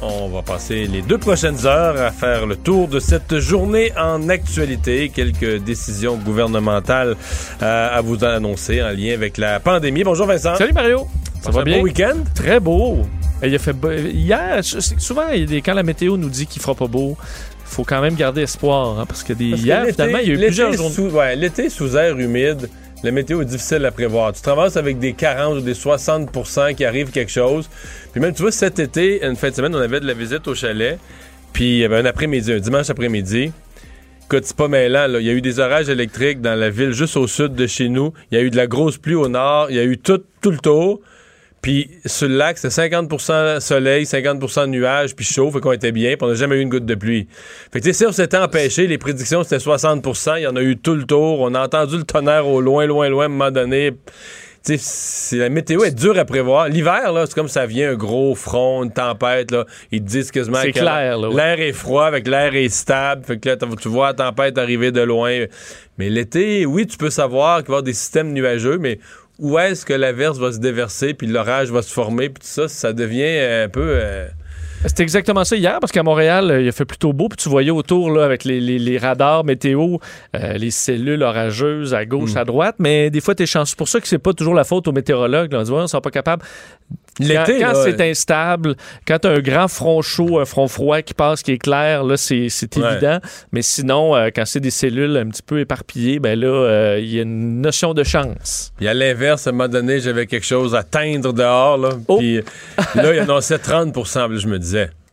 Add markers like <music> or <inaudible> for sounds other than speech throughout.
On va passer les deux prochaines heures à faire le tour de cette journée en actualité. Quelques décisions gouvernementales euh, à vous annoncer en lien avec la pandémie. Bonjour Vincent. Salut Mario. Ça va bien? Beau week-end? Très beau. Il a fait hier, souvent quand la météo nous dit qu'il fera pas beau, faut quand même garder espoir hein, parce que des hier finalement il y a eu plusieurs journées. L'été sous air humide la météo est difficile à prévoir. Tu traverses avec des 40 ou des 60% qui arrive quelque chose. Puis même, tu vois, cet été, une fin de semaine, on avait de la visite au chalet. Puis il y avait un après-midi, un dimanche après-midi. Écoute, c'est pas mêlant, là. Il y a eu des orages électriques dans la ville juste au sud de chez nous. Il y a eu de la grosse pluie au nord. Il y a eu tout, tout le tour. Puis sur le lac, c'était 50% soleil, 50% nuages, puis chaud, fait qu'on était bien, puis on n'a jamais eu une goutte de pluie. Fait que tu sais, si on s'était empêché, les prédictions c'était 60% il y en a eu tout le tour, on a entendu le tonnerre au loin, loin, loin, à un moment donné. Tu sais, la météo est dure à prévoir. L'hiver, là, c'est comme ça vient un gros front, une tempête, là. Ils te disent quasiment que l'air est froid, avec l'air est stable. Fait que là, tu vois la tempête arriver de loin. Mais l'été, oui, tu peux savoir qu'il va y avoir des systèmes nuageux, mais où est-ce que l'averse va se déverser, puis l'orage va se former, puis tout ça, ça devient un peu... Euh, c'était exactement ça hier, parce qu'à Montréal, euh, il a fait plutôt beau, puis tu voyais autour, là, avec les, radars météo, euh, les cellules orageuses à gauche, mm. à droite, mais des fois, tu es chanceux. C'est pour ça que c'est pas toujours la faute aux météorologues. Là. On dit, ouais, ils sont pas capables. L'été, quand, c'est instable, quand tu as un grand front chaud, un front froid qui passe, qui est clair, là, c'est, évident. Mais sinon, euh, quand c'est des cellules un petit peu éparpillées, ben là, il y a une notion de chance. Puis à l'inverse, à un moment donné, j'avais quelque chose à teindre dehors, là. Oh. Puis là, il annonçait 30% je me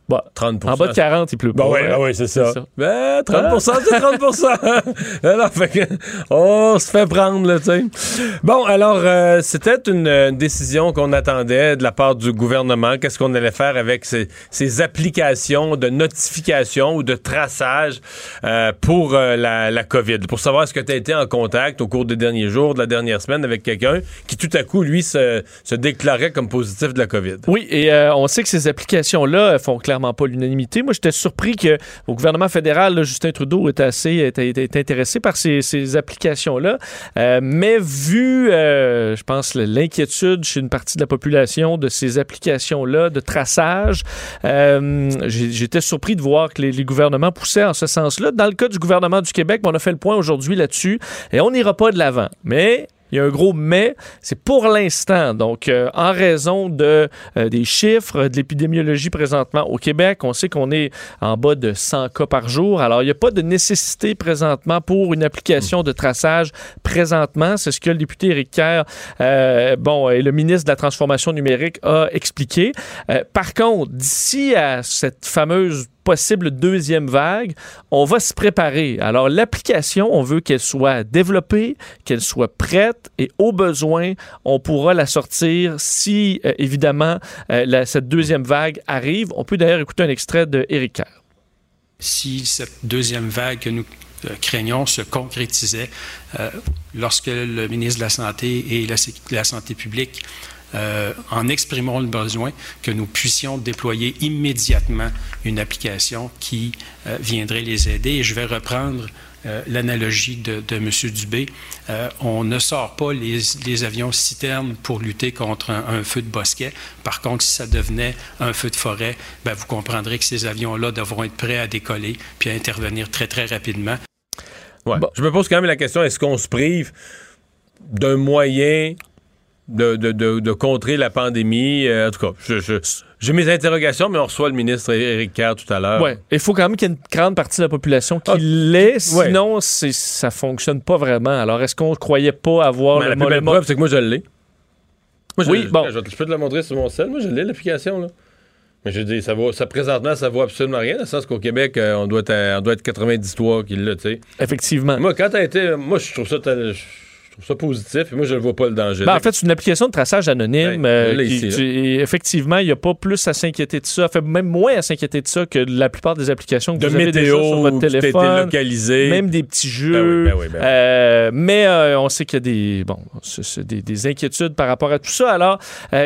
dis. 30 bah, En bas de 40, il pleut pas. Bah oui, oui c'est ça. 30% ben, c'est 30 <laughs> Alors, fait on se fait prendre, là, tu sais. Bon, alors, euh, c'était une, décision qu'on attendait de la part du gouvernement. Qu'est-ce qu'on allait faire avec ces, ces, applications de notification ou de traçage euh, pour euh, la, la, COVID? Pour savoir est-ce que tu as été en contact au cours des derniers jours, de la dernière semaine avec quelqu'un qui, tout à coup, lui, se, se déclarait comme positif de la COVID? Oui, et on sait que ces applications-là font clairement pas l'unanimité. Moi, j'étais surpris que au gouvernement fédéral, Justin Trudeau était assez était, intéressé par ces, applications-là. Euh, mais vu, euh, je pense, l'inquiétude chez une partie de la population de ces applications-là de traçage, euh, j'étais surpris de voir que les, les, gouvernements poussaient en ce sens-là. Dans le cas du gouvernement du Québec, on a fait le point aujourd'hui là-dessus et on n'ira pas de l'avant. Mais il y a un gros mais, c'est pour l'instant. Donc, euh, en raison de, euh, des chiffres de l'épidémiologie présentement au Québec, on sait qu'on est en bas de 100 cas par jour. Alors, il n'y a pas de nécessité présentement pour une application de traçage présentement. C'est ce que le député Éric Kerr, euh, bon, et le ministre de la Transformation numérique a expliqué. par contre, d'ici à cette fameuse possible deuxième vague, on va se préparer. Alors, l'application, on veut qu'elle soit développée, qu'elle soit prête et au besoin, on pourra la sortir si, euh, évidemment, euh, cette deuxième vague arrive. On peut d'ailleurs écouter un extrait de Eric Kerr. Si cette deuxième vague que nous euh, craignons se concrétisait lorsque le ministre de la Santé et la Santé publique euh, en exprimant le besoin, que nous puissions déployer immédiatement une application qui euh, viendrait les aider. Et je vais reprendre euh, l'analogie de, M. Dubé. on ne sort pas les, avions citernes pour lutter contre un, feu de bosquet. Par contre, si ça devenait un feu de forêt, ben, vous comprendrez que ces avions-là devront être prêts à décoller puis à intervenir très, très rapidement. Je me pose quand même la question, est-ce qu'on se prive d'un moyen de, de, de, contrer la pandémie. en tout cas, je, j'ai mes interrogations, mais on reçoit le ministre Éric Kerr tout à l'heure. Oui. Il faut quand même qu'il y ait une grande partie de la population qui ah, l'ait, sinon c'est, ça fonctionne pas vraiment. Alors, est-ce qu'on ne croyait pas avoir le la plus belle preuve, c'est que moi, je l'ai. Moi, oui, bon. Je, peux te la montrer sur mon sel. Moi, je l'ai, l'application, là. Mais je dis, ça, vaut, ça présentement, ça vaut absolument rien, dans le sens qu'au Québec, euh, on, doit être, on doit être 93 qui l'a, tu sais. Effectivement. Moi, quand t'as été. Moi, je trouve ça ça positif. Et moi, je ne vois pas le danger. Ben, en fait, c'est une application de traçage anonyme. Ben, euh, effectivement, il n'y a pas plus à s'inquiéter de ça. Fait même moins à s'inquiéter de ça que la plupart des applications que de vous avez déjà sur votre téléphone. localisé. Même des petits jeux. euh, mais euh, on sait qu'il y a des, bon, des, des, inquiétudes par rapport à tout ça. Alors,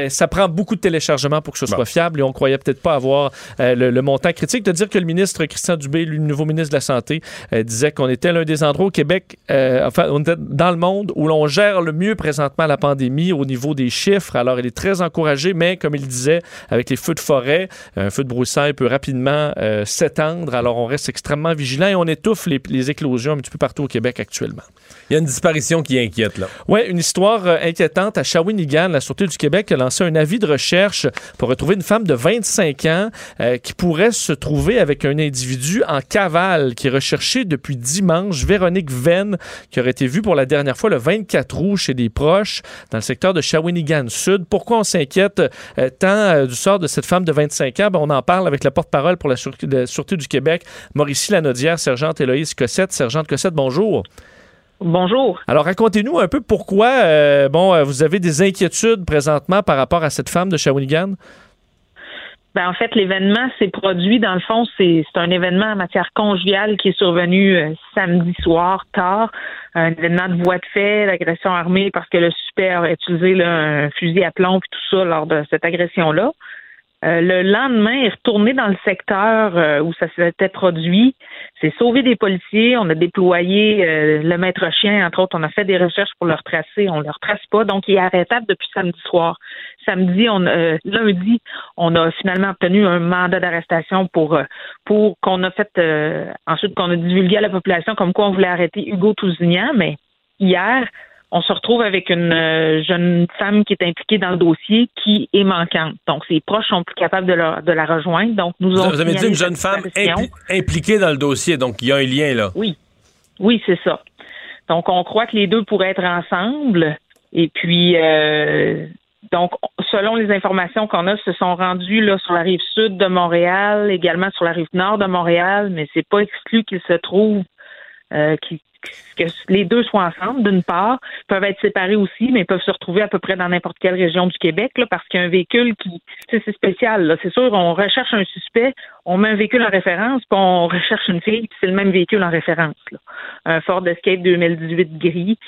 ça prend beaucoup de téléchargements pour que ce soit fiable et on croyait peut-être pas avoir le, montant critique. De dire que le ministre Christian Dubé, le nouveau ministre de la Santé, disait qu'on était l'un des endroits au Québec, enfin, on était dans le monde où l'on gère le mieux présentement la pandémie au niveau des chiffres. Alors, il est très encouragé, mais comme il disait, avec les feux de forêt, un feu de broussailles peut rapidement euh, s'étendre. Alors, on reste extrêmement vigilant et on étouffe les, les éclosions un petit peu partout au Québec actuellement. Il y a une disparition qui inquiète, là. Oui, une histoire euh, inquiétante à Shawinigan. La Sûreté du Québec a lancé un avis de recherche pour retrouver une femme de 25 ans euh, qui pourrait se trouver avec un individu en cavale qui est recherché depuis dimanche. Véronique Venn, qui aurait été vue pour la dernière fois le 24 août chez des proches dans le secteur de Shawinigan Sud. Pourquoi on s'inquiète euh, tant du sort de cette femme de 25 ans? Ben, on en parle avec la porte-parole pour la, Sûreté du Québec, Mauricie Lanaudière, sergente Héloïse Cossette. Sergente Cossette, bonjour. Bonjour. Alors, racontez-nous un peu pourquoi, euh, bon, euh, vous avez des inquiétudes présentement par rapport à cette femme de Shawinigan? Ben, en fait, l'événement s'est produit, dans le fond, c'est un événement en matière conjugale qui est survenu euh, samedi soir, tard. Un événement de voie de fait, d'agression armée, parce que le suspect a utilisé un fusil à plomb et tout ça lors de cette agression-là. Euh, le lendemain, est retourné dans le secteur euh, où ça s'était produit. C'est sauvé des policiers. On a déployé euh, le maître chien, entre autres. On a fait des recherches pour le retracer. On ne le retrace pas. Donc, il est arrêtable depuis samedi soir. Samedi, on, lundi, on a finalement obtenu un mandat d'arrestation pour pour qu'on a fait ensuite qu'on a divulgué à la population comme quoi on voulait arrêter Hugo Tousignan. Mais hier, on se retrouve avec une euh, jeune femme qui est impliquée dans le dossier qui est manquante. Donc, ses proches sont plus capables de, de la rejoindre. Donc, nous Vous, vous avez dit une jeune femme impliquée dans le dossier, donc il y a un lien là. Oui, oui, c'est ça. Donc, on croit que les deux pourraient être ensemble. Et puis, euh, donc, selon les informations qu'on a, se sont rendus là sur la rive sud de Montréal, également sur la rive nord de Montréal, mais c'est pas exclu qu'ils se trouvent, euh, que les deux soient ensemble, d'une part, peuvent être séparés aussi, mais peuvent se retrouver à peu près dans n'importe quelle région du Québec, là, parce qu'il y a un véhicule qui, c'est spécial. C'est sûr, on recherche un suspect, on met un véhicule en référence, puis on recherche une fille, puis c'est le même véhicule en référence. Là. Un Ford Escape 2018 gris.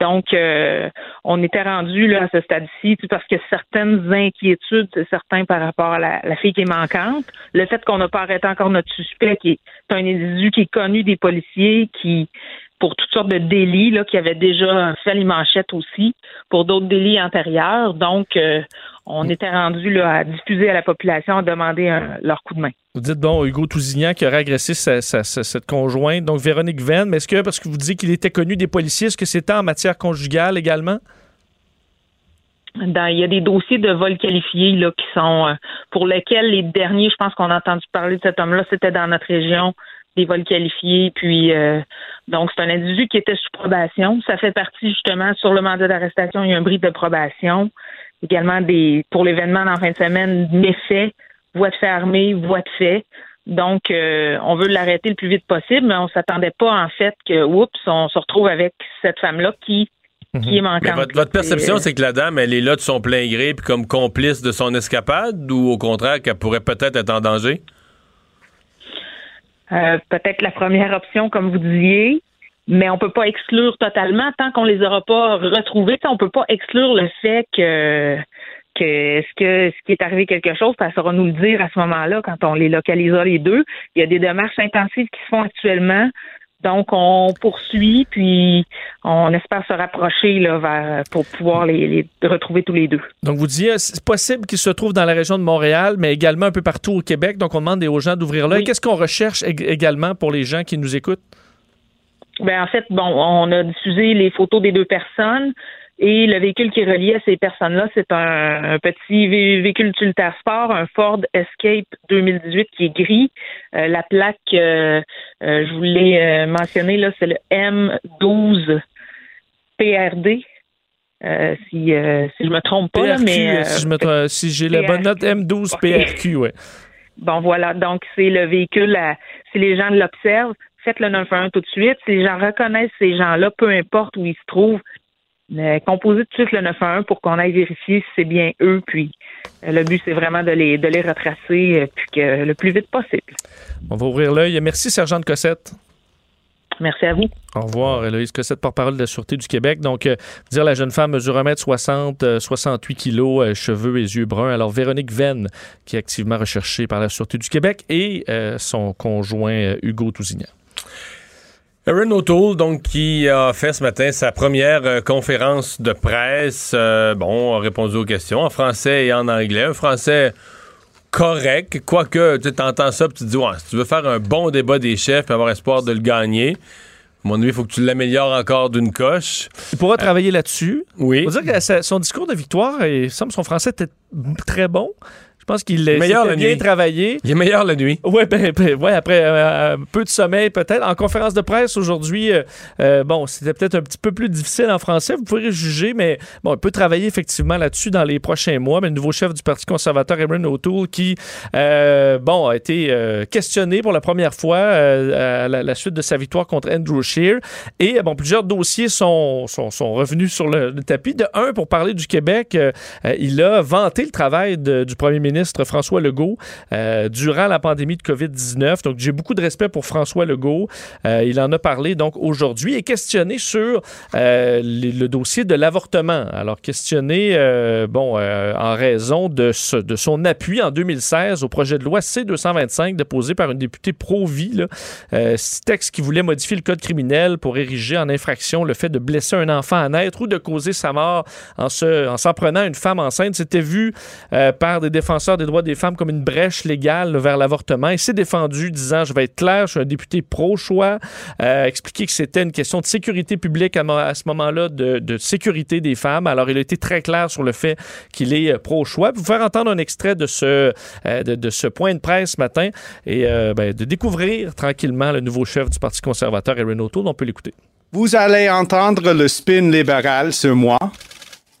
Donc, euh, on était rendu là à ce stade-ci, parce que certaines inquiétudes, c'est certain par rapport à la, la, fille qui est manquante. Le fait qu'on n'a pas arrêté encore notre suspect, qui est un individu qui est connu des policiers, qui pour toutes sortes de délits là, qui avaient déjà fait les manchettes aussi pour d'autres délits antérieurs. Donc, euh, on était rendu là, à diffuser à la population, à demander leur coup de main. Vous dites, bon, Hugo Tousignan qui aurait agressé cette conjointe, donc Véronique Venn, mais est-ce que, parce que vous dites qu'il était connu des policiers, est-ce que c'était en matière conjugale également? il y a des dossiers de vol qualifiés là, qui sont euh, pour lesquels les derniers, je pense qu'on a entendu parler de cet homme-là, c'était dans notre région des vols qualifiés. Puis euh, donc c'est un individu qui était sous probation. Ça fait partie justement sur le mandat d'arrestation, il y a un bris de probation. Également des pour l'événement en fin de semaine, méfaits, voie de fait armée, voie de fait. Donc, euh, on veut l'arrêter le plus vite possible, mais on s'attendait pas en fait que, oups, on se retrouve avec cette femme-là qui qui est mhm. manquante. votre, votre, perception, c'est que la dame, elle est là de son plein gré, puis comme complice de son escapade, ou au contraire qu'elle pourrait peut-être être en danger? Euh, peut-être la première option, comme vous disiez, mais on peut pas exclure totalement tant qu'on les aura pas retrouvés. On peut pas exclure le fait que que ce que ce qui est arrivé quelque chose, ça saura nous le dire à ce moment-là quand on les localisera les deux. Il y a des démarches intensives qui se font actuellement donc, on poursuit, puis on espère se rapprocher là, vers, pour pouvoir les, retrouver tous les deux. Donc, vous disiez, c'est possible qu'ils se trouvent dans la région de Montréal, mais également un peu partout au Québec. Donc, on demande aux gens d'ouvrir là. Qu'est-ce qu'on recherche également pour les gens qui nous écoutent? Ben en fait, bon, on a diffusé les photos des deux personnes. Et le véhicule qui est relié à ces personnes-là, c'est un, petit véhicule utilitaire sport, un Ford Escape 2018 qui est gris. Euh, la plaque, euh, euh, je vous l'ai mentionné, là, c'est le M12 PRD. si, si je me trompe pas, mais si, si j'ai la bonne note M12 PRQ, ouais. Bon voilà, donc c'est le véhicule. si les gens l'observent, faites le 911 tout de suite. Si les gens reconnaissent ces gens-là, peu importe où ils se trouvent, composez tout de suite le 911 pour qu'on aille vérifier si c'est bien eux. Puis euh, le but, c'est vraiment de les, de les retracer euh, puis que le plus vite possible. On va ouvrir l'œil. Merci, Sergent Cossette. Merci à vous. Au revoir, Héloïse Cossette, porte-parole de la Sûreté du Québec. Donc, euh, dire la jeune femme mesure 1m60, 68 kg, cheveux et yeux bruns. Alors, Véronique Venn, qui est activement recherchée par la Sûreté du Québec, et son conjoint Hugo Tousignan. Aaron O'Toole, donc, qui a fait ce matin sa première euh, conférence de presse, euh, bon, a répondu aux questions en français et en anglais. Un français correct, quoique tu entends ça, et tu te dis, ouais, si tu veux faire un bon débat des chefs et avoir espoir de le gagner, mon avis, il faut que tu l'améliores encore d'une coche. Il pourra travailler là-dessus. Oui. Faut dire que son discours de victoire, et semble son français était très bon. Je pense qu'il est bien travaillé. Il est meilleur la nuit. Oui, ben, ben, ouais, après euh, un peu de sommeil peut-être. En conférence de presse aujourd'hui, euh, euh, bon, c'était peut-être un petit peu plus difficile en français. Vous pourrez juger, mais bon, il peut travailler effectivement là-dessus dans les prochains mois. Mais le nouveau chef du Parti conservateur, Aaron O'Toole, qui, bon, a été questionné pour la première fois à la, suite de sa victoire contre Andrew Scheer. Et bon, plusieurs dossiers sont, sont, revenus sur le, tapis. De un, pour parler du Québec, il a vanté le travail du premier ministre ministre François Legault euh, durant la pandémie de COVID-19. Donc, j'ai beaucoup de respect pour François Legault. Euh, il en a parlé donc aujourd'hui et questionné sur euh, le dossier de l'avortement. Alors, questionné, bon, en raison de, son appui en 2016 au projet de loi C-225 déposé par une députée pro-vie, texte qui voulait modifier le code criminel pour ériger en infraction le fait de blesser un enfant à naître ou de causer sa mort en s'en en prenant une femme enceinte. C'était vu par des défenseurs des droits des femmes comme une brèche légale vers l'avortement. Il s'est défendu disant, je vais être clair, je suis un député pro-choix, euh, expliquer que c'était une question de sécurité publique à, ce moment-là, de, sécurité des femmes. Alors, il a été très clair sur le fait qu'il est euh, pro-choix. Vous faire entendre un extrait de ce, euh, de, ce point de presse ce matin et ben, de découvrir tranquillement le nouveau chef du Parti conservateur, Erin O'Toole. On peut l'écouter. Vous allez entendre le spin libéral ce mois.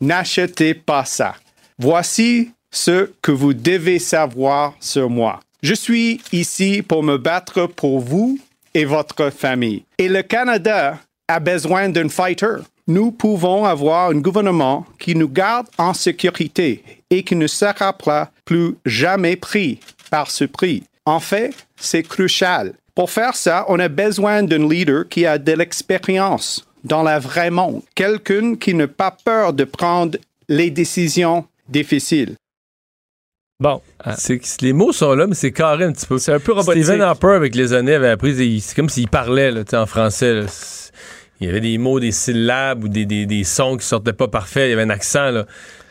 N'achetez pas ça. Voici ce que vous devez savoir sur moi. Je suis ici pour me battre pour vous et votre famille. Et le Canada a besoin d'un fighter. Nous pouvons avoir un gouvernement qui nous garde en sécurité et qui ne sera plus jamais pris par ce prix. En fait, c'est crucial. Pour faire ça, on a besoin d'un leader qui a de l'expérience dans la vraie monde, quelqu'un qui n'a pas peur de prendre les décisions difficiles. Bon. Ah. les mots sont là, mais c'est carré un petit peu. C'est un peu robotique. Stephen Harper, avec les années, avait appris, c'est comme s'il parlait là, en français. Il y avait des mots, des syllabes ou des, des, des, sons qui sortaient pas parfaits. Il y avait un accent. Là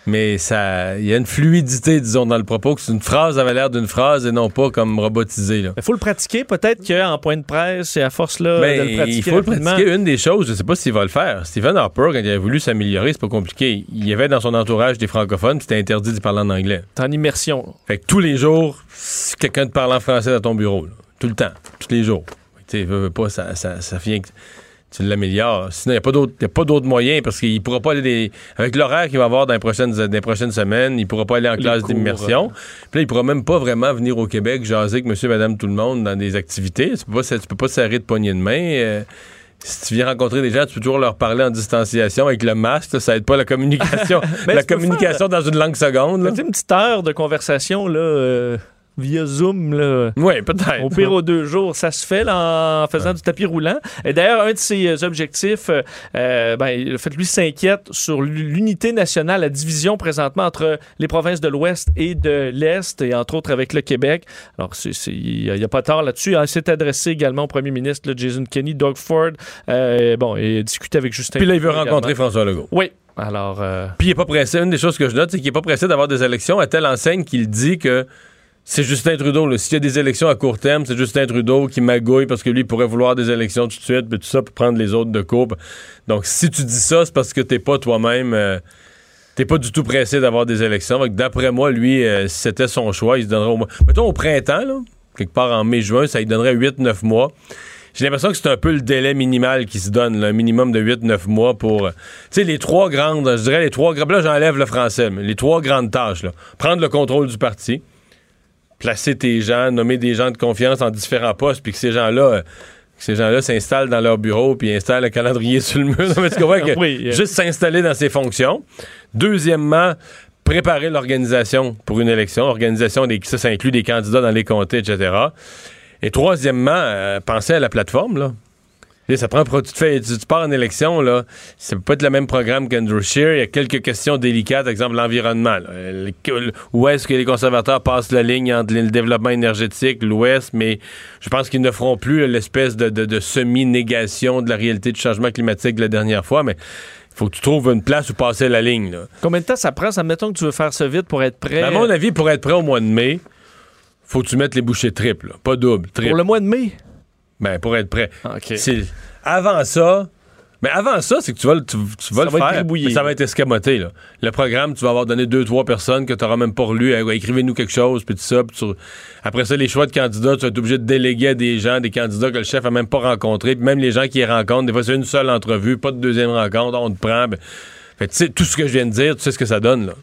mais ça, il y a une fluidité, disons, dans le propos, que une phrase avait l'air d'une phrase et non pas comme robotisé. Il faut le pratiquer. Peut-être qu'en point de presse, et à force là, de le pratiquer. Il faut le pratiquer. Une des choses, je ne sais pas s'il va le faire. Stephen Harper, quand il a voulu s'améliorer, c'est pas compliqué. Il y avait dans son entourage des francophones, c'était interdit de parler en anglais. T'es en immersion. Fait que tous les jours, quelqu'un te parle en français dans ton bureau. Tout le temps. Tous les jours. Tu sais, pas, ça, ça, ça vient tu l'améliores. Sinon, il n'y a pas d'autres moyens parce qu'il ne pourra pas aller des, avec l'horaire qu'il va avoir dans les prochaines, dans prochaines semaines, il ne pourra pas aller en classe d'immersion. Puis là, il ne pourra même pas vraiment venir au Québec jaser avec monsieur, madame, tout le monde dans des activités. Tu ne peux, pas serrer de poignée de main. Euh, si tu viens rencontrer des gens, tu peux toujours leur parler en distanciation avec le masque. ça aide pas la communication. <laughs> la communication dans une langue seconde. Là. Une petite heure de conversation, là. Euh, via Zoom. Là. Oui, peut-être. Au pire, aux deux jours, ça se fait en faisant du tapis roulant. Et d'ailleurs, un de ses euh, objectifs, euh, euh, ben, le fait lui s'inquiète sur l'unité nationale, la division présentement entre les provinces de l'Ouest et de l'Est, et entre autres avec le Québec. Alors, il n'y a, pas tard là-dessus. Il s'est adressé également au premier ministre, Jason Kenney, Doug Ford, bon, et discuté avec Justin. Puis là, il veut rencontrer François Legault. Oui, alors. Puis il n'est pas pressé. Une des choses que je note, c'est qu'il n'est pas pressé d'avoir des élections à telle enseigne qu'il dit que c'est Justin Trudeau. S'il y a des élections à court terme, c'est Justin Trudeau qui magouille parce que lui il pourrait vouloir des élections tout de suite, puis tout ça pour prendre les autres de court. Donc, si tu dis ça, c'est parce que t'es pas toi-même. euh, T'es pas du tout pressé d'avoir des élections. D'après moi, lui, euh, si c'était son choix, il se donnerait au moins. Mettons au printemps, là, quelque part en mai-juin, ça lui donnerait 8-9 mois. J'ai l'impression que c'est un peu le délai minimal qui se donne, un minimum de 8-9 mois pour. euh, Tu sais, les trois grandes, je dirais les trois grandes. Là, j'enlève le français, mais les trois grandes tâches. Prendre le contrôle du parti, placer tes gens, nommer des gens de confiance en différents postes, puis que ces gens-là. euh, que ces gens-là s'installent dans leur bureau puis installent le calendrier <laughs> sur le mur. Non, mais tu comprends que Oui, euh. juste s'installer dans ses fonctions. Deuxièmement, préparer l'organisation pour une élection. Organisation, des, ça, ça inclut des candidats dans les comtés, etc. Et troisièmement, euh, penser à la plateforme, là. Ça prend, tu, te fais, tu, tu pars en élection, là, ça peut pas être le même programme qu'Andrew Scheer. Il y a quelques questions délicates, par exemple l'environnement. Euh, le- Où est-ce que les conservateurs passent la ligne entre le développement énergétique, l'Ouest, mais je pense qu'ils ne feront plus l'espèce de, de- de semi-négation de la réalité du changement climatique de la dernière fois, mais il faut que tu trouves une place où passer la ligne. Là. Combien de temps ça prend? Ça, mettons que tu veux faire ça vite pour être prêt. À mon avis, pour être prêt au mois de mai, faut que tu mettes les bouchées triples, là. pas double, triple. Pour le mois de mai? Ben, pour être prêt. Avant ça, mais avant ça, c'est que tu vas, le- tu, tu vas Ça le va être faire. mais Ça va être escamoté. Là. Le programme, tu vas avoir donné deux, trois personnes que tu n'auras même pas relu. Écrivez-nous quelque chose, puis tout ça. puis tu- Après ça, les choix de candidats, tu vas être obligé de déléguer à des gens, des candidats que le chef a même pas rencontrés. Puis même les gens qui les rencontrent, des fois, c'est une seule entrevue, pas de deuxième rencontre, on te prend. ben- Fait tu sais, tout ce que je viens de dire, tu sais ce que ça donne, là.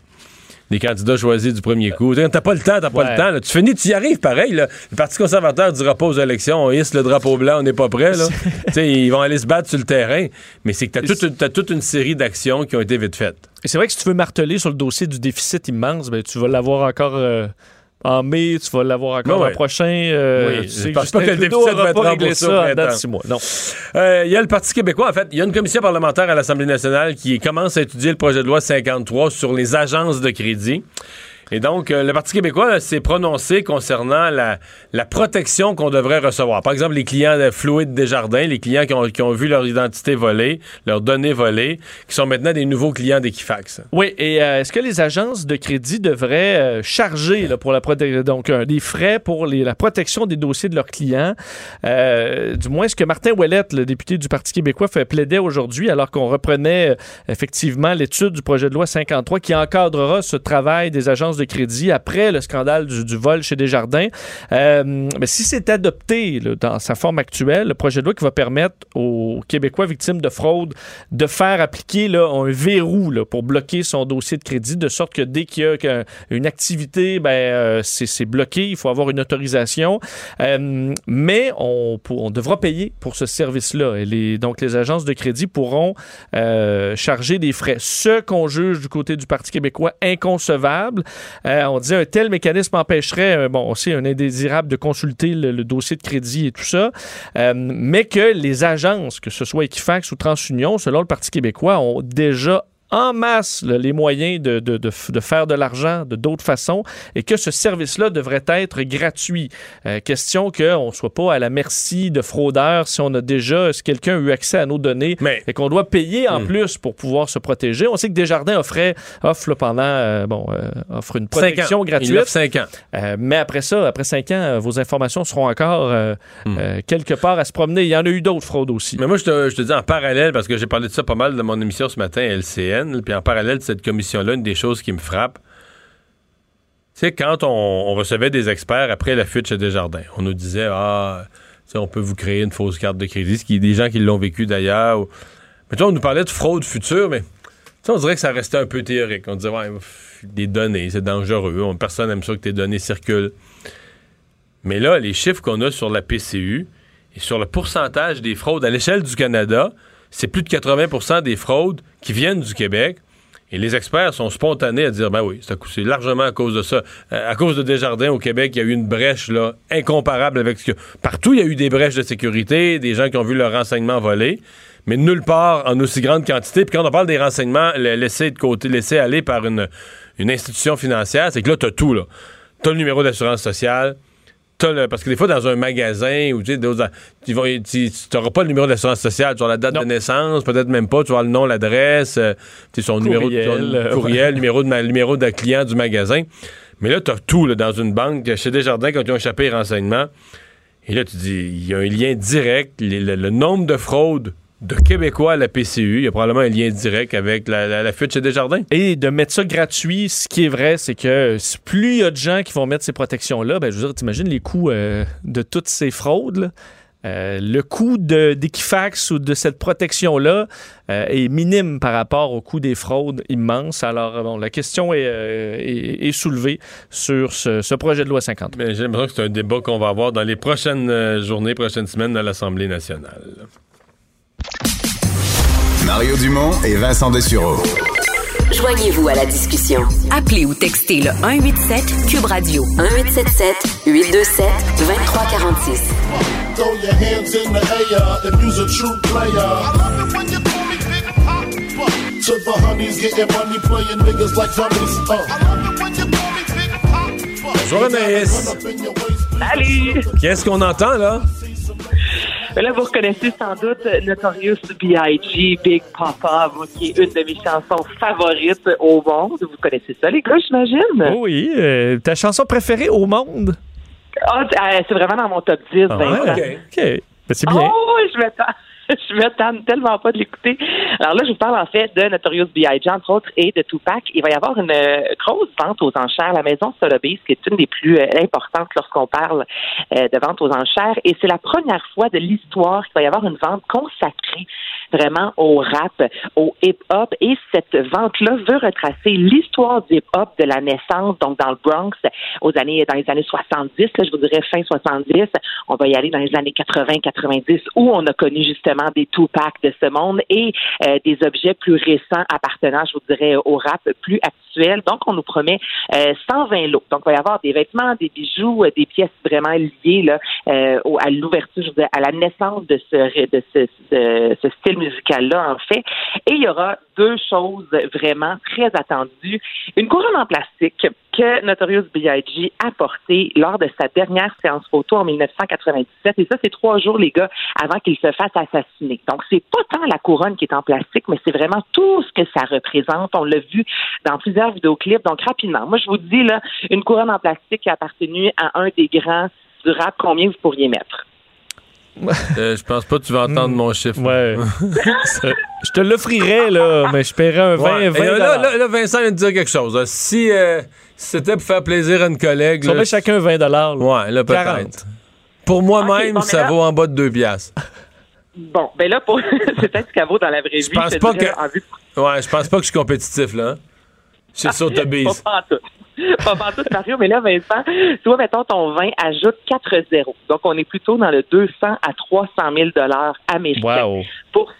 Des candidats choisis du premier coup. T'as pas le temps, t'as pas Ouais. le temps. là. Tu finis, tu y arrives pareil. Là. Le Parti conservateur dira pas aux élections, on hisse le drapeau blanc, on n'est pas prêt. Là. <laughs> Ils vont aller se battre sur le terrain. Mais c'est que t'as toute, une- t'as toute une série d'actions qui ont été vite faites. Et c'est vrai que si tu veux marteler sur le dossier du déficit immense, ben, tu vas l'avoir encore euh, en mai, tu vas l'avoir encore ouais. l'an prochain. euh, Oui, je sais, pense pas que le déficit va être réglé ça printemps. six mois. Non. Euh, Il y a le Parti québécois, en fait, il y a une commission parlementaire à l'Assemblée nationale qui commence à étudier le projet de loi 53 sur les agences de crédit. Et donc, euh, le Parti québécois s'est prononcé concernant la, protection qu'on devrait recevoir. Par exemple, les clients de Fluide Desjardins, les clients qui ont, vu leur identité volée, leurs données volées, qui sont maintenant des nouveaux clients d'Equifax. Oui, et euh, est-ce que les agences de crédit devraient euh, charger là, pour la donc des frais pour la protection des dossiers de leurs clients? Du moins, ce que Martin Ouellette, le député du Parti québécois, fait plaider aujourd'hui, alors qu'on reprenait effectivement l'étude du projet de loi 53 qui encadrera ce travail des agences de crédit après le scandale du, vol chez Desjardins. Euh, mais si c'est adopté dans sa forme actuelle, le projet de loi qui va permettre aux Québécois victimes de fraude de faire appliquer là, un verrou pour bloquer son dossier de crédit, de sorte que dès qu'il y a une activité, ben, euh, c'est bloqué, il faut avoir une autorisation. Euh, mais on, on devra payer pour ce service-là. Donc, les agences de crédit pourront charger des frais. Ce qu'on juge du côté du Parti québécois inconcevable. Euh, on dit un tel mécanisme empêcherait, euh, bon, aussi un indésirable de consulter le, le dossier de crédit et tout ça, euh, mais que les agences, que ce soit Equifax ou TransUnion, selon le Parti québécois, ont déjà en masse là, les moyens de, de- de faire de l'argent de d'autres façons et que ce service-là devrait être gratuit. Euh, question qu'on ne soit pas à la merci de fraudeurs si on a déjà, si quelqu'un a eu accès à nos données Mais- et qu'on doit payer en Hmm. plus pour pouvoir se protéger. On sait que Desjardins offrait, offre là, pendant, euh, bon, euh, offre une protection gratuite. offre cinq ans. Euh, mais après ça, après cinq ans, euh, vos informations seront encore euh, Hmm. euh, quelque part à se promener. Il y en a eu d'autres fraudes aussi. Mais moi, je te, je te dis en parallèle, parce que j'ai parlé de ça pas mal dans mon émission ce matin à LCN, puis en parallèle de cette commission-là, une des choses qui me frappe, c'est quand on, recevait des experts après la fuite chez Desjardins, on nous disait, ah, on peut vous créer une fausse carte de crédit, ce qui est des gens qui l'ont vécu d'ailleurs. Mais tu on nous parlait de fraude future, mais on dirait que ça restait un peu théorique. On disait, ouais, des données, c'est dangereux, on- personne n'aime ça que tes données circulent. Mais là, les chiffres qu'on a sur la PCU et sur le pourcentage des fraudes à l'échelle du Canada, c'est plus de 80% des fraudes qui viennent du Québec. Et les experts sont spontanés à dire, ben oui, c'est largement à cause de ça. Euh, à cause de Desjardins au Québec, il y a eu une brèche incomparable avec ce que... Partout, il y a eu des brèches de sécurité, des gens qui ont vu leurs renseignements volés, mais nulle part en aussi grande quantité. Puis quand on parle des renseignements la- laissés de côté, laissés aller par une, institution financière, c'est que là, tu as tout. là. Tu as le numéro d'assurance sociale, T'as le- parce que des fois, dans un magasin, ou tu sais, tu n'auras pas le numéro d'assurance sociale, tu auras la date Non. de naissance, peut-être même pas, tu auras le nom, l'adresse, euh, son numéro, de- Courriel, <laughs> euh, numéro de numéro de client du magasin. Mais là, tu as tout là, dans une banque. Chez Desjardins, quand ils ont échappé les renseignements, et là, tu dis, il y a un lien direct, le, le nombre de fraudes de Québécois à la PCU. Il y a probablement un lien direct avec la, la, la fuite chez Desjardins. Et de mettre ça gratuit, ce qui est vrai, c'est que plus il y a de gens qui vont mettre ces protections-là, ben, je veux dire, t'imagines les coûts euh, de toutes ces fraudes, là? Euh, le coût d'Equifax ou de cette protection-là euh, est minime par rapport au coût des fraudes immenses. Alors, bon, la question est, euh, est, est soulevée sur ce, ce, projet de loi 50. Mais j'ai l'impression que c'est un débat qu'on va avoir dans les prochaines journées, prochaines semaines à l'Assemblée nationale. Mario Dumont et Vincent Dessureau. Joignez-vous à la discussion. Appelez ou textez le 187 Cube Radio 1877 827 2346. Throw your hands in the air if you's a true player. I love it when you call me Big Papa. To the honeys getting money playing niggas like dummies. Uh. I love it when you call me Big Papa. Bonjour Anaïs. Salut! Qu'est-ce qu'on entend là? Mais là, vous reconnaissez sans doute Notorious B.I.G. Big Papa, qui est une de mes chansons favorites au monde. Vous connaissez ça, les gars, j'imagine? Oh oui, euh, ta chanson préférée au monde? Ah, euh, c'est vraiment dans mon top 10, Ah. OK. OK. Ben, c'est bien. Oh, je m'attends. <laughs> Je me tanne tellement pas de l'écouter. Alors là, je vous parle en fait de Notorious B.I.G. entre autres et de Tupac. Il va y avoir une euh, grosse vente aux enchères. La maison Sotheby's, qui est une des plus euh, importantes lorsqu'on parle euh, de vente aux enchères. Et c'est la première fois de l'histoire qu'il va y avoir une vente consacrée vraiment au rap, au hip-hop. Et cette vente-là veut retracer l'histoire du hip-hop de la naissance, donc dans le Bronx, aux années, dans les années 70, là, je vous dirais fin 70. On va y aller dans les années 80-90, où on a connu justement des Tupac de ce monde et euh, des objets plus récents appartenant, je vous dirais, au rap plus actuel. Donc, on nous promet euh, 120 lots. Donc, il va y avoir des vêtements, des bijoux, euh, des pièces vraiment liées là, euh, à l'ouverture, à la naissance de ce, de ce, de ce style musical-là, en fait. Et il y aura deux choses vraiment très attendues. Une couronne en plastique que Notorious B.I.G. a portée lors de sa dernière séance photo en 1997. Et ça, c'est trois jours, les gars, avant qu'il se fasse assassiner. Donc, c'est pas tant la couronne qui est en plastique, mais c'est vraiment tout ce que ça représente. On l'a vu dans plusieurs vidéoclips. Donc, rapidement, moi, je vous dis, là, une couronne en plastique qui a appartenu à un des grands du rap, combien vous pourriez mettre? Euh, je pense pas que tu vas entendre mon chiffre. Ouais. <laughs> Ça- je te l'offrirais, là, mais je paierais un 20, Ouais. 20 Et là, là, Vincent vient de dire quelque chose. Si, euh, si c'était pour faire plaisir à une collègue. On là, chacun 20 là. Ouais, là, 40. peut-être. Pour moi-même, bon, ça là- vaut en bas de 2 piastres. Bon, ben là, pour... <laughs> c'est peut-être ce qu'elle vaut dans la vraie Je vie. pense pas que- en vue Ouais, je pense pas que je suis compétitif, là. hein. C'est sur ta bise. Pas. <laughs> Pas pantoute, Mario, mais là, Vincent, tu vois, mettons, ton vin ajoute 4 zéros. Donc, on est plutôt dans le 200 à 300 000 américains Wow. pour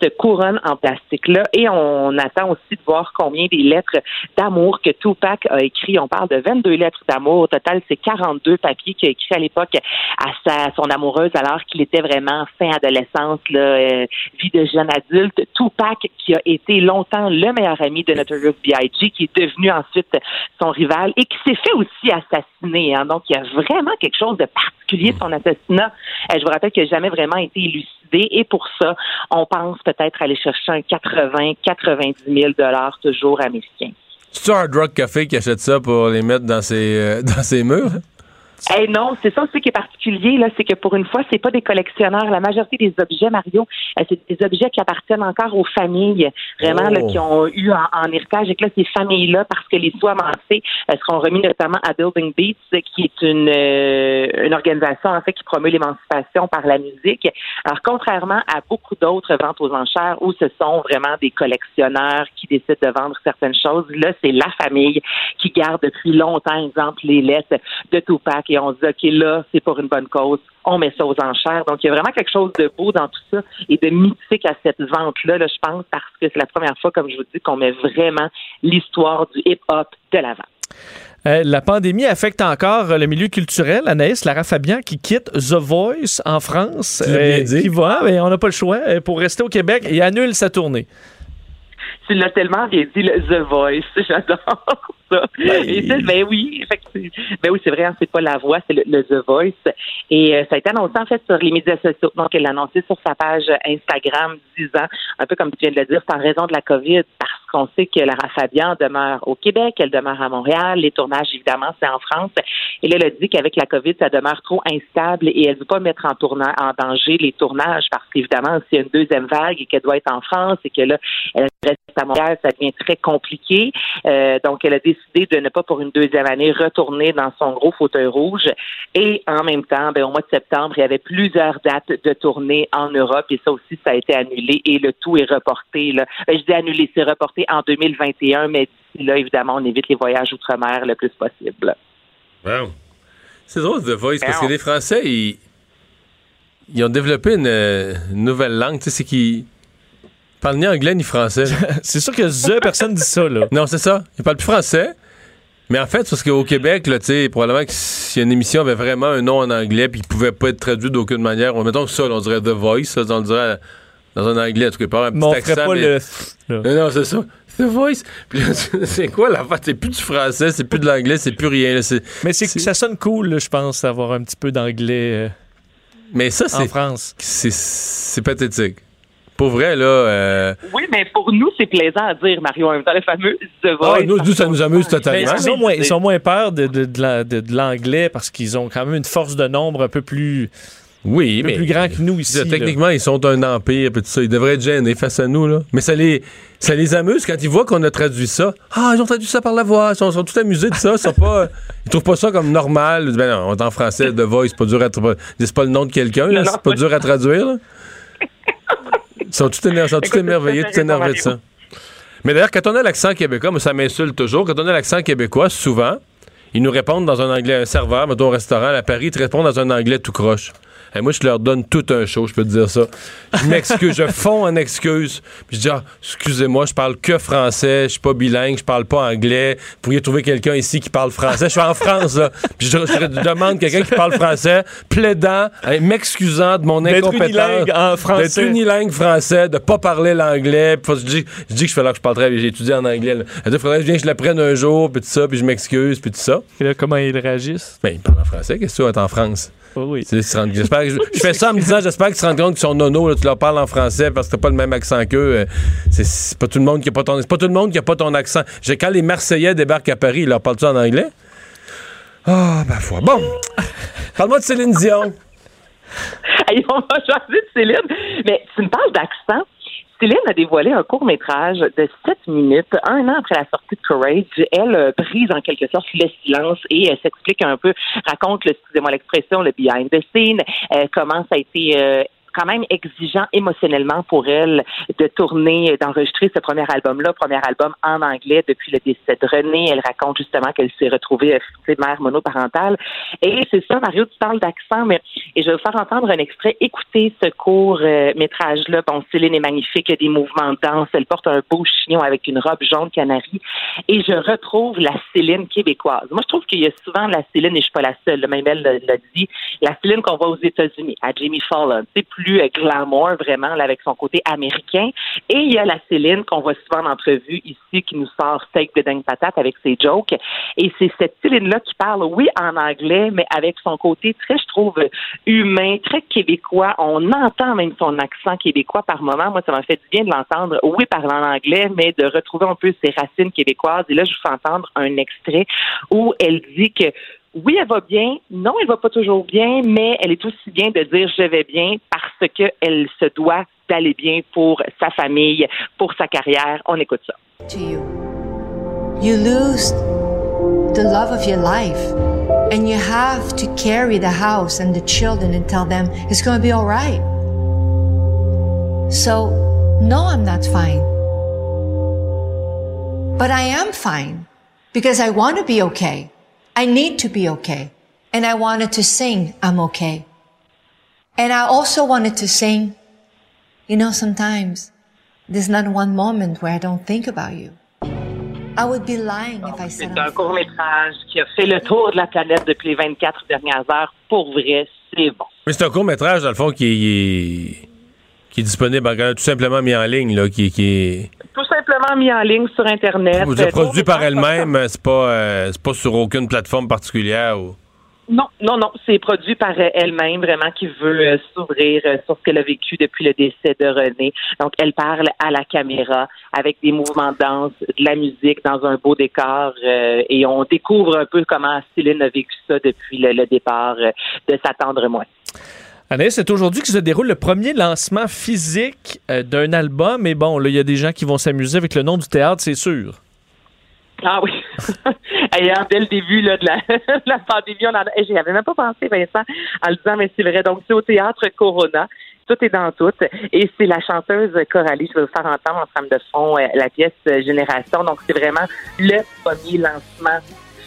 cette couronne en plastique-là. Et on attend aussi de voir combien des lettres d'amour que Tupac a écrit. On parle de 22 lettres d'amour. Au total, c'est 42 papiers qu'il a écrit à l'époque à sa, son amoureuse alors qu'il était vraiment fin adolescence, là, euh, vie de jeune adulte. Tupac, qui a été longtemps le meilleur ami de Notorious B.I.G., qui est devenu ensuite son rival et qui s'est fait aussi assassiner. hein. Donc, il y a vraiment quelque chose de particulier son assassinat. Euh, je vous rappelle qu'il n'a jamais vraiment été élucidé et pour ça, on pense peut-être aller chercher un 80, 90 000 dollars toujours américains. C'est Hard Rock Café qui achète ça pour les mettre dans ses, euh, <laughs> dans ses murs? Eh non, c'est ça aussi qui est particulier, là, c'est que pour une fois, c'est pas des collectionneurs. La majorité des objets, Mario, euh, c'est des objets qui appartiennent encore aux familles, vraiment, Oh. là, qui ont eu en, en héritage. Et que là, ces familles-là, parce que les soins amassés euh, seront remis notamment à Building Beats, qui est une, euh, une organisation, en fait, qui promeut l'émancipation par la musique. Alors, contrairement à beaucoup d'autres ventes aux enchères où ce sont vraiment des collectionneurs qui décident de vendre certaines choses, là, c'est la famille qui garde depuis longtemps, exemple, les lettres de Tupac et on se dit, OK, là, c'est pour une bonne cause. On met ça aux enchères. Donc, il y a vraiment quelque chose de beau dans tout ça et de mythique à cette vente-là, là, je pense, parce que c'est la première fois, comme je vous dis, qu'on met vraiment l'histoire du hip-hop de l'avant. Euh, la pandémie affecte encore euh, le milieu culturel. Anaïs Lara Fabian qui quitte The Voice en France, Tu l'as bien dit. qui va, mais on n'a pas le choix, euh, pour rester au Québec et annule sa tournée. Tu l'as tellement bien dit, le The Voice, <laughs> j'adore. Ça. Et ça, ben oui, effectivement. Ben oui, c'est vrai, hein, c'est pas la voix, c'est le, le The Voice. Et euh, ça a été annoncé en fait sur les médias sociaux. Donc, elle l'a annoncé sur sa page Instagram, disant, un peu comme tu viens de le dire, c'est en raison de la COVID, parce qu'on sait que Lara Fabian demeure au Québec, elle demeure à Montréal, les tournages, évidemment, c'est en France. Et là, elle a dit qu'avec la COVID, ça demeure trop instable et elle ne veut pas mettre en, tourna- en danger les tournages parce qu'évidemment, s'il y a une deuxième vague et qu'elle doit être en France et que là, elle reste à Montréal, ça devient très compliqué. Euh, donc, elle a décidé de ne pas pour une deuxième année retourner dans son gros fauteuil rouge. Et en même temps, ben, au mois de septembre, il y avait plusieurs dates de tournée en Europe et ça aussi, ça a été annulé et le tout est reporté. Là. Ben, je dis annulé, c'est reporté en 2021, mais d'ici là, évidemment, on évite les voyages outre-mer le plus possible. Wow. C'est drôle, The Voice, parce que les Français, ils, ils ont développé une, euh, une nouvelle langue. Tu sais, c'est qu'ils parlent ni anglais ni français. <laughs> c'est sûr que The, personne dit ça, là. Non, c'est ça. Ils parlent plus français. Mais en fait, parce qu'au Québec, là, tu probablement que si une émission avait vraiment un nom en anglais puis il pouvait pas être traduit d'aucune manière, on, mettons que ça, là, on dirait The Voice, ça, on le dirait dans un anglais, en tout cas, pas un petit Mais on accent, pas mais- le. non, non, c'est ça. The Voice. Puis là, <laughs> c'est quoi la? C'est plus du français, c'est plus de l'anglais, c'est plus rien. là, c'est- Mais c'est ça sonne cool, là, je pense, d'avoir un petit peu d'anglais euh, Mais ça, en France. c'est pathétique. Pour vrai, là. euh, Oui, mais pour nous, c'est plaisant à dire, Mario, en même temps, le fameux The Ah, Voice. nous, nous, ça nous amuse Mais totalement. ils, ont moins, ils ont moins peur de, de, de la- de- de l'anglais parce qu'ils ont quand même une force de nombre un peu plus, Oui, un peu mais. plus grand que nous ici. Là. Techniquement, ils sont un empire, tout ça. Ils devraient être gênés face à nous, là. Mais ça les, ça les amuse quand ils voient qu'on a traduit ça. Ah, ils ont traduit ça par la voix. Ils sont, sont tout amusés de ça. Ils, sont pas, <laughs> ils trouvent pas ça comme normal. Ils disent, Ben non, on est en français, de voix, c'est pas dur à traduire. C'est pas le nom de quelqu'un, là. C'est pas pas dur à traduire, là. <laughs> Ils sont tout, éner- sont tout émerveillés, tout énervés de ça. Mais d'ailleurs, quand on a l'accent québécois, moi, ça m'insulte toujours. Quand on a l'accent québécois, souvent, ils nous répondent dans un anglais, un serveur, mettons au restaurant à Paris, ils te répondent dans un anglais tout croche. Et moi, je leur donne tout un show, je peux te dire ça. Je m'excuse, je fonds en excuses. Puis je dis, ah, excusez-moi, je parle que français, je suis pas bilingue, je parle pas anglais. Vous pourriez trouver quelqu'un ici qui parle français. Je suis en France, là. Puis je, je demande quelqu'un qui parle français, plaidant, hein, m'excusant de mon incompétence. unilingue en français. D'être unilingue français, de pas parler l'anglais. Puis je dis, je dis que je fais là que je parle très bien, j'ai étudié en anglais. dit, faudrait que je que je l'apprenne un jour, puis tout ça, puis je m'excuse, puis tout ça. Et là, comment ils réagissent? Ben, il parle en français, qu'est-ce que tu vas être en France? Oh oui. Tu que je, fais ça en me disant, j'espère qu'ils se rendent compte qu'ils sont nono, tu leur parles en français parce que t'as pas le même accent qu'eux. euh, C'est, pas tout le monde qui a pas ton, c'est pas tout le monde qui a pas ton accent. Quand les Marseillais débarquent à Paris, ils leur parlent-tu en anglais? Ah, ben, foi. Bon. Parle-moi de Céline Dion. <laughs> Hey, on va changer de Céline. Mais tu me parles d'accent. Céline a dévoilé un court métrage de 7 minutes, un an après la sortie de Courage. Elle euh, brise en quelque sorte le silence et euh, s'explique un peu, raconte, excusez-moi l'expression, le behind the scene, euh, comment ça a été quand même exigeant émotionnellement pour elle de tourner, d'enregistrer ce premier album-là, premier album en anglais depuis le décès de René. Elle raconte justement qu'elle s'est retrouvée euh, mère monoparentale. Et c'est ça, Mario, tu parles d'accent, mais et je vais vous faire entendre un extrait. Écoutez ce court euh, métrage-là. Bon, Céline est magnifique, il y a des mouvements de danse. Elle porte un beau chignon avec une robe jaune canari. Et je retrouve la Céline québécoise. Moi, je trouve qu'il y a souvent la Céline, et je suis pas la seule, même elle l'a dit, la Céline qu'on voit aux États-Unis, à Jamie Fallon. C'est plus euh, glamour, vraiment, là, avec son côté américain. Et il y a la Céline qu'on voit souvent en entrevue ici, qui nous sort steak de dingue patate avec ses jokes. Et c'est cette Céline-là qui parle, oui, en anglais, mais avec son côté très, je trouve, humain, très québécois. On entend même son accent québécois par moment. Moi, ça m'a fait du bien de l'entendre, oui, parler en anglais, mais de retrouver un peu ses racines québécoises. Et là, je vous fais entendre un extrait où elle dit que oui, elle va bien. Non, elle va pas toujours bien, mais elle est aussi bien de dire je vais bien parce qu'elle se doit d'aller bien pour sa famille, pour sa carrière. On écoute ça. to you. You lose the love of your life, and you have to carry the house and the children and tell them it's going to be all right. So, no, I'm not fine. But I am fine because I want to be okay. I need to be okay. And I wanted to sing, I'm okay. And I also wanted to sing, you know, sometimes there's not one moment where I don't think about you. I would be lying if I said C'est un court métrage qui a fait le tour de la planète depuis les 24 dernières heures. Pour vrai, c'est bon. Mais c'est un court-métrage, dans le fond, qui est, qui est disponible, tout simplement mis en ligne, là, qui, qui est... Simplement mis en ligne sur Internet. Vous êtes produit par elle-même, c'est pas, euh, pas sur aucune plateforme particulière ou? Non, non, non, c'est produit par euh, elle-même, vraiment, qui veut euh, s'ouvrir euh, sur ce qu'elle a vécu depuis le décès de René. Donc, elle parle à la caméra avec des mouvements de danse, de la musique dans un beau décor, euh, et on découvre un peu comment Céline a vécu ça depuis le, le départ euh, de sa tendre moitié. Anaïs, c'est aujourd'hui que se déroule le premier lancement physique euh, d'un album. Et bon, là, il y a des gens qui vont s'amuser avec le nom du théâtre, c'est sûr. Ah oui. <laughs> Ayant dès le début là, de, la, <laughs> de la pandémie, on en a, j'y avais même pas pensé, Vincent, en le disant, mais c'est vrai. Donc, c'est au théâtre Corona. Tout est dans tout. Et c'est la chanteuse Coralie. Je vais vous faire entendre en trame de fond euh, la pièce euh, Génération. Donc, c'est vraiment le premier lancement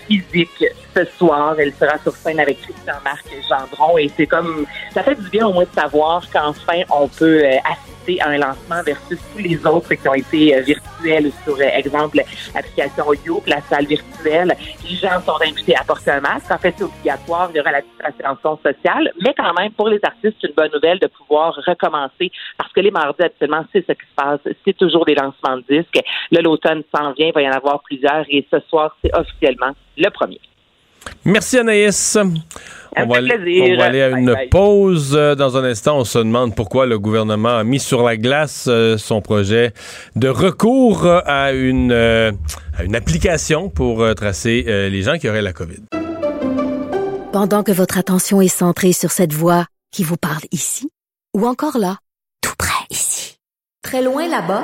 physique ce soir. Elle sera sur scène avec Christian-Marc Gendron. Et c'est comme, ça fait du bien au moins de savoir qu'enfin, on peut euh, assister à un lancement versus tous les autres qui ont été euh, virtuels sur, euh, exemple, l'application Youp, la salle virtuelle. Les gens sont invités à porter un masque. En fait, c'est obligatoire. Il y aura la distanciation sociale. Mais quand même, pour les artistes, c'est une bonne nouvelle de pouvoir recommencer parce que les mardis, habituellement, c'est ce qui se passe. C'est toujours des lancements de disques. Là, l'automne s'en vient. Il va y en avoir plusieurs. Et ce soir, c'est officiellement le premier. Merci Anaïs. Un On va, aller, plaisir. on va aller à Bye une bye. pause. Euh, Dans un instant, on se demande pourquoi le gouvernement a mis sur la glace euh, son projet de recours euh, à une, à une application pour tracer les gens qui auraient la COVID. Pendant que votre attention est centrée sur cette voix qui vous parle ici, ou encore là, tout près ici, très loin là-bas,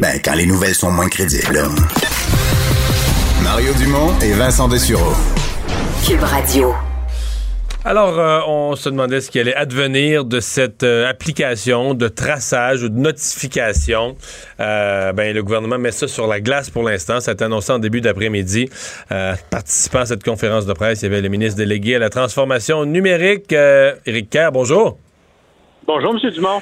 Ben, quand les nouvelles sont moins crédibles. Mario Dumont et Vincent Dessureau. Cube Radio. Alors, euh, on se demandait ce qui allait advenir de cette euh, application de traçage ou de notification. Euh, ben, le gouvernement met ça sur la glace pour l'instant. Ça a été annoncé en début d'après-midi. Euh, participant à cette conférence de presse, il y avait le ministre délégué à la transformation numérique, euh, Éric Kerr. Bonjour. Bonjour, M. Dumont.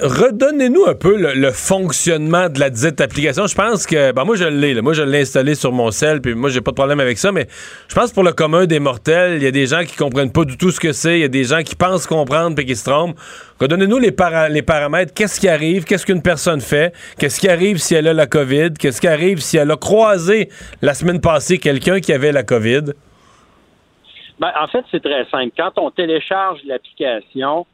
Redonnez-nous un peu le, fonctionnement de la dite application. Je pense que, ben moi je l'ai, moi je l'ai installé sur mon cell, puis moi j'ai pas de problème avec ça, mais je pense pour le commun des mortels, il y a des gens qui comprennent pas du tout ce que c'est, il y a des gens qui pensent comprendre puis qui se trompent. Redonnez-nous les, les paramètres, qu'est-ce qui arrive, qu'est-ce qu'une personne fait, qu'est-ce qui arrive si elle a la COVID, qu'est-ce qui arrive si elle a croisé la semaine passée quelqu'un qui avait la COVID? Ben, en fait, c'est très simple. Quand on télécharge l'application,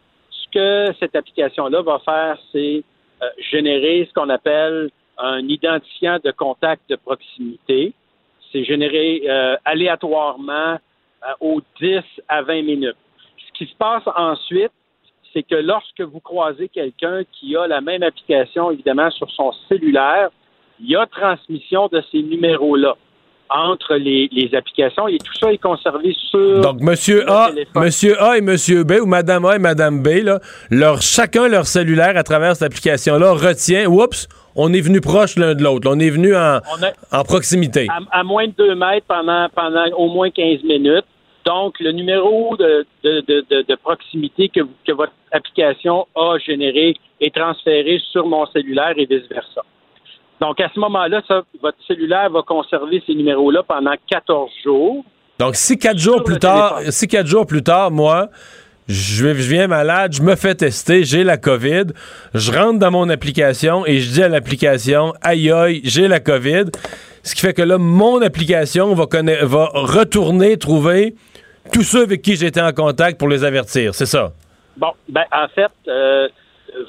que cette application-là va faire, c'est euh, générer ce qu'on appelle un identifiant de contact de proximité. C'est généré euh, aléatoirement euh, aux 10 à 20 minutes. Ce qui se passe ensuite, c'est que lorsque vous croisez quelqu'un qui a la même application, évidemment, sur son cellulaire, il y a transmission de ces numéros-là entre les, les applications et tout ça est conservé sur Donc, Monsieur A. Monsieur A et Monsieur B, ou Madame A et Madame B, là, leur, chacun leur cellulaire à travers cette application-là retient, oups, on est venu proche l'un de l'autre. On est venu en, en proximité. à, à moins de 2 mètres pendant, pendant au moins 15 minutes. Donc, le numéro de, de, de, de- proximité que, que votre application a généré est transféré sur mon cellulaire et vice-versa. Donc, à ce moment-là, ça, votre cellulaire va conserver ces numéros-là pendant 14 jours. Donc, si quatre jours plus tard, téléphone. si quatre jours plus tard, moi, je, viens malade, je me fais tester, j'ai la COVID, je rentre dans mon application et je dis à l'application, aïe aïe, j'ai la COVID. Ce qui fait que là, mon application va, conna- va retourner trouver tous ceux avec qui j'étais en contact pour les avertir. C'est ça? Bon, ben, en fait, euh,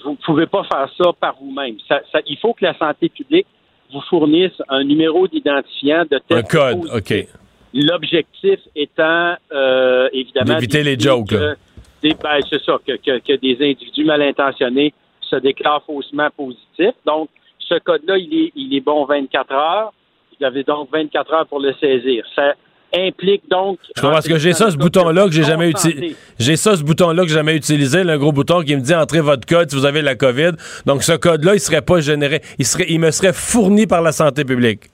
vous ne pouvez pas faire ça par vous-même. Ça- ça- il faut que la santé publique vous fournisse un numéro d'identifiant de test Un code, positif. OK. L'objectif étant, euh, évidemment... D'éviter les jokes, que des- ben, c'est ça, que, que- que des individus mal intentionnés se déclarent faussement positifs. Donc, ce code-là, il est, il est bon 24 heures. Vous avez donc 24 heures pour le saisir. Ça, implique donc. Je comprends parce que j'ai ça, ce bouton-là que j'ai jamais utilisé. J'ai ça, ce bouton-là que j'ai jamais utilisé, le gros bouton qui me dit entrez votre code si vous avez la COVID. Donc ce code-là, il serait pas généré, il serait, il me serait fourni par la santé publique.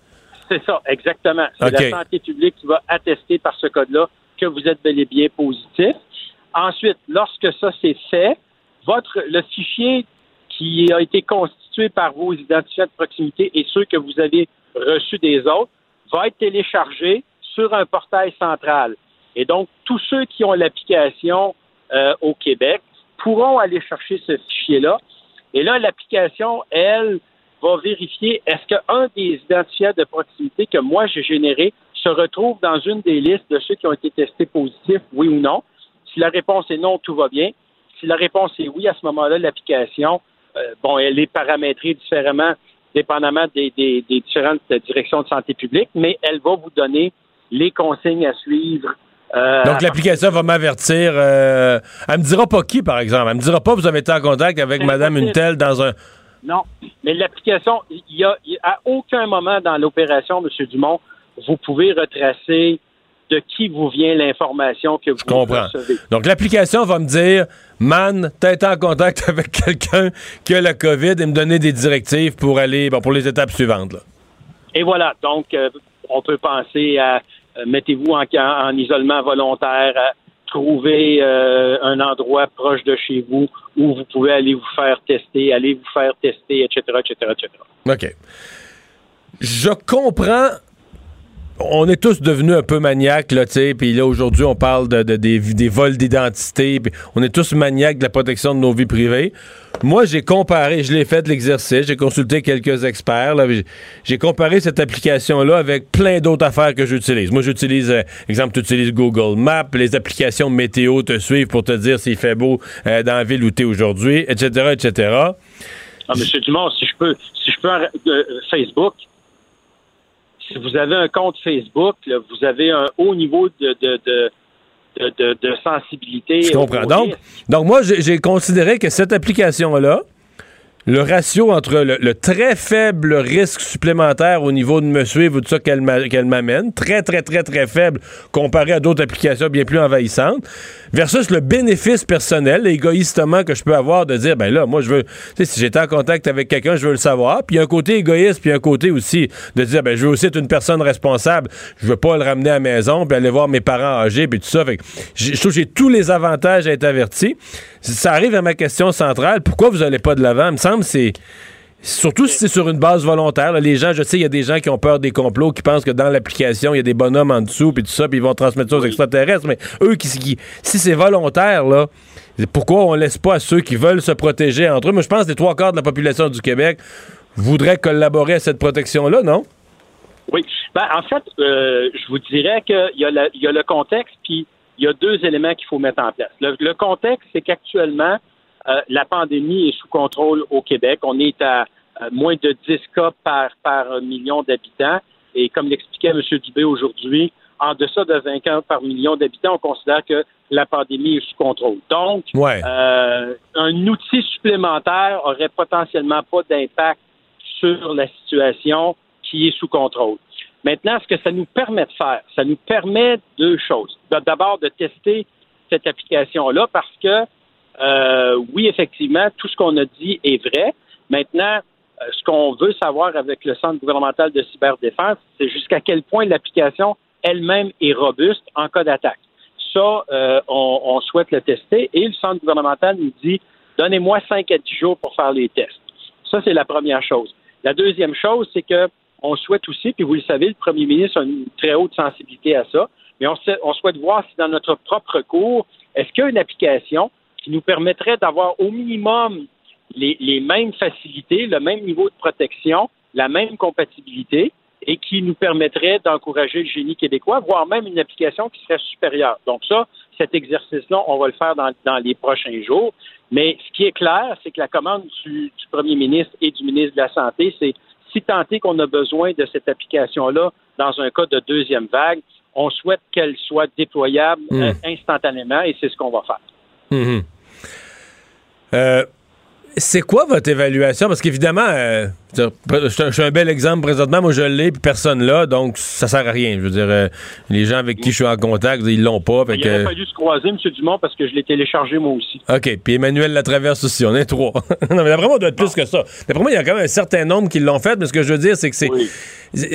C'est ça, exactement. C'est la santé publique qui va attester par ce code-là que vous êtes bel et bien positif. Ensuite, lorsque ça c'est fait, votre le fichier qui a été constitué par vos identifiants de proximité et ceux que vous avez reçus des autres va être téléchargé sur un portail central. Et donc, tous ceux qui ont l'application euh, au Québec pourront aller chercher ce fichier-là. Et là, l'application, elle, va vérifier est-ce qu'un des identifiants de proximité que moi j'ai généré se retrouve dans une des listes de ceux qui ont été testés positifs, oui ou non. Si la réponse est non, tout va bien. Si la réponse est oui, à ce moment-là, l'application, euh, bon, elle est paramétrée différemment, dépendamment des, différentes directions de santé publique, mais elle va vous donner les consignes à suivre. Euh, Donc l'application va m'avertir. Euh, elle me dira pas qui, par exemple. Elle me dira pas vous avez été en contact avec Madame une telle dans un. Non, mais l'application, il y a à aucun moment dans l'opération, M. Dumont, vous pouvez retracer de qui vous vient l'information que vous Je comprends. Donc, l'application va me dire, man, t'as été en contact <laughs> avec quelqu'un qui a la COVID et me donner des directives pour aller, bon, pour les étapes suivantes. Et voilà. Donc, euh, on peut penser à, mettez-vous en, isolement volontaire, à trouver euh, un endroit proche de chez vous où vous pouvez aller vous faire tester, aller vous faire tester, etc., etc., etc. OK. Je comprends on est tous devenus un peu maniaques, là, tu sais, puis là, aujourd'hui, on parle de, des, vols d'identité, on est tous maniaques de la protection de nos vies privées. Moi, j'ai comparé, je l'ai fait l'exercice, j'ai consulté quelques experts, j'ai comparé cette application-là avec plein d'autres affaires que j'utilise. Moi, j'utilise, euh, exemple, tu Google Maps, les applications météo te suivent pour te dire s'il fait beau euh, dans la ville où tu es aujourd'hui, etc., etc. Ah, Monsieur Dumont, si je peux, si je peux, euh, Facebook, si vous avez un compte Facebook, vous avez un haut niveau de, de, sensibilité. Je comprends. Donc, donc, moi, j'ai considéré que cette application-là, le ratio entre le, très faible risque supplémentaire au niveau de me suivre ou de ça qu'elle m'amène, très, très, très, très faible comparé à d'autres applications bien plus envahissantes, versus le bénéfice personnel, égoïstement, que je peux avoir de dire, ben là, moi, je veux, tu sais, si j'étais en contact avec quelqu'un, je veux le savoir. Puis un côté égoïste, puis un côté aussi de dire, ben je veux aussi être une personne responsable. Je veux pas le ramener à la maison, puis aller voir mes parents âgés, puis tout ça. Fait je trouve que j'ai tous les avantages à être averti. Ça arrive à ma question centrale. Pourquoi vous allez pas de l'avant? Il me semble c'est Surtout si c'est sur une base volontaire. les gens, je sais, il y a des gens qui ont peur des complots, qui pensent que dans l'application, il y a des bonhommes en dessous, puis tout ça, puis ils vont transmettre ça aux extraterrestres. Mais eux, qui, si c'est volontaire, là, pourquoi on laisse pas à ceux qui veulent se protéger entre eux? Moi, je pense que les trois quarts de la population du Québec voudraient collaborer à cette protection-là, non? Oui. Ben, en fait, euh, je vous dirais qu'il y, y, a le contexte, puis il y a deux éléments qu'il faut mettre en place. le contexte, c'est qu'actuellement, euh, la pandémie est sous contrôle au Québec. On est à moins de 10 cas par, par million d'habitants. Et comme l'expliquait M. Dubé aujourd'hui, en deçà de 20 cas par million d'habitants, on considère que la pandémie est sous contrôle. Donc, euh, un outil supplémentaire aurait potentiellement pas d'impact sur la situation qui est sous contrôle. Maintenant, ce que ça nous permet de faire, ça nous permet deux choses. D'abord, de tester cette application-là parce que euh, oui, effectivement, tout ce qu'on a dit est vrai. Maintenant, euh, ce qu'on veut savoir avec le Centre gouvernemental de cyberdéfense, c'est jusqu'à quel point l'application elle-même est robuste en cas d'attaque. Ça, euh, on, souhaite le tester et le Centre gouvernemental nous dit donnez-moi 5 à 10 jours pour faire les tests. Ça, c'est la première chose. La deuxième chose, c'est que on souhaite aussi, puis vous le savez, le premier ministre a une très haute sensibilité à ça, mais on, souhaite voir si dans notre propre cours, est-ce qu'il y a une application qui nous permettrait d'avoir au minimum les, mêmes facilités, le même niveau de protection, la même compatibilité et qui nous permettrait d'encourager le génie québécois, voire même une application qui serait supérieure. Donc ça, cet exercice-là, on va le faire dans, les prochains jours. Mais ce qui est clair, c'est que la commande du, premier ministre et du ministre de la Santé, c'est si tant est qu'on a besoin de cette application-là dans un cas de deuxième vague, on souhaite qu'elle soit déployable hmm. euh, instantanément et c'est ce qu'on va faire. Mhm. Euh, C'est quoi votre évaluation? Parce qu'évidemment, euh, je suis un bel exemple présentement. Moi, je l'ai, puis personne là, donc ça sert à rien. Je veux dire, euh, les gens avec qui je suis en contact, ils l'ont pas. Fait Il que- aurait fallu se croiser, M. Dumont, parce que je l'ai téléchargé moi aussi. OK, puis Emmanuel la traverse aussi. On est trois. <laughs> non, mais d'après moi, on doit être plus que ça. D'après moi, il y a quand même un certain nombre qui l'ont fait, mais ce que je veux dire, c'est que c'est.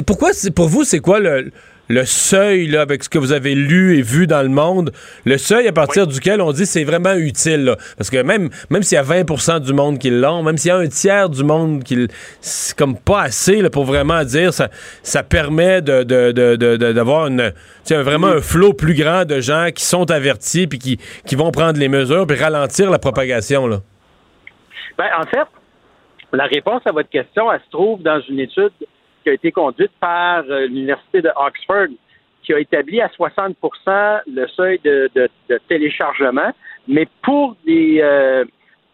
Pourquoi, c'est- pour vous, c'est quoi le, le seuil, là, avec ce que vous avez lu et vu dans le monde, le seuil à partir duquel on dit c'est vraiment utile, là? Parce que même, même s'il y a 20% du monde qui l'ont, même s'il y a un tiers du monde qui c'est comme pas assez, là, pour vraiment dire, ça, ça permet de, de- de- de- de- d'avoir une, vraiment un flot plus grand de gens qui sont avertis puis qui, qui vont prendre les mesures puis ralentir la propagation, là. Ben, en fait, la réponse à votre question, elle se trouve dans une étude qui a été conduite par euh, l'Université de Oxford, qui a établi à 60% le seuil de, téléchargement, mais pour des, euh,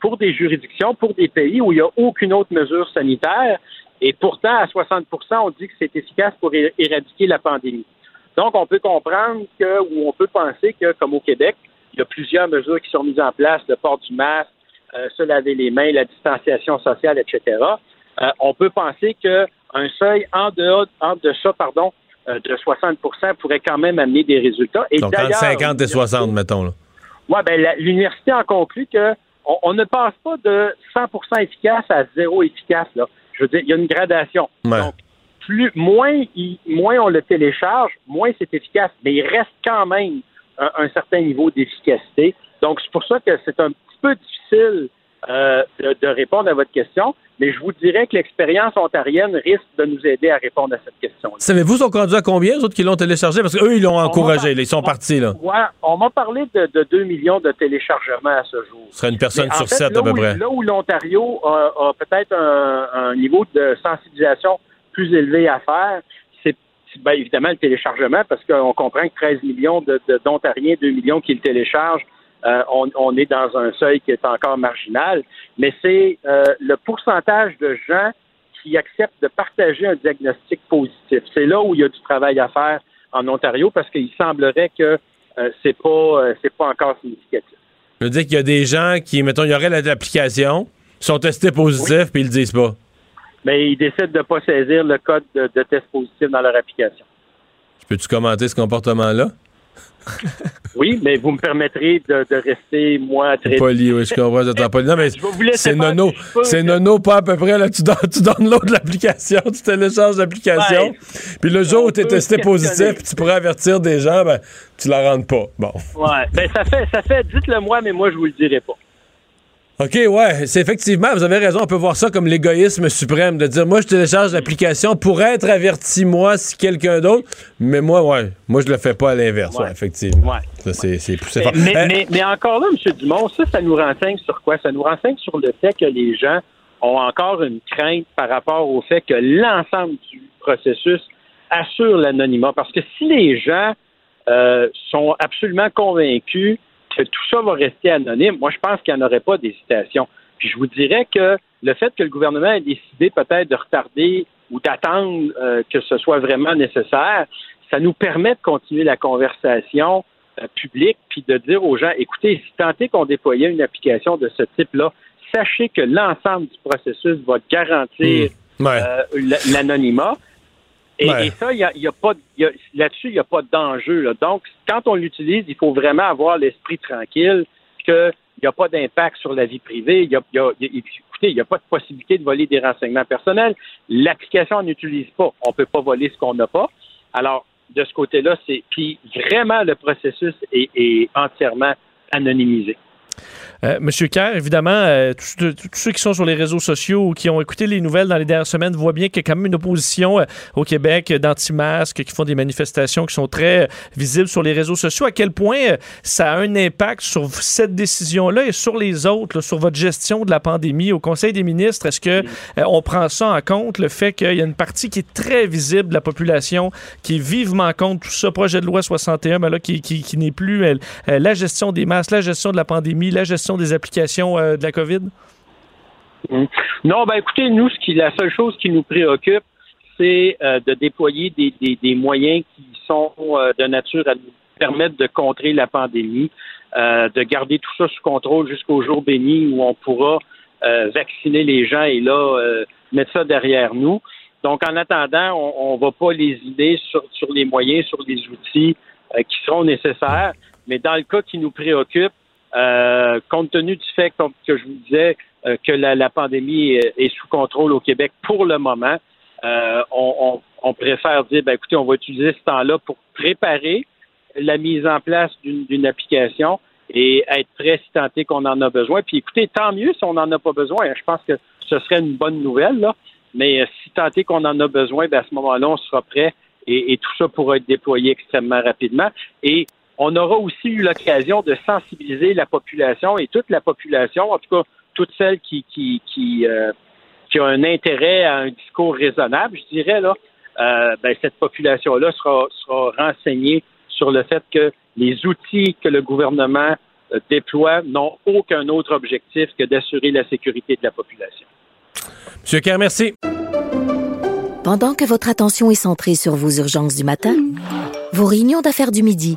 pour des juridictions, pour des pays où il n'y a aucune autre mesure sanitaire, et pourtant, à 60% on dit que c'est efficace pour éradiquer la pandémie. Donc, on peut comprendre que, ou on peut penser que, comme au Québec, il y a plusieurs mesures qui sont mises en place, le port du masque, euh, se laver les mains, la distanciation sociale, etc. On peut penser qu'un seuil en dehors, en deçà, pardon, euh, de 60% pourrait quand même amener des résultats. Et Donc, entre d'ailleurs, 50 et 60, mettons, là. Ouais, ben, l'université en conclut que on, on ne passe pas de 100% efficace à zéro efficace. Là. Je veux dire, il y a une gradation. Ouais. Donc, plus, moins, il- moins on le télécharge, moins c'est efficace. Mais il reste quand même un, un certain niveau d'efficacité. Donc, c'est pour ça que c'est un petit peu difficile euh, de, de répondre à votre question. Mais je vous dirais que l'expérience ontarienne risque de nous aider à répondre à cette question. Savez-vous, sont rendus à combien, les autres qui l'ont téléchargé? Parce qu'eux, ils l'ont encouragé, ils sont partis, là. Ouais, on m'a parlé de, de 2 millions de téléchargements à ce jour. Ce serait une personne Mais sur fait, sept, là à peu où- près. Là où l'Ontario a, a peut-être un, un niveau de sensibilisation plus élevé à faire, c'est bien évidemment le téléchargement, parce qu'on comprend que 13 millions de- de- d'Ontariens, 2 millions qui le téléchargent, euh, on, on est dans un seuil qui est encore marginal, mais c'est euh, le pourcentage de gens qui acceptent de partager un diagnostic positif. C'est là où il y a du travail à faire en Ontario, parce qu'il semblerait que euh, c'est pas c'est pas encore significatif. Je veux dire qu'il y a des gens qui, mettons, il y aurait la- l'application, sont testés positifs, puis ils le disent pas. mais ils décident de ne pas saisir le code de, de test positif dans leur application. Peux-tu commenter ce comportement-là? <laughs> Oui, mais vous me permettrez de, de rester, moi, très... Poli, oui, je comprends, j'entends poli. Non, mais c'est nono. C'est nono, pas à peu près, là. Tu, don- <laughs> tu downloads l'application, tu télécharges l'application. Ouais. Puis le jour où tu es testé positif, puis tu pourrais avertir des gens, ben, tu la rentres pas. Bon. Ouais, ben ça fait, ça fait, dites-le moi, mais moi, je vous le dirai pas. OK, ouais, c'est effectivement, vous avez raison, on peut voir ça comme l'égoïsme suprême, de dire, moi, je télécharge l'application pour être averti, moi, si quelqu'un d'autre, mais moi, ouais, moi, je le fais pas à l'inverse, ouais, effectivement. Ouais. Ça, c'est Mais, fort. mais, Euh, mais- mais encore là, M. Dumont, ça, ça nous renseigne sur quoi? Ça nous renseigne sur le fait que les gens ont encore une crainte par rapport au fait que l'ensemble du processus assure l'anonymat. Parce que si les gens euh, sont absolument convaincus que tout ça va rester anonyme, moi, je pense qu'il n'y en aurait pas d'hésitation. Puis je vous dirais que le fait que le gouvernement ait décidé peut-être de retarder ou d'attendre euh, que ce soit vraiment nécessaire, ça nous permet de continuer la conversation euh, publique, puis de dire aux gens, écoutez, si tant est qu'on déployait une application de ce type-là, sachez que l'ensemble du processus va garantir Hmm. Ouais. euh, l'anonymat. Et, ça, il y a, y a pas, y a- là-dessus, il n'y a pas d'enjeu. là. Donc, quand on l'utilise, il faut vraiment avoir l'esprit tranquille, qu'il n'y a pas d'impact sur la vie privée. Il y a, il y a- il y a- écoutez, il n'y a pas de possibilité de voler des renseignements personnels. L'application on n'utilise pas. On ne peut pas voler ce qu'on n'a pas. Alors, de ce côté-là, c'est. Puis vraiment, le processus est, est entièrement anonymisé. Euh, Monsieur Kerr, évidemment, euh, tous, ceux qui sont sur les réseaux sociaux ou qui ont écouté les nouvelles dans les dernières semaines voient bien qu'il y a quand même une opposition euh, au Québec d'anti-masques qui font des manifestations qui sont très visibles sur les réseaux sociaux. À quel point ça a un impact sur cette décision-là et sur les autres, sur votre gestion de la pandémie? Au Conseil des ministres? Est-ce que on prend ça en compte, le fait qu'il y a une partie qui est très visible de la population, qui est vivement contre tout ça, projet de loi 61, ben là, qui, n'est plus la gestion des masques, la gestion de la pandémie, la gestion des applications euh, de la COVID? Mm. Non, ben écoutez, nous, la seule chose qui nous préoccupe, c'est euh, de déployer des, des- moyens qui sont euh, de nature à nous permettre de contrer la pandémie, de garder tout ça sous contrôle jusqu'au jour béni où on pourra vacciner les gens et là, mettre ça derrière nous. Donc, en attendant, on ne va pas les idées sur, sur les moyens, sur les outils qui seront nécessaires. Mais dans le cas qui nous préoccupe, euh, compte tenu du fait que je vous disais euh, que la, pandémie est, sous contrôle au Québec pour le moment, on, on, on, préfère dire, ben, écoutez, on va utiliser ce temps-là pour préparer la mise en place d'une application et être prêt si tant qu'on en a besoin. Puis écoutez, tant mieux si on n'en a pas besoin. Je pense que ce serait une bonne nouvelle, là. Mais si tant est qu'on en a besoin, ben à ce moment-là, on sera prêt et, et, tout ça pourra être déployé extrêmement rapidement. Et on aura aussi eu l'occasion de sensibiliser la population et toute la population, en tout cas toutes celles qui qui qui, euh, qui ont un intérêt à un discours raisonnable, je dirais là, euh, ben, cette population-là sera sera renseignée sur le fait que les outils que le gouvernement euh, déploie n'ont aucun autre objectif que d'assurer la sécurité de la population. Monsieur Kerr, merci. Pendant que votre attention est centrée sur vos urgences du matin, vos réunions d'affaires du midi,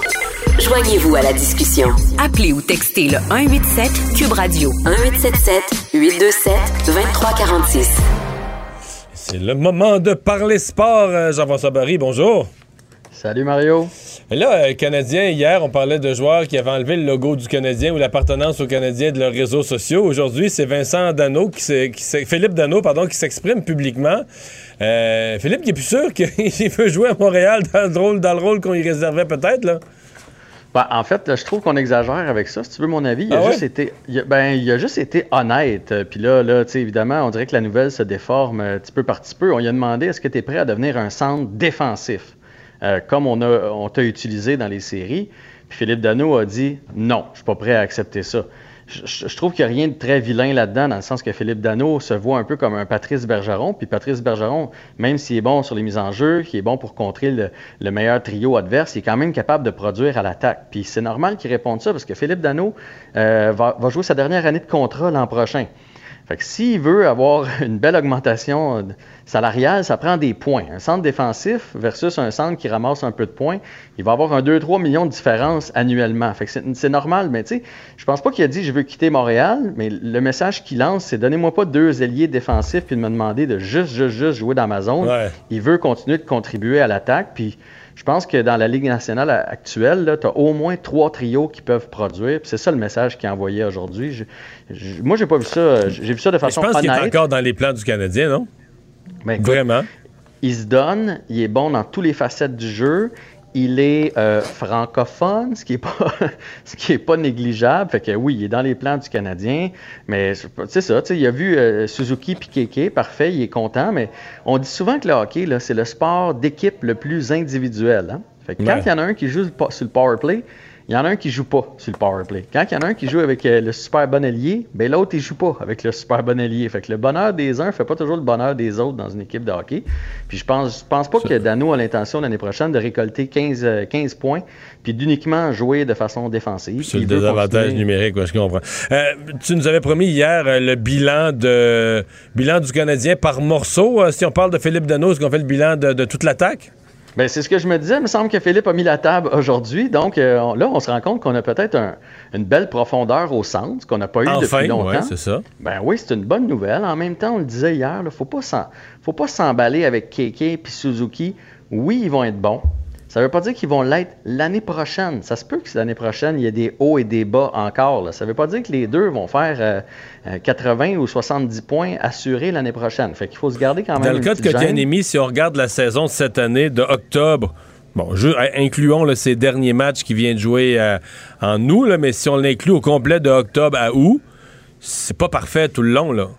Joignez-vous à la discussion. Appelez ou textez le 187 Cube Radio 1877 827 2346. C'est le moment de parler sport. Euh, Jean-François Barry, bonjour. Salut Mario. Et là, euh, Canadien, hier, on parlait de joueurs qui avaient enlevé le logo du Canadien ou l'appartenance au Canadien de leurs réseaux sociaux. Aujourd'hui, c'est Vincent Dano, qui, qui Philippe Dano, pardon, qui s'exprime publiquement. Euh, Philippe qui est plus sûr <laughs> qu'il veut jouer à Montréal dans le rôle, dans le rôle qu'on y réservait peut-être, là. Ben, en fait, là, je trouve qu'on exagère avec ça, si tu veux mon avis. Il a, ah juste, été, il a, ben, il a juste été honnête. Puis là, là évidemment, on dirait que la nouvelle se déforme un petit peu par petit peu. On lui a demandé est-ce que tu es prêt à devenir un centre défensif, euh, comme on, a, on t'a utilisé dans les séries. Puis Philippe Dano a dit non, je suis pas prêt à accepter ça je, trouve qu'il n'y a rien de très vilain là-dedans, dans le sens que Philippe Dano se voit un peu comme un Patrice Bergeron. Puis Patrice Bergeron, même s'il est bon sur les mises en jeu, qui est bon pour contrer le, meilleur trio adverse, il est quand même capable de produire à l'attaque. Puis c'est normal qu'il réponde ça, parce que Philippe Dano euh, va, va jouer sa dernière année de contrat l'an prochain. Fait que s'il veut avoir <laughs> une belle augmentation salariale, ça prend des points. Un centre défensif versus un centre qui ramasse un peu de points, il va avoir un 2-3 millions de différence annuellement. Fait que c'est normal, mais tu sais, je pense pas qu'il a dit je veux quitter Montréal, mais le message qu'il lance, c'est donnez-moi pas deux ailiers défensifs puis de me demander de juste, juste, juste jouer dans ma zone. Il veut continuer de contribuer à l'attaque, puis je pense que dans la Ligue nationale actuelle, tu as au moins trois trios qui peuvent produire. C'est ça le message qu'il a envoyé aujourd'hui. Moi, j'ai pas vu ça. J'ai vu ça de façon honnête. Je pense qu'il est encore dans les plans du Canadien, non? Ben, Vraiment? Il se donne, il est bon dans toutes les facettes du jeu il est euh, francophone, ce qui est pas <laughs> ce qui est pas négligeable. Fait que oui, il est dans les plans du Canadien, mais c'est ça, il a vu euh, Suzuki Keke, parfait, il est content, mais on dit souvent que le hockey là, c'est le sport d'équipe le plus individuel. Hein? Fait que quand il y en a un qui joue sur le power play, il y en a un qui joue pas sur le power play. Quand il y en a un qui joue avec euh, le super bon allié, ben l'autre il joue pas avec le super bon allié. Fait que le bonheur des uns fait pas toujours le bonheur des autres dans une équipe de hockey. Puis je pense je pense pas que Dano a l'intention l'année prochaine de récolter 15, 15 euh, points puis d'uniquement jouer de façon défensive. C'est le désavantage numérique, je comprends. Euh, tu nous avais promis hier le bilan de bilan du Canadien par morceau. si on parle de Philippe Dano, est-ce qu'on fait le bilan de, de toute l'attaque? Ben, c'est ce que je me disais. Il me semble que Philippe a mis la table aujourd'hui. Donc euh, là, on se rend compte qu'on a peut-être une belle profondeur au centre, qu'on n'a pas eu depuis longtemps. Ouais, c'est ça. Ben oui, c'est une bonne nouvelle. En même temps, on le disait hier, il ne faut pas s'emballer avec Keke et Suzuki. Oui, ils vont être bons. Ça ne veut pas dire qu'ils vont l'être l'année prochaine. Ça se peut que l'année prochaine, il y ait des hauts et des bas encore. Ça ne veut pas dire que les deux vont faire 80 euh, euh, ou 70 points assurés l'année prochaine. Fait qu'il faut se garder quand même. Dans le cas de Kotkaniemi, si on regarde la saison de cette année, de octobre, Bon, incluons ces derniers matchs qui viennent de jouer euh, en août, mais si on l'inclut au complet de octobre à août, c'est pas parfait tout le long. Là.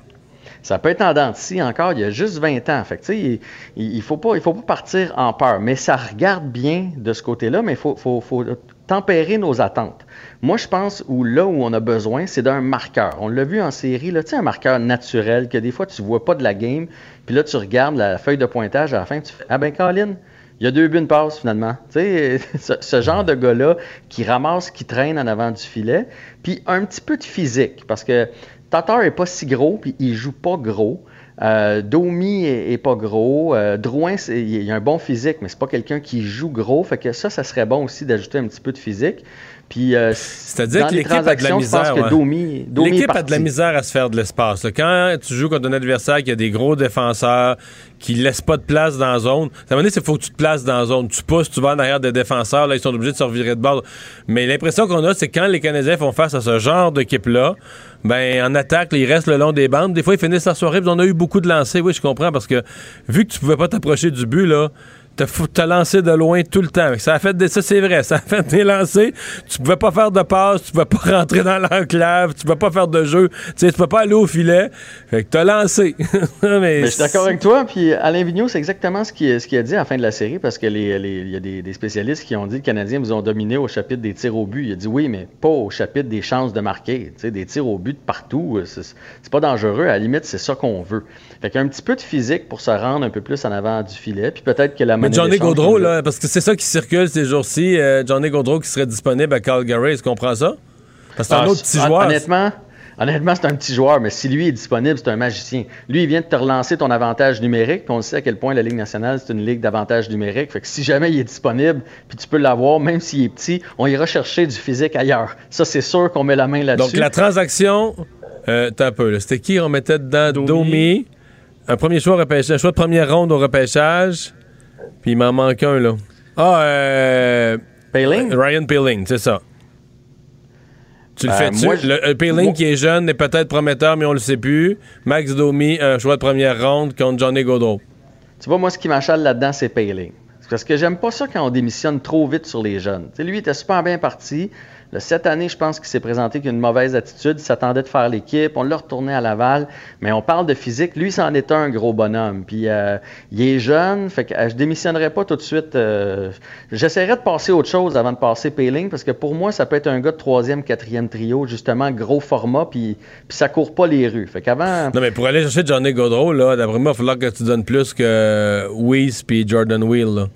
Ça peut être en dents encore, il y a juste 20 ans. Fait que, il, il, faut pas, il faut pas partir en peur. Mais ça regarde bien de ce côté-là, mais il faut, faut, faut, tempérer nos attentes. Moi, je pense où là où on a besoin, c'est d'un marqueur. On l'a vu en série, là, un marqueur naturel que des fois tu vois pas de la game, puis là tu regardes la feuille de pointage à la fin, tu fais ah ben Colin, il y a deux buts, une passe finalement. Tu <laughs> ce, ce genre de gars-là qui ramasse, qui traîne en avant du filet, puis un petit peu de physique parce que Tatar est pas si gros, puis il joue pas gros. Euh, Domi est, est pas gros. Euh, Drouin, il a un bon physique, mais c'est pas quelqu'un qui joue gros. Fait que ça, ça serait bon aussi d'ajouter un petit peu de physique. Puis, euh, C'est-à-dire que l'équipe a de la misère. Ouais. Domi, Domi L'équipe a de la misère à se faire de l'espace. Quand tu joues contre un adversaire qui a des gros défenseurs, qui laisse pas de place dans la zone, à un moment donné, il faut que tu te places dans la zone. Tu pousses, tu vas en arrière des défenseurs, là, ils sont obligés de se revirer de bord. Mais l'impression qu'on a, c'est que quand les Canadiens font face à ce genre d'équipe-là, ben, en attaque, là, ils restent le long des bandes. Des fois, ils finissent la soirée, puis on a eu beaucoup de lancers. Oui, je comprends, parce que vu que tu pouvais pas t'approcher du but, là, T'as lancé de loin tout le temps. Ça a fait des, ça c'est vrai, ça a fait des lancers. Tu pouvais pas faire de passe, tu pouvais pas <laughs> rentrer dans l'enclave, tu pouvais pas faire de jeu. Tu sais, tu peux pas aller au filet. Fait que t'as lancé. <laughs> mais Mais je suis d'accord avec toi. Puis Alain Vigneault, c'est exactement ce qu'il ce qu'il a dit à la fin de la série parce que les- les- il y a des, des spécialistes qui ont dit que les Canadiens vous ont dominé au chapitre des tirs au but. Il a dit oui, mais pas au chapitre des chances de marquer. Tu sais, des tirs au but de partout, euh, c'est c'est pas dangereux. À la limite, c'est ça qu'on veut. Fait qu'un petit peu de physique pour se rendre un peu plus en avant du filet. Puis peut-être que la Mais Johnny Gaudreau, là, parce que c'est ça qui circule ces jours-ci. euh, Johnny Gaudreau qui serait disponible à Calgary, tu comprends ça? Parce que c'est un Ah, autre petit joueur. Honnêtement, honnêtement c'est un petit joueur, mais si lui est disponible, c'est un magicien. Lui, il vient de te relancer ton avantage numérique, puis on sait à quel point la Ligue nationale, c'est une ligue d'avantage numérique. Fait que si jamais il est disponible, puis tu peux l'avoir, même s'il est petit, on ira chercher du physique ailleurs. Ça, c'est sûr qu'on met la main là-dessus. Donc la transaction, euh, t'as un peu. C'était qui? On mettait dedans? Domi. Un premier choix au repêchage, un choix de première ronde au repêchage. Puis il m'en manque un, là. Ah, euh. Payling? Ryan Peeling, c'est ça. Tu le Euh, fais-tu? moi, Le euh, Peeling moi- qui est jeune est peut-être prometteur, mais on le sait plus. Max Domi, un choix de première ronde contre Johnny Gaudreau. Tu vois, moi, ce qui m'achale là-dedans, c'est Payling. Parce que j'aime pas ça quand on démissionne trop vite sur les jeunes. Tu sais, lui, il était super bien parti. Là, cette année, je pense qu'il s'est présenté avec une mauvaise attitude. Il s'attendait de faire l'équipe. On l'a retourné à Laval. Mais on parle de physique. Lui, c'en est un gros bonhomme. Puis, euh, il est jeune. Fait que euh, je démissionnerai pas tout de suite. euh, J'essaierai de passer autre chose avant de passer Payling. Parce que pour moi, ça peut être un gars de troisième, quatrième trio. Justement, gros format. Puis, puis ça court pas les rues. Fait qu'avant. Non, mais pour aller chercher Johnny Gaudreau, là, d'après moi, il va falloir que tu donnes plus que Weiss puis Jordan Wheel, là.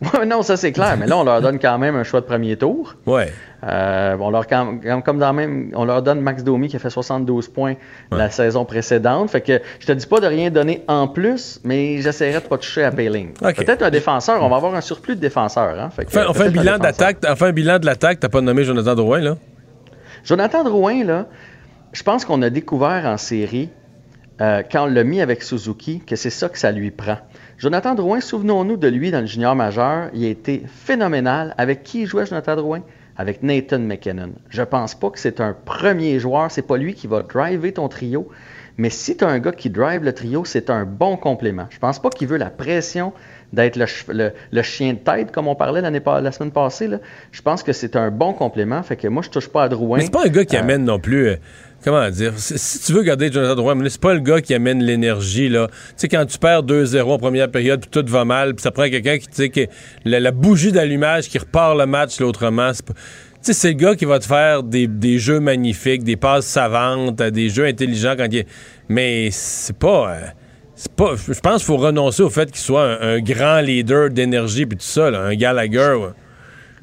<laughs> Non, ça c'est clair. Mais là, on leur donne quand même un choix de premier tour. Ouais. Euh, on leur comme dans même, on leur donne Max Domi qui a fait 72 points la saison précédente. Fait que je te dis pas de rien donner en plus, mais j'essaierai de pas toucher à Payling. Ok. Peut-être un défenseur. On va avoir un surplus de défenseurs. Hein? Fait que, Fait- on fait un bilan d'attaque. Un bilan de l'attaque. T'as pas nommé Jonathan Drouin, là? Jonathan Drouin, là, je pense qu'on a découvert en série, euh, quand on l'a mis avec Suzuki, que c'est ça que ça lui prend. Jonathan Drouin, souvenons-nous de lui dans le junior majeur, il a été phénoménal. Avec qui jouait Jonathan Drouin? Avec Nathan McKinnon. Je pense pas que c'est un premier joueur, c'est pas lui qui va driver ton trio, mais si tu as un gars qui drive le trio, c'est un bon complément. Je pense pas qu'il veut la pression d'être le, ch- le- le chien de tête, comme on parlait la semaine passée. là. Je pense que c'est un bon complément, fait que moi, je touche pas à Drouin. Mais c'est pas un gars qui Euh, amène non plus. Comment dire? Si, tu veux garder Jonathan Drouin, c'est pas le gars qui amène l'énergie, là. Tu sais, quand tu perds 2-0 en première période, puis tout va mal, puis ça prend quelqu'un qui, tu sais, qui la, bougie d'allumage qui repart le match l'autrement. c'est sais, c'est le gars qui va te faire des, des jeux magnifiques, des passes savantes, euh, des jeux intelligents quand il est. Mais c'est pas. euh, c'est pas. Je pense qu'il faut renoncer au fait qu'il soit un, un grand leader d'énergie puis tout ça, là, un Gallagher. ouais.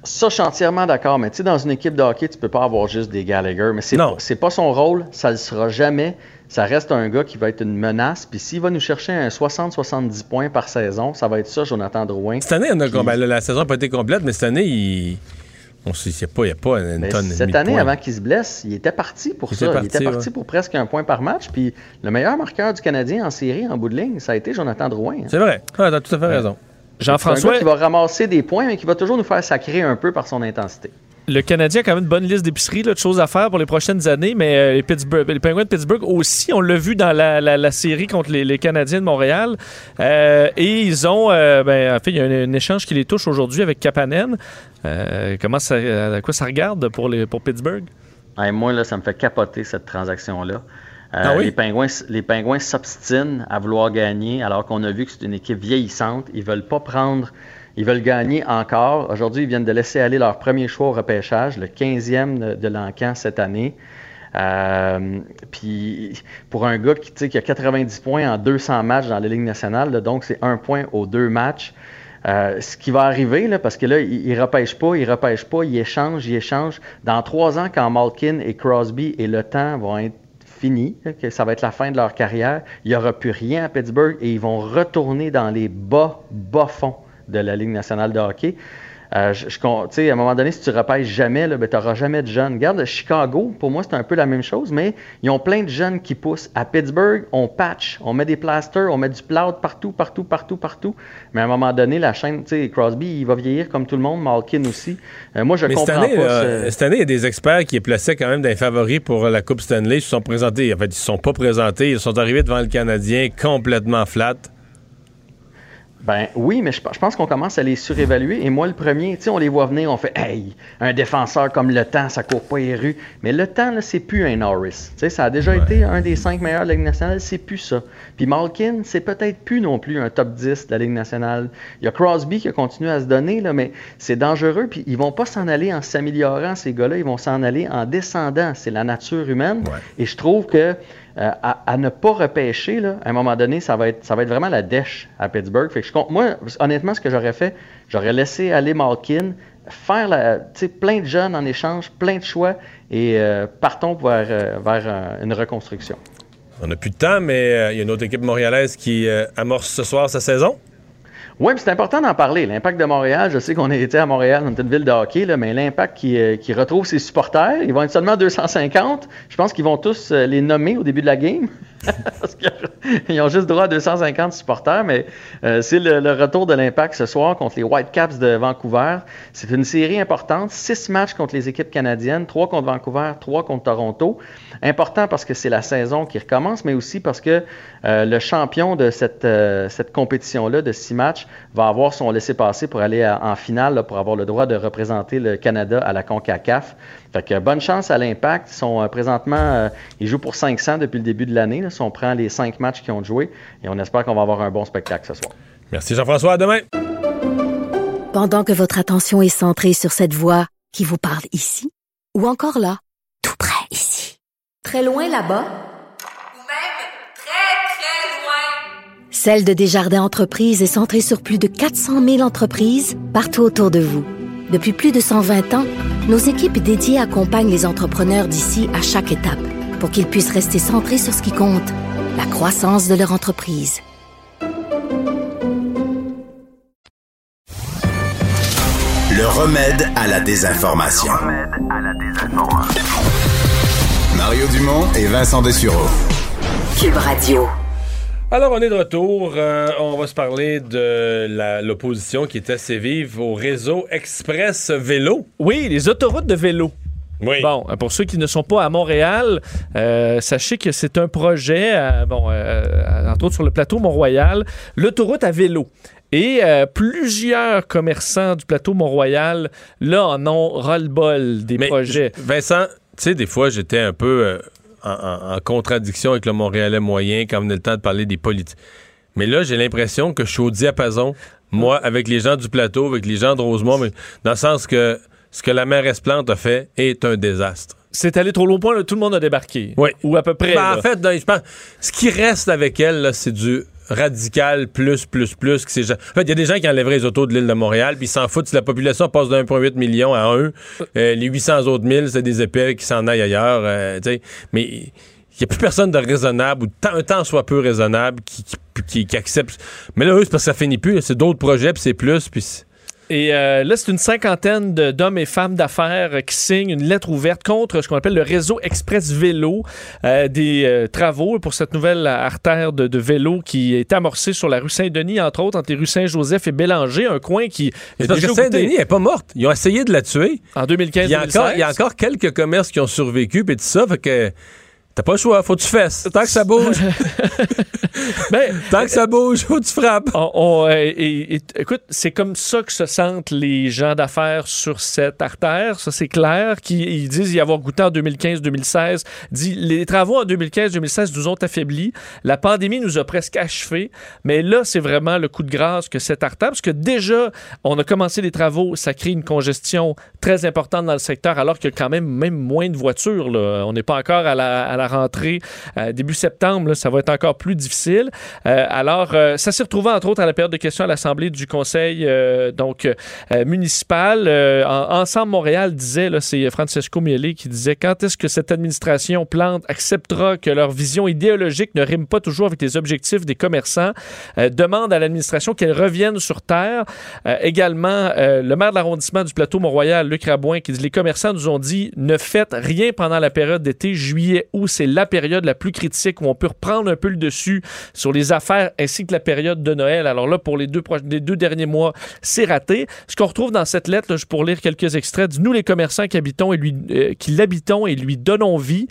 Ça, je suis entièrement d'accord, mais tu sais, dans une équipe de hockey, tu peux pas avoir juste des Gallagher, mais c'est pas, pas son rôle, ça le sera jamais. Ça reste un gars qui va être une menace, puis s'il va nous chercher un 60-70 points par saison, ça va être ça, Jonathan Drouin. Cette année, on a, ben, là, la saison n'a pas été complète, mais cette année, il. On sait, il n'y a, pas- il y a pas une Mais tonne et cette de année, points. avant qu'il se blesse, il était parti pour Il ça. était il était parti, ouais. pour presque un point par match, puis le meilleur marqueur du Canadien en série, en bout de ligne, ça a été Jonathan Drouin. hein. C'est vrai. Ah, t'as tout à fait raison. Gars qui va ramasser des points, mais qui va toujours nous faire sacrer un peu par son intensité. Le Canadien a quand même une bonne liste d'épiceries, de choses à faire pour les prochaines années, mais euh, les, Pittsburgh, les Penguins de Pittsburgh aussi, on l'a vu dans la, la- la série contre les, les Canadiens de Montréal. Euh, et ils ont, euh, ben, en fait, il y a un, un échange qui les touche aujourd'hui avec Kapanen. Euh, comment ça, à quoi ça regarde pour, les, pour Pittsburgh? Hey, moi, là, ça me fait capoter cette transaction-là. Euh, Ah oui? les, pingouins, les Pingouins s'obstinent à vouloir gagner alors qu'on a vu que c'est une équipe vieillissante. Ils veulent pas prendre. Ils veulent gagner encore. Aujourd'hui, ils viennent de laisser aller leur premier choix au repêchage, le 15e de, de l'encan cette année. Euh, puis pour un gars qui, qui a 90 points en 200 matchs dans la Ligue nationale, là, donc c'est un point aux deux matchs. Euh, ce qui va arriver, là, parce que là, il, ne repêche pas, il repêche pas, il échange, il échange. Dans trois ans, quand Malkin et Crosby et le temps vont être que ça va être la fin de leur carrière, il n'y aura plus rien à Pittsburgh et ils vont retourner dans les bas, bas fonds de la Ligue nationale de hockey. Euh, je, je, à un moment donné, si tu repêches jamais, ben, tu n'auras jamais de jeunes. Regarde, Chicago, pour moi, c'est un peu la même chose, mais ils ont plein de jeunes qui poussent. À Pittsburgh, on patch, on met des plasters, on met du plout partout, partout, partout, partout. Mais à un moment donné, la chaîne, tu sais, Crosby, il va vieillir comme tout le monde, Malkin aussi. Euh, moi, je mais comprends cette année, pas. euh, cette année, il y a des experts qui plaçaient quand même des favoris pour la Coupe Stanley. Ils se sont présentés. En fait, ils ne sont pas présentés. Ils sont arrivés devant le Canadien complètement flat. Ben oui, mais je, je pense qu'on commence à les surévaluer. Et moi, le premier, tu sais, on les voit venir, on fait Hey, un défenseur comme le temps, ça court pas les rues. Mais le temps, là, c'est plus un Norris. Tu sais, ça a déjà ouais. été un des cinq meilleurs de la Ligue nationale, c'est plus ça. Puis Malkin, c'est peut-être plus non plus un top 10 de la Ligue nationale. Il y a Crosby qui a continué à se donner, là, mais c'est dangereux. Puis ils vont pas s'en aller en s'améliorant, ces gars-là, ils vont s'en aller en descendant. C'est la nature humaine. Ouais. Et je trouve que euh, à, ne pas repêcher, là, à un moment donné, ça va être, ça va être vraiment la dèche à Pittsburgh. Moi, honnêtement, ce que j'aurais fait, j'aurais laissé aller Malkin, faire plein de jeunes en échange, plein de choix, et euh, partons vers, euh, vers une reconstruction. On n'a plus de temps, mais il y a une autre équipe montréalaise qui amorce ce soir sa saison. Oui, c'est important d'en parler. L'impact de Montréal, je sais qu'on était à Montréal, on était une ville de hockey, mais l'impact qui, euh, qui, retrouve ses supporters, ils vont être seulement 250. Je pense qu'ils vont tous euh, les nommer au début de la game. <laughs> Parce qu'ils ont juste droit à 250 supporters, mais euh, c'est le, retour de l'impact ce soir contre les Whitecaps de Vancouver. C'est une série importante. Six matchs contre les équipes canadiennes, trois contre Vancouver, trois contre Toronto. Important parce que c'est la saison qui recommence, mais aussi parce que euh, le champion de cette, euh, cette compétition-là de six matchs va avoir son laissé-passer pour aller en finale, pour avoir le droit de représenter le Canada à la CONCACAF. Fait que bonne chance à l'impact. Ils sont euh, présentement, euh, ils jouent pour 500 depuis le début de l'année. Si on prend les cinq matchs qu'ils ont joués, et on espère qu'on va avoir un bon spectacle ce soir. Merci Jean-François. À demain. Pendant que votre attention est centrée sur cette voix qui vous parle ici, ou encore là, tout près ici, très loin là-bas, ou même très très loin, Celle de Desjardins Entreprises est centrée sur plus de 400 000 entreprises partout autour de vous. Depuis plus de 120 ans, nos équipes dédiées accompagnent les entrepreneurs d'ici à chaque étape pour qu'ils puissent rester centrés sur ce qui compte, la croissance de leur entreprise. Le remède à la désinformation. Le remède à la désinformation. Mario Dumont et Vincent Dessureau. Cube Radio. Alors, on est de retour. Euh, on va se parler de l'opposition qui est assez vive au réseau Express Vélo. Oui, les autoroutes de vélo. Oui. Bon, pour ceux qui ne sont pas à Montréal, euh, sachez que c'est un projet, euh, bon, entre autres sur le plateau Mont-Royal, l'autoroute à vélo. Et euh, plusieurs commerçants du plateau Mont-Royal, là, en ont ras-le-bol des Mais, projets. Vincent, tu sais, des fois, j'étais un peu euh, en, contradiction avec le Montréalais moyen quand venait le temps de parler des politiques. Mais là, j'ai l'impression que je suis au diapason, moi, avec les gens du plateau, avec les gens de Rosemont, mais dans le sens que ce que la mairesse Plante a fait est un désastre. C'est allé trop loin point, là, tout le monde a débarqué. Oui. Ou à peu près. Ben, en fait, non, je pense, ce qui reste avec elle, c'est du radical plus, plus, plus. Que. En fait, il y a des gens qui enlèveraient les autos de l'île de Montréal, puis ils s'en foutent si la population passe de 1,8 million à 1. Euh, les 800 autres mille, c'est des épais qui s'en aillent ailleurs. Euh, mais il n'y a plus personne de raisonnable, ou un temps soit peu raisonnable, qui, qui, qui, qui accepte. Mais là, eux, c'est parce que ça finit plus. C'est d'autres projets, puis c'est plus, puis et euh, là, c'est une cinquantaine d'hommes et femmes d'affaires qui signent une lettre ouverte contre ce qu'on appelle le réseau Express Vélo, euh, des euh, travaux pour cette nouvelle artère de, de, vélo qui est amorcée sur la rue Saint-Denis, entre autres, entre les rues Saint-Joseph et Bélanger, un coin qui... Parce que Saint-Denis n'est pas morte. Ils ont essayé de la tuer. En 2015 il y, a encore, il y a encore quelques commerces qui ont survécu, puis tout ça, fait que T'as pas le choix, faut que tu fasses. Tant que ça bouge. <laughs> Ben, Tant que ça bouge, faut que tu frappes. On- on, euh, et- et- écoute, c'est comme ça que se sentent les gens d'affaires sur cette artère, ça c'est clair, qui ils disent y avoir goûté en 2015-2016. Dit les travaux en 2015-2016 nous ont affaiblis, la pandémie nous a presque achevés, mais là c'est vraiment le coup de grâce que cette artère, parce que déjà on a commencé les travaux, ça crée une congestion très importante dans le secteur, alors qu'il y a quand même même moins de voitures. là. On n'est pas encore à la, à la rentrée euh, début septembre, ça va être encore plus difficile. Euh, alors, euh, ça s'est retrouvé entre autres à la période de questions à l'Assemblée du Conseil donc municipal. En- Ensemble Montréal disait, c'est Francesco Miele qui disait, quand est-ce que cette administration plante acceptera que leur vision idéologique ne rime pas toujours avec les objectifs des commerçants, demande à l'administration qu'elle revienne sur terre. Également, le maire de l'arrondissement du plateau Mont-Royal, Luc Rabouin, qui dit, les commerçants nous ont dit, ne faites rien pendant la période d'été, juillet, août, c'est la période la plus critique où on peut reprendre un peu le dessus sur les affaires ainsi que la période de Noël. Alors là, pour les deux, les deux derniers mois, c'est raté. Ce qu'on retrouve dans cette lettre, je pour lire quelques extraits, dit, nous les commerçants qui habitons et lui, euh, qui l'habitons et lui donnons vie.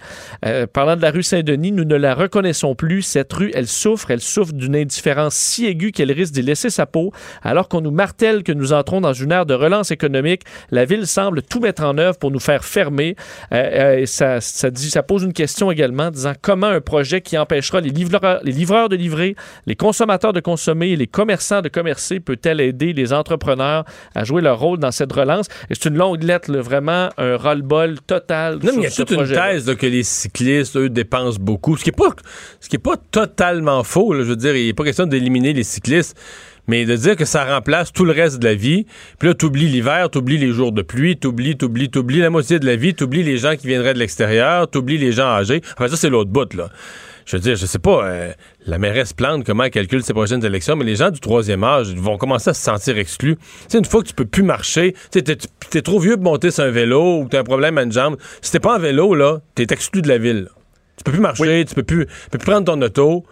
Euh, parlant de la rue Saint-Denis, nous ne la reconnaissons plus. Cette rue, elle souffre, elle souffre d'une indifférence si aiguë qu'elle risque d'y laisser sa peau. Alors qu'on nous martèle que nous entrons dans une ère de relance économique, la ville semble tout mettre en œuvre pour nous faire fermer. Euh, et ça, ça pose une question également, disant comment un projet qui empêchera les livreurs, les livreurs de livrer, les consommateurs de consommer et les commerçants de commercer peut-elle aider les entrepreneurs à jouer leur rôle dans cette relance? Et c'est une longue lettre, là, vraiment un roll-ball total. Non, mais il y a toute une thèse là, que les cyclistes, eux, dépensent beaucoup. Ce qui n'est pas, ce qui est pas totalement faux. là. je veux dire, il n'est pas question d'éliminer les cyclistes, mais de dire que ça remplace tout le reste de la vie. Puis là, t'oublies l'hiver, t'oublies les jours de pluie, t'oublies, t'oublies, t'oublies la moitié de la vie, t'oublies les gens qui viendraient de l'extérieur, t'oublies les gens âgés. Enfin, ça, c'est l'autre bout, là. Je veux dire, je sais pas, euh, la mairesse Plante, comment elle calcule ses prochaines élections, mais les gens du troisième âge vont commencer à se sentir exclus. Tu sais, une fois que tu peux plus marcher, tu trop vieux pour monter sur un vélo ou t'as un problème à une jambe, si t'es pas en vélo, là, t'es exclu de la ville. là. Tu peux plus marcher, tu peux plus, tu peux plus prendre ton auto.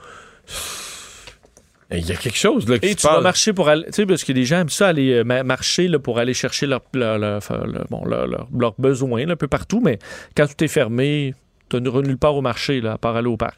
Il y a quelque chose, là, qui Et se tu vas passe. marcher pour aller, tu sais, parce que les gens aiment ça aller euh, ma- marcher là, pour aller chercher leurs leur, leur- leur- bon, leur- besoins un peu partout, mais quand tout est fermé, tu n'as nulle part au marché, là, à part aller au parc.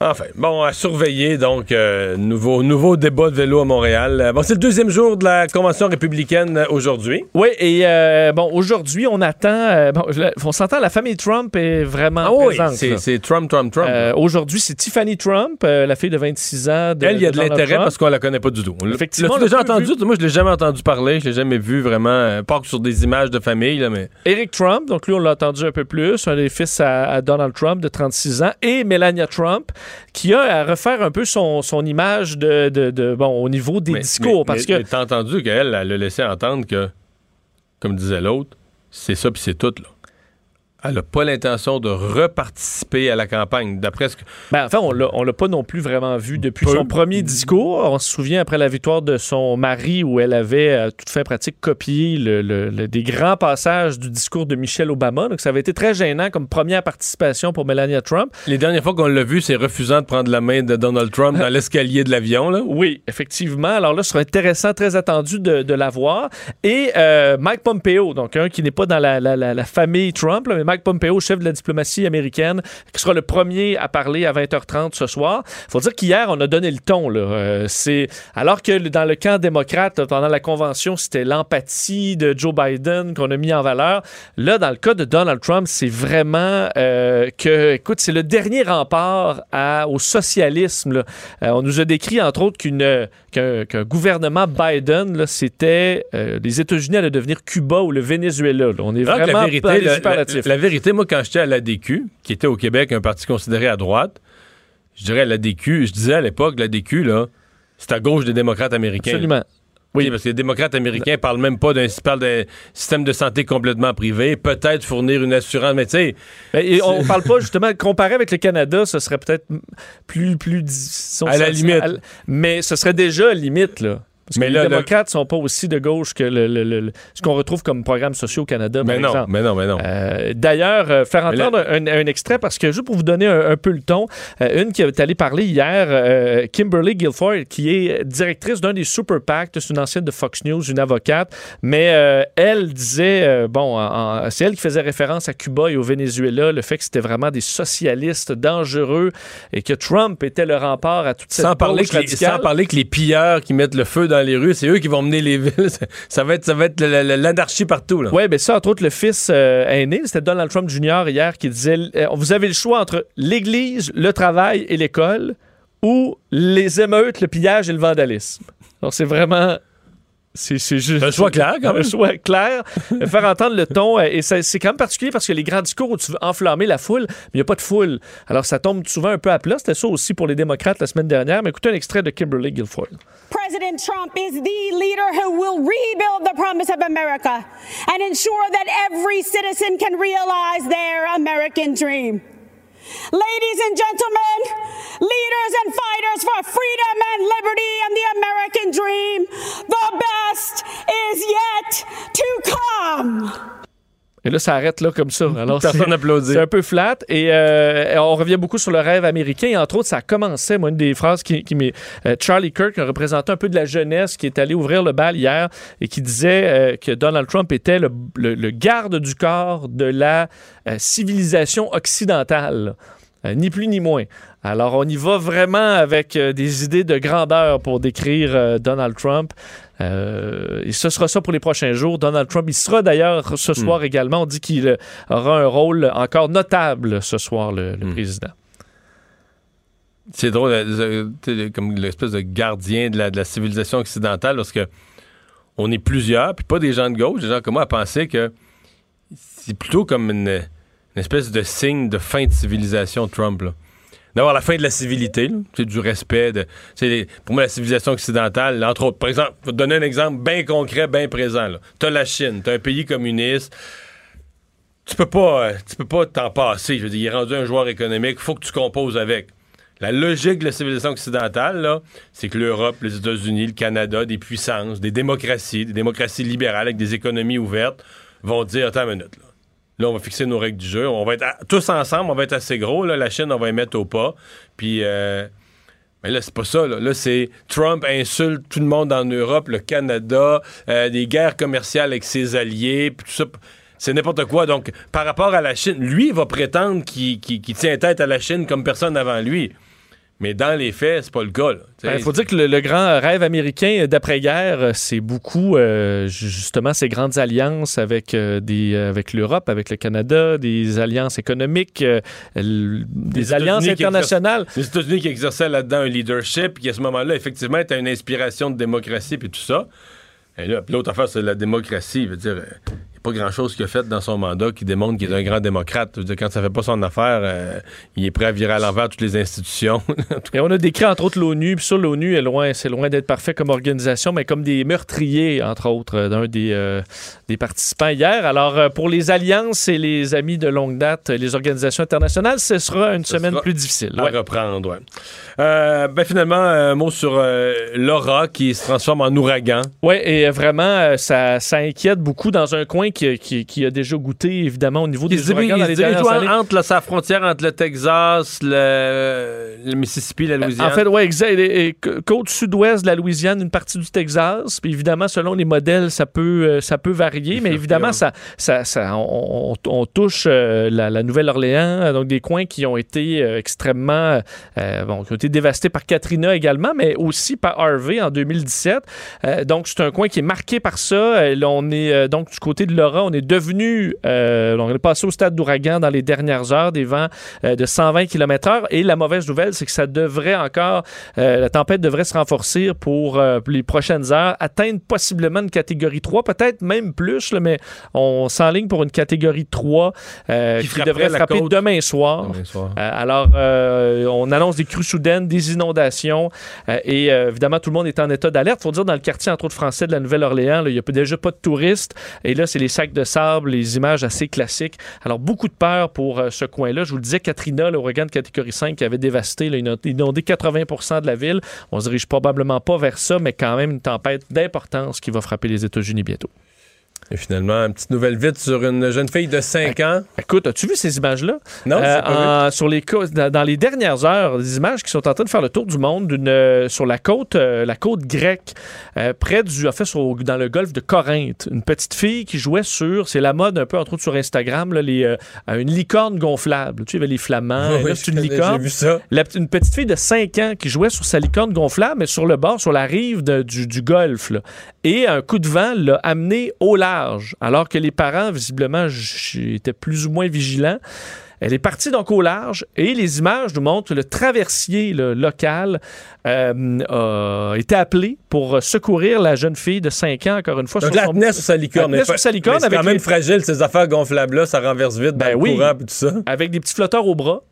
Enfin, bon, à surveiller, donc, euh, nouveau, nouveau débat de vélo à Montréal. Euh, Bon, c'est le deuxième jour de la Convention républicaine euh, aujourd'hui. Oui, et euh, bon, aujourd'hui, on attend. euh, bon, on s'entend, la famille Trump est vraiment Ah oui, c'est- Trump, Trump, Trump. Aujourd'hui, c'est Tiffany Trump, la fille de 26 ans. De, Elle, il y a de l'intérêt parce qu'on la connaît pas du tout. Effectivement, L'as-tu on l'a déjà entendu? Moi, je l'ai jamais entendu parler. Je l'ai jamais vu vraiment, pas que sur des images de famille, là, mais. Eric Trump, donc lui, on l'a entendu un peu plus, un des fils à, à Donald Trump de 36 ans, et Melania Trump, qui a à refaire un peu son, son image de, de- de- bon, au niveau des mais- discours. mais- parce mais- que T'as entendu qu'elle, elle a laissé entendre que, comme disait l'autre, c'est ça puis c'est tout, là. Elle n'a pas l'intention de reparticiper à la campagne. D'après ce que. Ben, enfin, on on l'a pas non plus vraiment vu depuis Peu. son premier discours. On se souvient après la victoire de son mari où elle avait, à toute fin pratique, copié le- le- le- des grands passages du discours de Michelle Obama. Donc, ça avait été très gênant comme première participation pour Melania Trump. Les dernières fois qu'on l'a vu, c'est refusant de prendre la main de Donald Trump dans l'escalier de l'avion, là. Oui, effectivement. Alors là, ce sera intéressant, très attendu de, de la voir. Et euh, Mike Pompeo, donc un qui n'est pas dans la, la- la- la famille Trump, là, mais Mike Pompeo, chef de la diplomatie américaine, qui sera le premier à parler à 20h30 ce soir. faut dire qu'hier, on a donné le ton. Là. Euh, c'est alors que le- dans le camp démocrate, pendant la convention, c'était l'empathie de Joe Biden qu'on a mis en valeur. Là, dans le cas de Donald Trump, c'est vraiment euh, que, écoute, c'est le dernier rempart à- au socialisme. là. Euh, on nous a décrit, entre autres, qu'une, qu'un, qu'un gouvernement Biden, là, c'était euh, les États-Unis allaient devenir Cuba ou le Venezuela. là. On est vraiment la vérité, la vérité, moi, quand j'étais à l'ADQ, qui était au Québec un parti considéré à droite, je dirais à l'ADQ, je disais à l'époque, l'ADQ, là, c'est à gauche des démocrates américains. Absolument. Oui, parce que les démocrates américains parlent même pas d'un parlent système de santé complètement privé, peut-être fournir une assurance, mais tu sais. Ben, on parle pas <laughs> justement comparé avec le Canada, ce serait peut-être plus plus À la limite. à- mais ce serait déjà limite là. Parce que Mais les là, le- démocrates sont pas aussi de gauche que le- le- ce qu'on retrouve comme programme social au Canada, par Mais non, exemple. mais non, mais non. Euh, D'ailleurs, euh, faire là- entendre un, un extrait, parce que juste pour vous donner un, un peu le ton, euh, une qui est allée parler hier, euh, Kimberly Guilfoyle, qui est directrice d'un des super PAC, c'est une ancienne de Fox News, une avocate, mais elle disait, bon, c'est elle qui faisait référence à Cuba et au Venezuela, le fait que c'était vraiment des socialistes dangereux et que Trump était le rempart à toute cette Sans parler, que les, sans parler que les pilleurs qui mettent le feu dans les rues, c'est eux qui vont mener les villes. <laughs> Ça- va être, ça va être la- la- l'anarchie partout. Oui, ben ça, entre autres, le fils euh, aîné, c'était Donald Trump Jr. hier qui disait euh, Vous avez le choix entre l'Église, le travail et l'école, ou les émeutes, le pillage et le vandalisme. Alors, c'est vraiment. C'est c'est juste. un choix clair, quand même. <laughs> Un choix clair. <laughs> Faire entendre le ton. euh, Et ça- c'est quand même particulier parce que les grands discours où tu veux enflammer la foule, mais il n'y a pas de foule. Alors, ça tombe souvent un peu à plat. C'était ça aussi pour les démocrates la semaine dernière. Mais écoutez un extrait de Kimberly Guilfoyle. President Trump is the leader who will rebuild the promise of America and ensure that every citizen can realize their American dream. Ladies and gentlemen, leaders and fighters for freedom and liberty and the American dream, the best is yet to come. Et là, ça arrête là comme ça. <laughs> Alors, Personne n'applaudit. C'est un peu flat. Et euh, on revient beaucoup sur le rêve américain. Et entre autres, ça commençait, moi, une des phrases qui, qui m'est. euh, Charlie Kirk, un représentant un peu de la jeunesse, qui est allé ouvrir le bal hier et qui disait euh, que Donald Trump était le, le- le garde du corps de la civilisation occidentale. Ni plus ni moins. Alors, on y va vraiment avec des idées de grandeur pour décrire Donald Trump. Euh, et ce sera ça pour les prochains jours. Donald Trump, il sera d'ailleurs ce soir également. On dit qu'il euh, aura un rôle encore notable ce soir, le, le président. C'est drôle, euh, t'sais, comme l'espèce de gardien de la, de la civilisation occidentale, parce que on est plusieurs, puis pas des gens de gauche, des gens comme moi, à penser que c'est plutôt comme une, une espèce de signe de fin de civilisation, Trump. là. D'avoir la fin de la civilité, t'sais, du respect. De, pour moi, la civilisation occidentale, entre autres, par exemple, je vais te donner un exemple bien concret, bien présent. Tu as la Chine, tu as un pays communiste tu peux pas euh, tu peux pas t'en passer. Je veux dire, il est rendu un joueur économique, faut que tu composes avec. La logique de la civilisation occidentale, c'est que l'Europe, les États-Unis, le Canada, des puissances, des démocraties, des démocraties libérales avec des économies ouvertes, vont dire Attends une minute, là. Là, on va fixer nos règles du jeu. On va être tous ensemble, on va être assez gros. Là, la Chine, on va y mettre au pas. Puis, euh, mais là, c'est pas ça. Là, c'est Trump insulte tout le monde en Europe, le Canada, euh, des guerres commerciales avec ses alliés, puis tout ça. C'est n'importe quoi. Donc, par rapport à la Chine, lui, va prétendre qu'il tient tête à la Chine comme personne avant lui. Mais dans les faits, c'est pas le cas. sais, Il faut dire que le, le grand rêve américain d'après-guerre, euh, c'est beaucoup euh, ju- justement ces grandes alliances avec, euh, des, avec l'Europe, avec le Canada, des alliances économiques, euh, l- des Les alliances internationales. Les États-Unis qui exerçaient là-dedans un leadership, qui à ce moment-là, effectivement, était une inspiration de démocratie puis tout ça. Et là, l'autre affaire, c'est la démocratie. Je veux dire, a pas grand-chose qu'il a fait dans son mandat qui démontre qu'il est un grand démocrate. Je veux dire, quand ça fait pas son affaire, euh, il est prêt à virer à l'envers toutes les institutions. <laughs> Et on a décrit entre autres l'ONU, puis ça, l'ONU est loin, c'est loin d'être parfait comme organisation, mais comme des meurtriers, entre autres, euh, d'un des, euh, des participants hier. Alors, pour les alliances et les amis de longue date, les organisations internationales, ce sera une semaine sera plus difficile. à Ouais. reprendre, ouais. Euh, ben finalement, un mot sur Laura qui se transforme en ouragan. Oui, et vraiment, ça, ça inquiète beaucoup dans un coin qui, qui- qui a déjà goûté, évidemment, au niveau des ouragans dans les dernières années. entre la, sa frontière entre le Texas, le, le Mississippi, la Louisiane. En fait, oui, exact. Et- côte sud-ouest de la Louisiane, une partie du Texas. Puis évidemment, selon les modèles, ça peut, euh, ça peut varier. Mais évidemment, ça, ça, ça- on, touche euh, la, la Nouvelle-Orléans, euh, donc des coins qui ont été euh, extrêmement, euh, bon, qui ont été dévastés par Katrina également, mais aussi par Harvey en 2017. Euh, donc, c'est un coin qui est marqué par ça. Là, on est donc du côté de Laura, on est devenu, euh, on est passé au stade d'ouragan dans les dernières heures, des vents euh, de 120 km/h. Et la mauvaise nouvelle, c'est que ça devrait encore, euh, la tempête devrait se renforcer pour les prochaines heures, atteindre possiblement une catégorie 3, peut-être même plus, là, mais on s'enligne pour une catégorie 3 euh, Qui devrait frapper côte. demain soir. Demain soir. Alors, on annonce des crues soudaines, des inondations, et évidemment, tout le monde est en état d'alerte. faut dire, dans le quartier, entre autres français de la Nouvelle-Orléans, il n'y a déjà pas de touristes, et là, c'est les les sacs de sable, les images assez classiques. Alors, beaucoup de peur pour euh, ce coin-là. Je vous le disais, Katrina, l'ouragan de catégorie 5 qui avait dévasté, inondé 80% de la ville. On se dirige probablement pas vers ça, mais quand même une tempête d'importance qui va frapper les États-Unis bientôt. Et finalement, une petite nouvelle vite sur une jeune fille de 5 ans. Écoute, as-tu vu ces images-là? Non, Euh, pas en- sur les dans, les dernières heures, des images qui sont en train de faire le tour du monde euh, sur la côte, euh, la côte grecque, euh, près du, en fait, sur- dans le golfe de Corinthe. Une petite fille qui jouait sur, c'est la mode un peu entre autres sur Instagram, là, les, une licorne gonflable. Tu sais, il y avait les flamands. <laughs> Oui, c'est une licorne. j'ai vu ça. La- une petite fille de 5 ans qui jouait sur sa licorne gonflable, mais sur le bord, sur la rive de- du, du golfe. là. Et un coup de vent l'a amené au large, alors que les parents, visiblement, étaient plus ou moins vigilants. Elle est partie donc au large et les images nous montrent que le traversier local euh, a été appelé pour secourir la jeune fille de 5 ans, encore une fois. Donc, sur la son- tenait sur sa licorne. Sur sa licorne C'est avec quand même les- fragile, ces affaires gonflables-là. Ça renverse vite dans Ben le oui. courant et tout ça. avec des petits flotteurs au bras.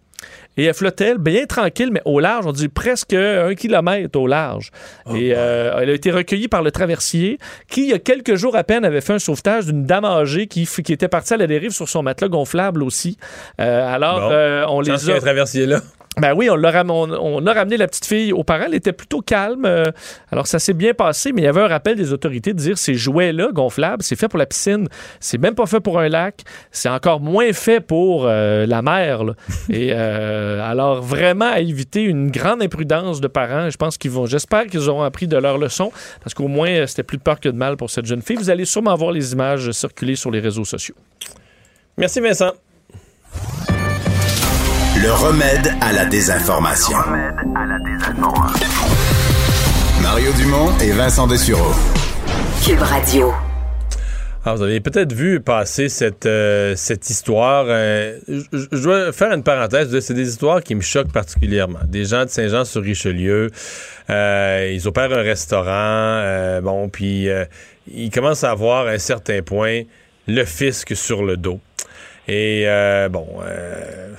Et elle flottait bien tranquille, mais au large, on dit presque un kilomètre au large. et euh, elle a été recueillie par le traversier, qui, il y a quelques jours à peine, avait fait un sauvetage d'une dame âgée qui, était partie à la dérive sur son matelas gonflable aussi. Euh, alors, Bon. euh, on Chance les a... un traversier là. Ben oui, on, a ramené la petite fille aux parents. Elle était plutôt calme. euh, alors, ça s'est bien passé, mais il y avait un rappel des autorités de dire ces jouets-là gonflables, c'est fait pour la piscine. C'est même pas fait pour un lac. C'est encore moins fait pour euh, la mer. là. <laughs> Et euh, alors, vraiment, à éviter une grande imprudence de parents. Je pense qu'ils vont, j'espère qu'ils auront appris de leur leçon, parce qu'au moins, c'était plus de peur que de mal pour cette jeune fille. Vous allez sûrement voir les images circuler sur les réseaux sociaux. Merci, Vincent. Le remède à la désinformation. Mario Dumont et Vincent Dessureau. Cube Radio. Ah, vous avez peut-être vu passer cette, euh, cette histoire. euh, je, je dois faire une parenthèse. C'est des histoires qui me choquent particulièrement. Des gens de Saint-Jean-sur-Richelieu, euh, ils opèrent un restaurant. euh, bon, puis euh, ils commencent à avoir à un certain point le fisc sur le dos. Et euh, bon, euh,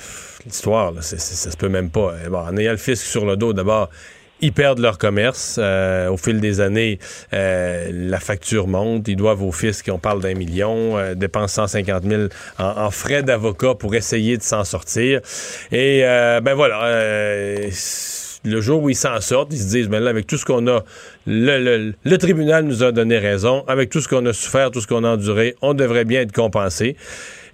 l'histoire, ça se peut même pas. En ayant le fisc sur le dos, d'abord, ils perdent leur commerce. Euh, au fil des années, euh, la facture monte. Ils doivent au fisc, on parle d'un million, euh, dépensent 150 000 en, frais d'avocat pour essayer de s'en sortir. Et ben voilà. le jour où ils s'en sortent, ils se disent, ben là, avec tout ce qu'on a, le tribunal nous a donné raison, avec tout ce qu'on a souffert, tout ce qu'on a enduré, on devrait bien être compensé.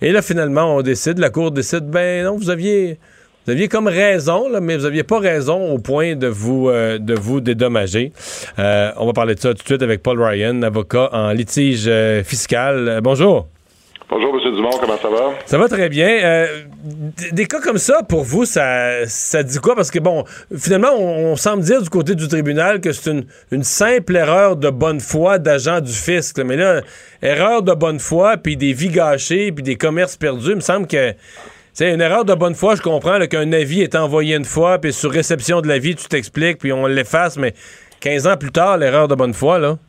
Et là, finalement, on décide, la Cour décide, ben non, vous aviez, vous aviez comme raison, là, mais vous aviez pas raison au point de vous, euh, de vous dédommager. Euh, on va parler de ça tout de suite avec Paul Ryan, avocat en litige euh, fiscal. Bonjour. Bonjour, M. Dumont, comment ça va? Ça va très bien. Des cas comme ça, pour vous, ça, ça dit quoi? Parce que, bon, finalement, on, semble dire du côté du tribunal que c'est une, simple erreur de bonne foi d'agent du fisc. Mais là, erreur de bonne foi, puis des vies gâchées, puis des commerces perdus, il me semble que... C'est une erreur de bonne foi, je comprends qu'un avis est envoyé une fois, puis sur réception de l'avis, tu t'expliques, puis on l'efface, mais 15 ans plus tard, l'erreur de bonne foi, là.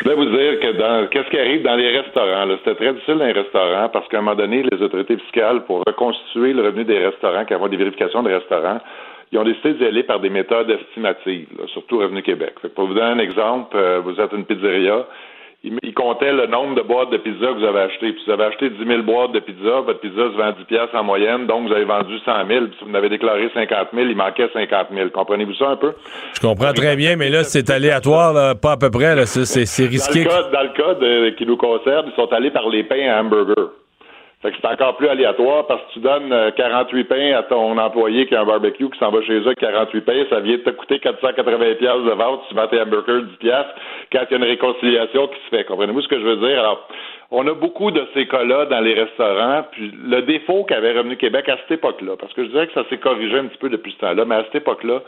Je voulais vous dire que dans qu'est-ce qui arrive dans les restaurants, c'était très difficile dans les restaurants parce qu'à un moment donné, les autorités fiscales, pour reconstituer le revenu des restaurants, qui des vérifications de restaurants, ils ont décidé d'y aller par des méthodes estimatives, là, surtout Revenu Québec. Fait que pour vous donner un exemple, euh, vous êtes une pizzeria, ils comptaient le nombre de boîtes de pizza que vous avez achetées. Puis vous avez acheté 10 000 boîtes de pizza, votre pizza se vend 10 piastres en moyenne, donc vous avez vendu 100 000. Puis si vous en avez déclaré 50 000, il manquait 50 000. Comprenez-vous ça un peu? Je comprends très bien, mais là, c'est aléatoire, là, pas à peu près, c'est- risqué. Dans le cas, dans le cas de- qui nous concerne, ils sont allés par les pains à hamburger. Fait que c'est encore plus aléatoire parce que tu donnes euh, 48 pains à ton employé qui a un barbecue qui s'en va chez eux avec 48 pains, ça vient de te coûter 480 pièces de vente, tu vends tes hamburgers 10 pièces quand il y a une réconciliation qui se fait. Comprenez-vous ce que je veux dire? Alors, on a beaucoup de ces cas-là dans les restaurants, puis le défaut qu'avait Revenu Québec à cette époque-là, parce que je dirais que ça s'est corrigé un petit peu depuis ce temps-là, mais à cette époque-là,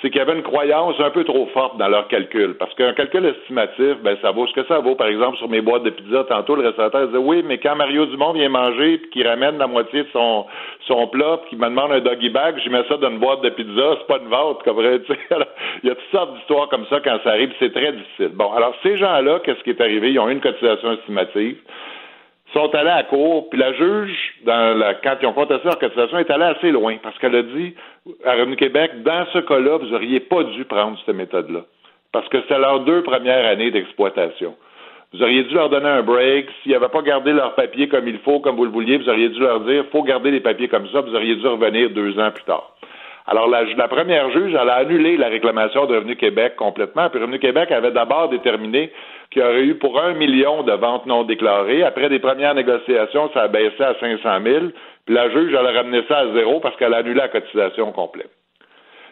c'est qu'il y avait une croyance un peu trop forte dans leur calcul. Parce qu'un calcul estimatif, ben, ça vaut ce que ça vaut. Par exemple, sur mes boîtes de pizza, tantôt, le restaurateur disait, oui, mais quand Mario Dumont vient manger puis qu'il ramène la moitié de son, son plat puis qu'il me demande un doggy bag, je mets ça dans une boîte de pizza, c'est pas une vente, comme vrai, <laughs> Il y a toutes sortes d'histoires comme ça quand ça arrive, c'est très difficile. Bon, alors, ces gens-là, qu'est-ce qui est arrivé? Ils ont eu une cotisation estimative sont allés à la cour, puis la juge, dans la, quand ils ont contesté leur cotisation, est allée assez loin, parce qu'elle a dit à Revenu Québec, dans ce cas-là, vous n'auriez pas dû prendre cette méthode-là, parce que c'est leurs deux premières années d'exploitation. Vous auriez dû leur donner un break. S'ils n'avaient pas gardé leurs papiers comme il faut, comme vous le vouliez, vous auriez dû leur dire faut garder les papiers comme ça, vous auriez dû revenir deux ans plus tard. Alors, la, la première juge, elle a annulé la réclamation de Revenu Québec complètement. Puis Revenu Québec avait d'abord déterminé qu'il y aurait eu pour un million de ventes non déclarées. Après des premières négociations, ça a baissé à 500 000. Puis la juge, elle a ramené ça à zéro parce qu'elle a annulé la cotisation complète.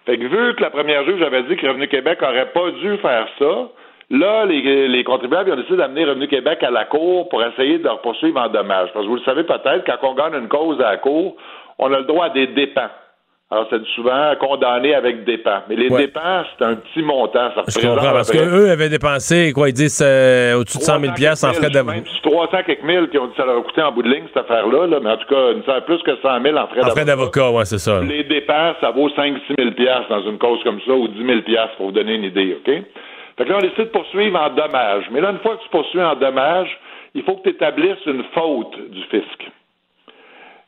Fait que vu que la première juge avait dit que Revenu Québec aurait pas dû faire ça, là, les, les contribuables ont décidé d'amener Revenu Québec à la Cour pour essayer de leur poursuivre en dommages. Parce que vous le savez peut-être, quand on gagne une cause à la Cour, on a le droit à des dépens. Alors, c'est souvent condamné avec dépens. Mais les Ouais. dépenses, c'est un petit montant. Ça Je comprends, parce près qu'eux avaient dépensé, quoi, ils disent euh, au-dessus de 100 000 en frais d'avocat. Même si 300 quelques mille qui ont dit que ça leur a coûté en bout de ligne, cette affaire-là, là, mais en tout cas, une- ça a plus que 100 000 en frais En frais d'avocat. d'avocat, ouais, c'est ça. Les dépenses, ça vaut 5-6 000 dans une cause comme ça, ou 10 000 pour vous donner une idée, OK? Fait que là, on décide de poursuivre en dommages. Mais là, une fois que tu poursuis en dommages, il faut que tu établisses une faute du fisc.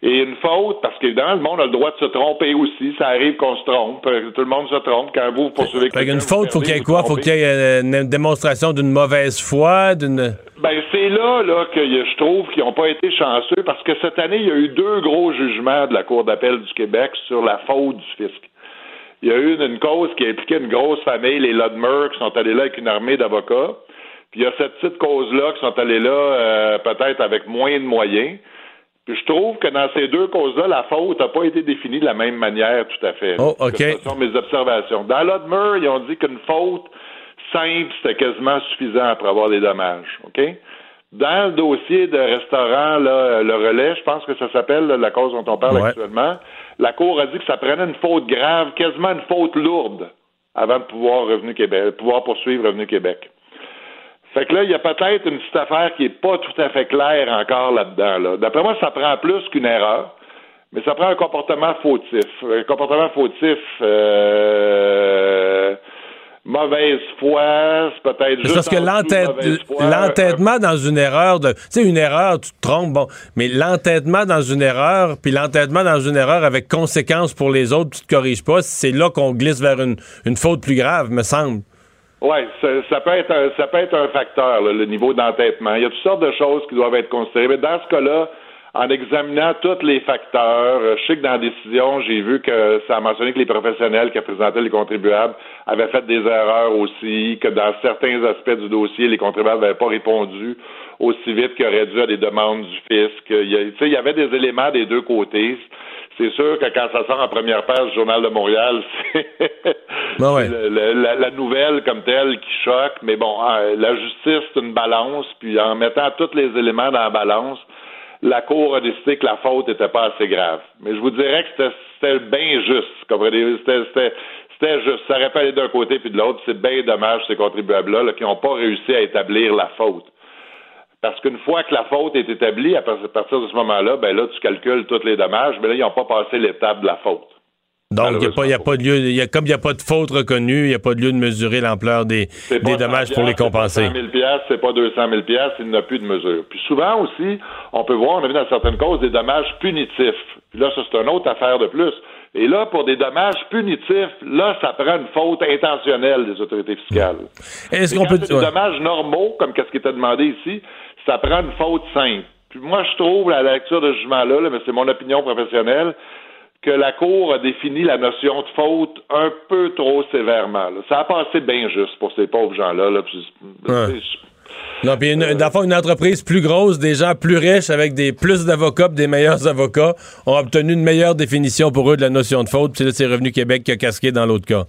Et une faute, parce qu'évidemment, le monde a le droit de se tromper aussi. Ça arrive qu'on se trompe. euh, Tout le monde se trompe. Quand vous, vous poursuivez quelqu'un, vous faute, faut qu'il y ait quoi? Faut trompez. qu'il y ait euh, une démonstration d'une mauvaise foi, d'une... Ben, c'est là, là que je trouve qu'ils n'ont pas été chanceux parce que cette année, il y a eu deux gros jugements de la Cour d'appel du Québec sur la faute du fisc. Il y a eu une, une cause qui a impliqué une grosse famille, les Ludmer, qui sont allés là avec une armée d'avocats. Puis il y a cette petite cause-là qui sont allés là euh, peut-être avec moins de moyens. Je trouve que dans ces deux causes-là, la faute n'a pas été définie de la même manière tout à fait. Oh, OK. Ce sont mes observations. Dans Ludmer, ils ont dit qu'une faute simple, c'était quasiment suffisant pour avoir des dommages. OK? Dans le dossier de restaurant, là, le relais, je pense que ça s'appelle la cause dont on parle Ouais. actuellement, la Cour a dit que ça prenait une faute grave, quasiment une faute lourde, avant de pouvoir Revenu Québec, pouvoir poursuivre Revenu Québec. Fait que là, il y a peut-être une petite affaire qui est pas tout à fait claire encore là-dedans. Là. D'après moi, ça prend plus qu'une erreur, mais ça prend un comportement fautif. Un comportement fautif, euh, mauvaise foi, c'est peut-être juste parce que l'entêtement dans une erreur de. Tu sais, une erreur, tu te trompes, bon. Mais l'entêtement dans une erreur, puis l'entêtement dans une erreur avec conséquences pour les autres, tu te corriges pas, c'est là qu'on glisse vers une, une faute plus grave, me semble. Oui, ça, ça peut être un, ça peut être un facteur, là, le niveau d'entêtement. Il y a toutes sortes de choses qui doivent être considérées. Mais dans ce cas-là, en examinant tous les facteurs, euh, je sais que dans la décision, j'ai vu que ça a mentionné que les professionnels qui représentaient les contribuables avaient fait des erreurs aussi, que dans certains aspects du dossier, les contribuables n'avaient pas répondu aussi vite qu'ils auraient dû à des demandes du fisc. Il y, a- tu sais, il y avait des éléments des deux côtés. C'est sûr que quand ça sort en première page du Journal de Montréal, <laughs> c'est Ben ouais. la, la nouvelle comme telle qui choque. Mais bon, euh, la justice, c'est une balance. Puis en mettant tous les éléments dans la balance, la Cour a décidé que la faute n'était pas assez grave. Mais je vous dirais que c'était- bien juste. C'était juste. Ça aurait pas allé d'un côté puis de l'autre. C'est bien dommage, ces contribuables-là, là, qui n'ont pas réussi à établir la faute. Parce qu'une fois que la faute est établie, à partir de ce moment-là, ben là, tu calcules tous les dommages, mais là, ils n'ont pas passé l'étape de la faute. Donc, il n'y a, pas- a pas de lieu, y a, comme il n'y a pas de faute reconnue, il n'y a pas de lieu de mesurer l'ampleur des, C'est des pas dommages 100 pour les c'est pas compenser. 100 000 c'est pas 200 000 il n'y a plus de mesure. Puis souvent aussi, on peut voir, on a vu dans certaines causes des dommages punitifs. Puis là, ça, c'est une autre affaire de plus. Et là, pour des dommages punitifs, là, ça prend une faute intentionnelle des autorités fiscales. Est-ce qu'on peut c'est des ouais. dommages normaux, comme qu'est-ce qui était demandé ici, ça prend une faute simple. Puis moi, je trouve, à la lecture de ce jugement-là, là, mais c'est mon opinion professionnelle, que la Cour a défini la notion de faute un peu trop sévèrement. là. Ça a passé bien juste pour ces pauvres gens-là. Là, Ouais. Non, puis une, fond, une entreprise plus grosse, des gens plus riches avec des plus d'avocats, des meilleurs avocats, ont obtenu une meilleure définition pour eux de la notion de faute. Puis là, c'est Revenu Québec qui a casqué dans l'autre cas.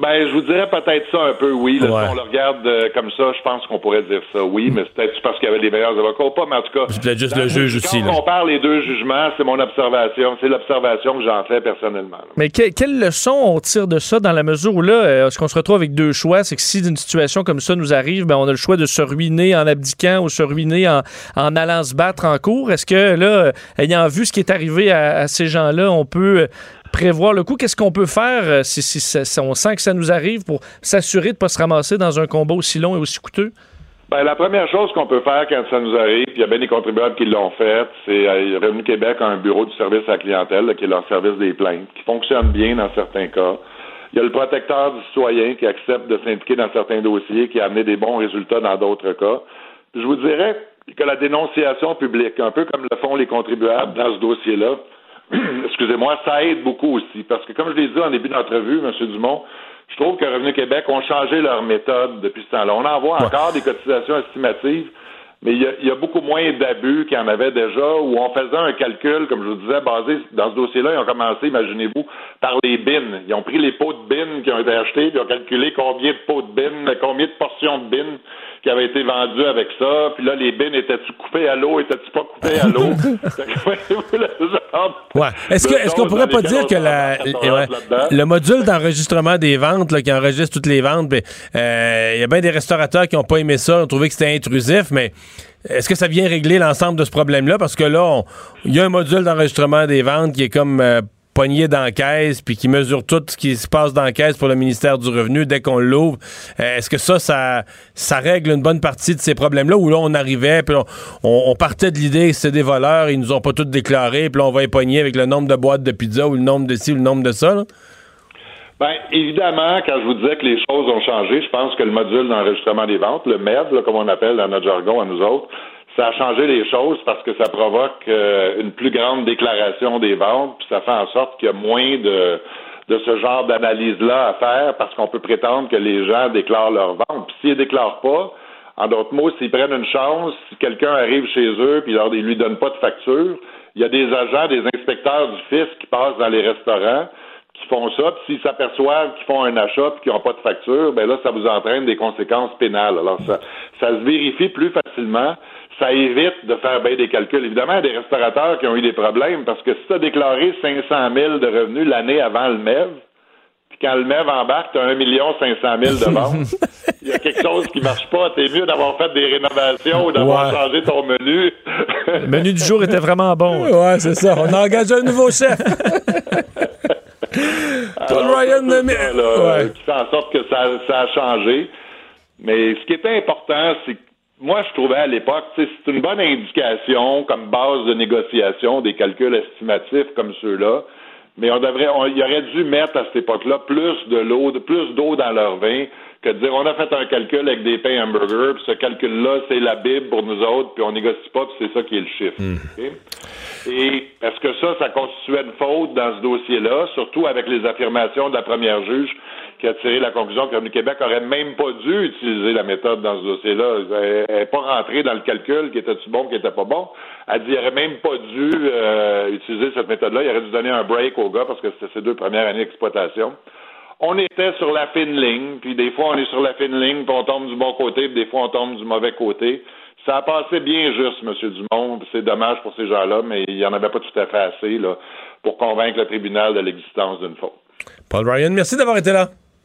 Ben, je vous dirais peut-être ça un peu, oui. Là, Ouais. Si on le regarde euh, comme ça, je pense qu'on pourrait dire ça, oui, mais c'est peut-être parce qu'il y avait les meilleurs avocats ou pas, mais en tout cas. C'est peut-être juste le juge quand aussi, là. on compare les deux jugements, c'est mon observation. C'est l'observation que j'en fais personnellement. là. Mais que- quelle leçon on tire de ça dans la mesure où là, euh, ce qu'on se retrouve avec deux choix, c'est que si une situation comme ça nous arrive, ben, on a le choix de se ruiner en abdiquant ou se ruiner en, en allant se battre en cours. Est-ce que là, euh, ayant vu ce qui est arrivé à, à ces gens-là, on peut euh, prévoir le coup? Qu'est-ce qu'on peut faire euh, si, on sent que ça nous arrive pour s'assurer de ne pas se ramasser dans un combat aussi long et aussi coûteux? Ben, la première chose qu'on peut faire quand ça nous arrive, puis il y a bien des contribuables qui l'ont fait, c'est euh, Revenu Québec a un bureau du service à la clientèle, qui est leur service des plaintes, qui fonctionne bien dans certains cas. Il y a le protecteur du citoyen qui accepte de s'impliquer dans certains dossiers, qui a amené des bons résultats dans d'autres cas. je vous dirais que la dénonciation publique, un peu comme le font les contribuables dans ce dossier-là, <clears throat> excusez-moi, ça aide beaucoup aussi. Parce que, comme je l'ai dit en début d'entrevue, M. Dumont, je trouve que Revenu Québec ont changé leur méthode depuis ce temps-là. On envoie encore des cotisations estimatives, mais il y, a, beaucoup moins d'abus qu'il y en avait déjà, où on faisait un calcul, comme je vous disais, basé dans ce dossier-là, ils ont commencé, imaginez-vous, par les bins. Ils ont pris les pots de bins qui ont été achetés, puis ils ont calculé combien de pots de bins, combien de portions de bins qui avaient été vendues avec ça. Puis là, les bins étaient-tu coupés à l'eau, étaient-tu pas coupés à l'eau? <laughs> <laughs> ouais. Est-ce que est-ce qu'on pourrait pas dire que la, le module d'enregistrement des ventes, là, qui enregistre toutes les ventes, ben, euh, il y a bien des restaurateurs qui n'ont pas aimé ça, ont trouvé que c'était intrusif, mais est-ce que ça vient régler l'ensemble de ce problème-là? Parce que là, il y a un module d'enregistrement des ventes qui est comme euh, pogné dans la caisse, puis qui mesure tout ce qui se passe dans la caisse pour le ministère du Revenu dès qu'on l'ouvre. Euh, est-ce que ça, ça, règle une bonne partie de ces problèmes-là? Où là, on arrivait, puis on, partait de l'idée que c'était des voleurs, ils nous ont pas tous déclarés, puis là, on va pogner avec le nombre de boîtes de pizza ou le nombre de ci ou le nombre de ça? Là? Bien, évidemment, quand je vous disais que les choses ont changé, je pense que le module d'enregistrement des ventes, le MEV, comme on appelle dans notre jargon à nous autres, ça a changé les choses parce que ça provoque euh, une plus grande déclaration des ventes, puis ça fait en sorte qu'il y a moins de, de ce genre d'analyse-là à faire parce qu'on peut prétendre que les gens déclarent leurs ventes. Puis s'ils ne déclarent pas, en d'autres mots, s'ils prennent une chance, si quelqu'un arrive chez eux puis leur, ils lui donnent pas de facture, il y a des agents, des inspecteurs du fisc qui passent dans les restaurants qui font ça, puis s'ils s'aperçoivent qu'ils font un achat puis qu'ils n'ont pas de facture, ben là, ça vous entraîne des conséquences pénales. Alors, ça, ça se vérifie plus facilement. Ça évite de faire bien des calculs. Évidemment, il y a des restaurateurs qui ont eu des problèmes parce que si tu as déclaré 500 000 de revenus l'année avant le MEV, puis quand le MEV embarque, tu as 1 500 000 de ventes, <laughs> il y a quelque chose qui marche pas. T'es mieux d'avoir fait des rénovations ou d'avoir changé ton menu. le menu du jour était vraiment bon. <laughs> Ouais, c'est ça. On a engagé un nouveau chef. <laughs> Paul Ryan ouais. qui fait en sorte que ça, ça a changé. Mais ce qui était important, c'est que moi, je trouvais à l'époque, c'est une bonne indication comme base de négociation des calculs estimatifs comme ceux-là. Mais on devrait, on, il aurait dû mettre à cette époque-là plus de l'eau, plus d'eau dans leur vin que de dire on a fait un calcul avec des pains hamburgers, puis ce calcul-là, c'est la Bible pour nous autres, puis on négocie pas, puis c'est ça qui est le chiffre. Hmm. Et est-ce que ça, ça constituait une faute dans ce dossier-là, surtout avec les affirmations de la première juge qui a tiré la conclusion que le Québec aurait même pas dû utiliser la méthode dans ce dossier-là. Elle n'est pas rentrée dans le calcul qui était-tu bon, qui était pas bon. Elle dit qu'il aurait même pas dû euh, utiliser cette méthode-là. Il aurait dû donner un break au gars parce que c'était ses deux premières années d'exploitation. On était sur la fine ligne, puis des fois on est sur la fine ligne, puis on tombe du bon côté, puis des fois on tombe du mauvais côté. Ça a passé bien juste, M. Dumont. C'est dommage pour ces gens-là, mais il n'y en avait pas tout à fait assez là, pour convaincre le tribunal de l'existence d'une faute. Paul Ryan, merci d'avoir été là.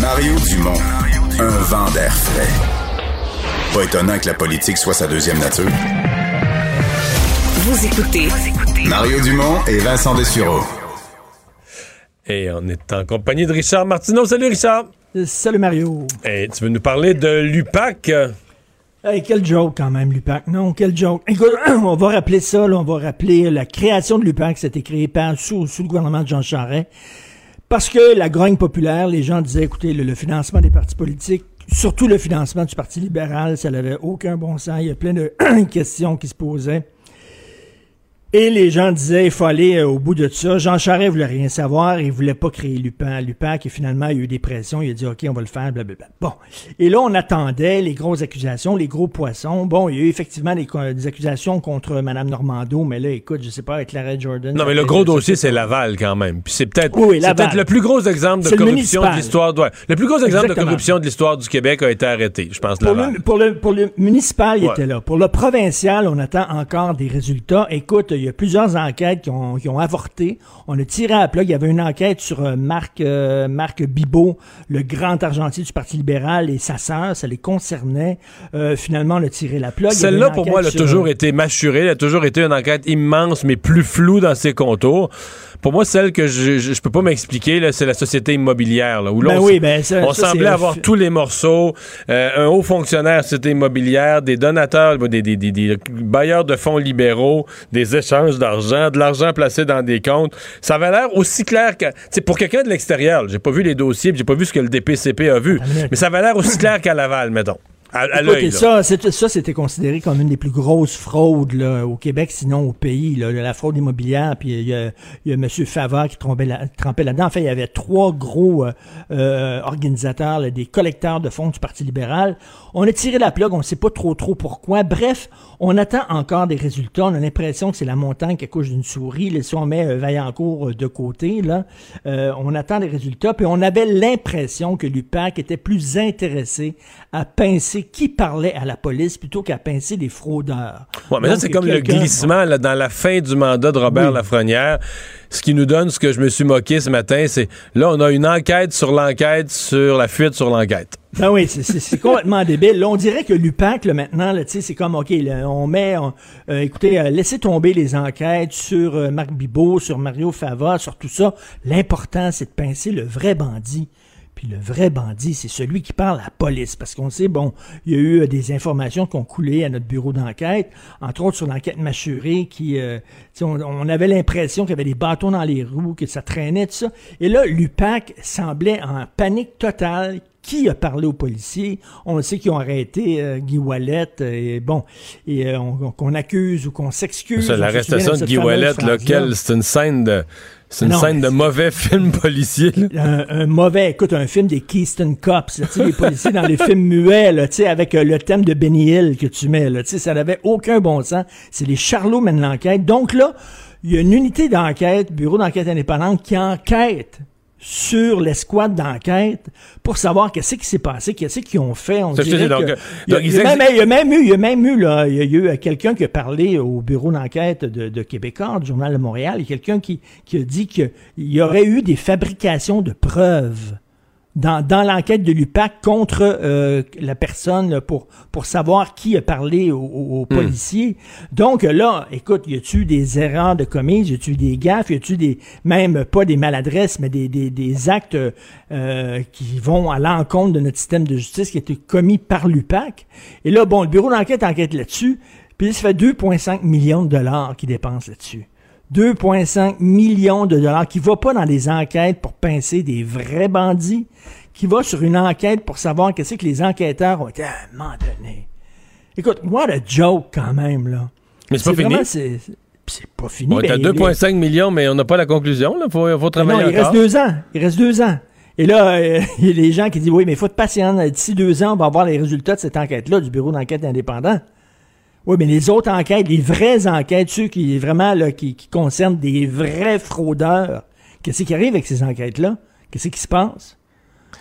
Mario Dumont, un vent d'air frais. Pas étonnant que la politique soit sa deuxième nature. Vous écoutez Mario Dumont et Vincent Dessureau. Et on est en compagnie de Richard Martineau. Salut Richard. Salut Mario. Et tu veux nous parler de l'UPAC? Hey, quel joke quand même, l'UPAC. Non, quel joke. Écoute, <clears throat> on va rappeler ça, on va rappeler la création de l'UPAC. C'était créé par, sous, sous le gouvernement de Jean Charest. Parce que la grogne populaire, les gens disaient, écoutez, le, financement des partis politiques, surtout le financement du Parti libéral, ça n'avait aucun bon sens. Il y a plein de <clears throat> questions qui se posaient. Et les gens disaient il faut aller euh, au bout de ça. Jean Charest voulait rien savoir, il voulait pas créer Lupin. Lupin qui finalement a eu des pressions, il a dit OK, on va le faire, blablabla. Bon. Et là, on attendait les grosses accusations, les gros poissons. Bon, il y a eu effectivement des, des accusations contre Mme Normando, mais là, écoute, je sais pas, avec Claire Jordan. Non, mais le gros dossier, c'est Laval quand même. Puis c'est peut-être oui, peut le plus gros exemple de corruption de l'histoire. Le plus gros exemple de corruption de l'histoire du Québec a été arrêté, je pense, pour Le, pour, le, pour le municipal, il était là. Pour le provincial, on attend encore des résultats. Écoute, il y a plusieurs enquêtes qui ont, qui ont avorté. On a tiré à la plug. Il y avait une enquête sur euh, Marc, euh, Marc Bibot, le grand argentier du Parti libéral, et sa sœur. Ça les concernait. Euh, finalement, on a tiré la avait Celle-là, pour moi, elle a sur, toujours euh, été mâchurée. Elle a toujours été une enquête immense, mais plus floue dans ses contours. Pour moi, celle que je, je, je peux pas m'expliquer, c'est la société immobilière, là, où là, Ben on, oui, ben ça- on ça, semblait avoir tous les morceaux. Un haut fonctionnaire société immobilière, des donateurs, des, des, des, des bailleurs de fonds libéraux, des d'argent, de l'argent placé dans des comptes. Ça avait l'air aussi clair que... C'est pour quelqu'un de l'extérieur, j'ai pas vu les dossiers, j'ai pas vu ce que le DPCP a vu, mais ça avait l'air aussi clair qu'à Laval, mettons. À, à ça, c'était considéré comme une des plus grosses fraudes là, au Québec, sinon au pays, là, la fraude immobilière. Puis il y a, y a M. Favard qui trempait, là- trempait là-dedans. En fait, il y avait trois gros euh, euh, organisateurs, là, des collecteurs de fonds du Parti libéral. On a tiré la plug, on ne sait pas trop trop pourquoi. Bref, on attend encore des résultats. On a l'impression que c'est la montagne qui accouche d'une souris. Là, si on met euh, Vaillancourt euh, de côté, là, euh, on attend des résultats. Puis on avait l'impression que l'UPAC était plus intéressé à pincer qui parlait à la police plutôt qu'à pincer des fraudeurs. Ouais, mais ça, Donc, c'est comme le glissement là, dans la fin du mandat de Robert Oui. Lafrenière. Ce qui nous donne ce que je me suis moqué ce matin, c'est là, on a une enquête sur l'enquête sur la fuite sur l'enquête. Ben oui, c'est- complètement <laughs> débile. Là, on dirait que l'UPAC, là, maintenant, là, c'est comme, OK, là, on met, on- euh, écoutez, euh, laissez tomber les enquêtes sur euh, Marc Bibot, sur Mario Fava, sur tout ça. L'important, c'est de pincer le vrai bandit. Puis le vrai bandit, c'est celui qui parle à la police. Parce qu'on sait, bon, il y a eu euh, des informations qui ont coulé à notre bureau d'enquête, entre autres sur l'enquête mâchurée, qui, euh, on, on avait l'impression qu'il y avait des bâtons dans les roues, que ça traînait, tout ça. Et là, l'UPAC semblait en panique totale. Qui a parlé aux policiers? On sait qu'ils ont arrêté euh, Guy Wallet, et bon, et euh, on- qu'on accuse ou qu'on s'excuse. L'arrestation de Guy phrase-là. quelle- c'est une scène de. C'est une Non, scène de mauvais film policier. un, un mauvais, écoute, un film des Keystone Cops, là, les policiers dans les films muets, là, tu sais, avec euh, le thème de Benny Hill que tu mets, là, tu sais, ça n'avait aucun bon sens. C'est les charlots mènent l'enquête. Donc là, il y a une unité d'enquête, bureau d'enquête indépendante, qui enquête sur l'escouade d'enquête pour savoir qu'est-ce qui s'est passé, qu'est-ce qu'ils ont fait. On dirait donc, que- euh, il, y a, donc, il ils y a ex- même, il y a même eu, il y a même eu, là, il y a eu euh, quelqu'un qui a parlé au bureau d'enquête de, de Québécois, du Journal de Montréal, et quelqu'un qui, qui a dit qu'il y aurait eu des fabrications de preuves dans, dans l'enquête de l'UPAC contre euh, la personne là, pour, pour savoir qui a parlé aux, aux- aux policiers. Donc là, écoute, y a-tu des erreurs de commises, y a-tu des gaffes, y a-tu des même pas des maladresses, mais des, des, des actes euh, qui vont à l'encontre de notre système de justice qui a été commis par l'UPAC? Et là, bon, le bureau d'enquête enquête là-dessus, puis ça fait 2,5 millions de dollars qu'ils dépensent là-dessus. 2,5 millions de dollars qui va pas dans des enquêtes pour pincer des vrais bandits, qui va sur une enquête pour savoir qu'est-ce que les enquêteurs ont été à un moment donné. Écoute, what a joke quand même, là. Mais c'est pas vraiment- fini? C'est pas fini. On est Ben, à il- 2,5 millions, mais on n'a pas la conclusion. Il faut, faut mais travailler non, il encore. reste deux ans. Il reste deux ans. Et là, euh, <laughs> il y a des gens qui disent, oui, mais il faut être patient. D'ici deux ans, on va avoir les résultats de cette enquête-là, du bureau d'enquête indépendant. Oui, mais les autres enquêtes, les vraies enquêtes, ceux qui vraiment là, qui, qui concernent des vrais fraudeurs, qu'est-ce qui arrive avec ces enquêtes-là? Qu'est-ce qui se passe?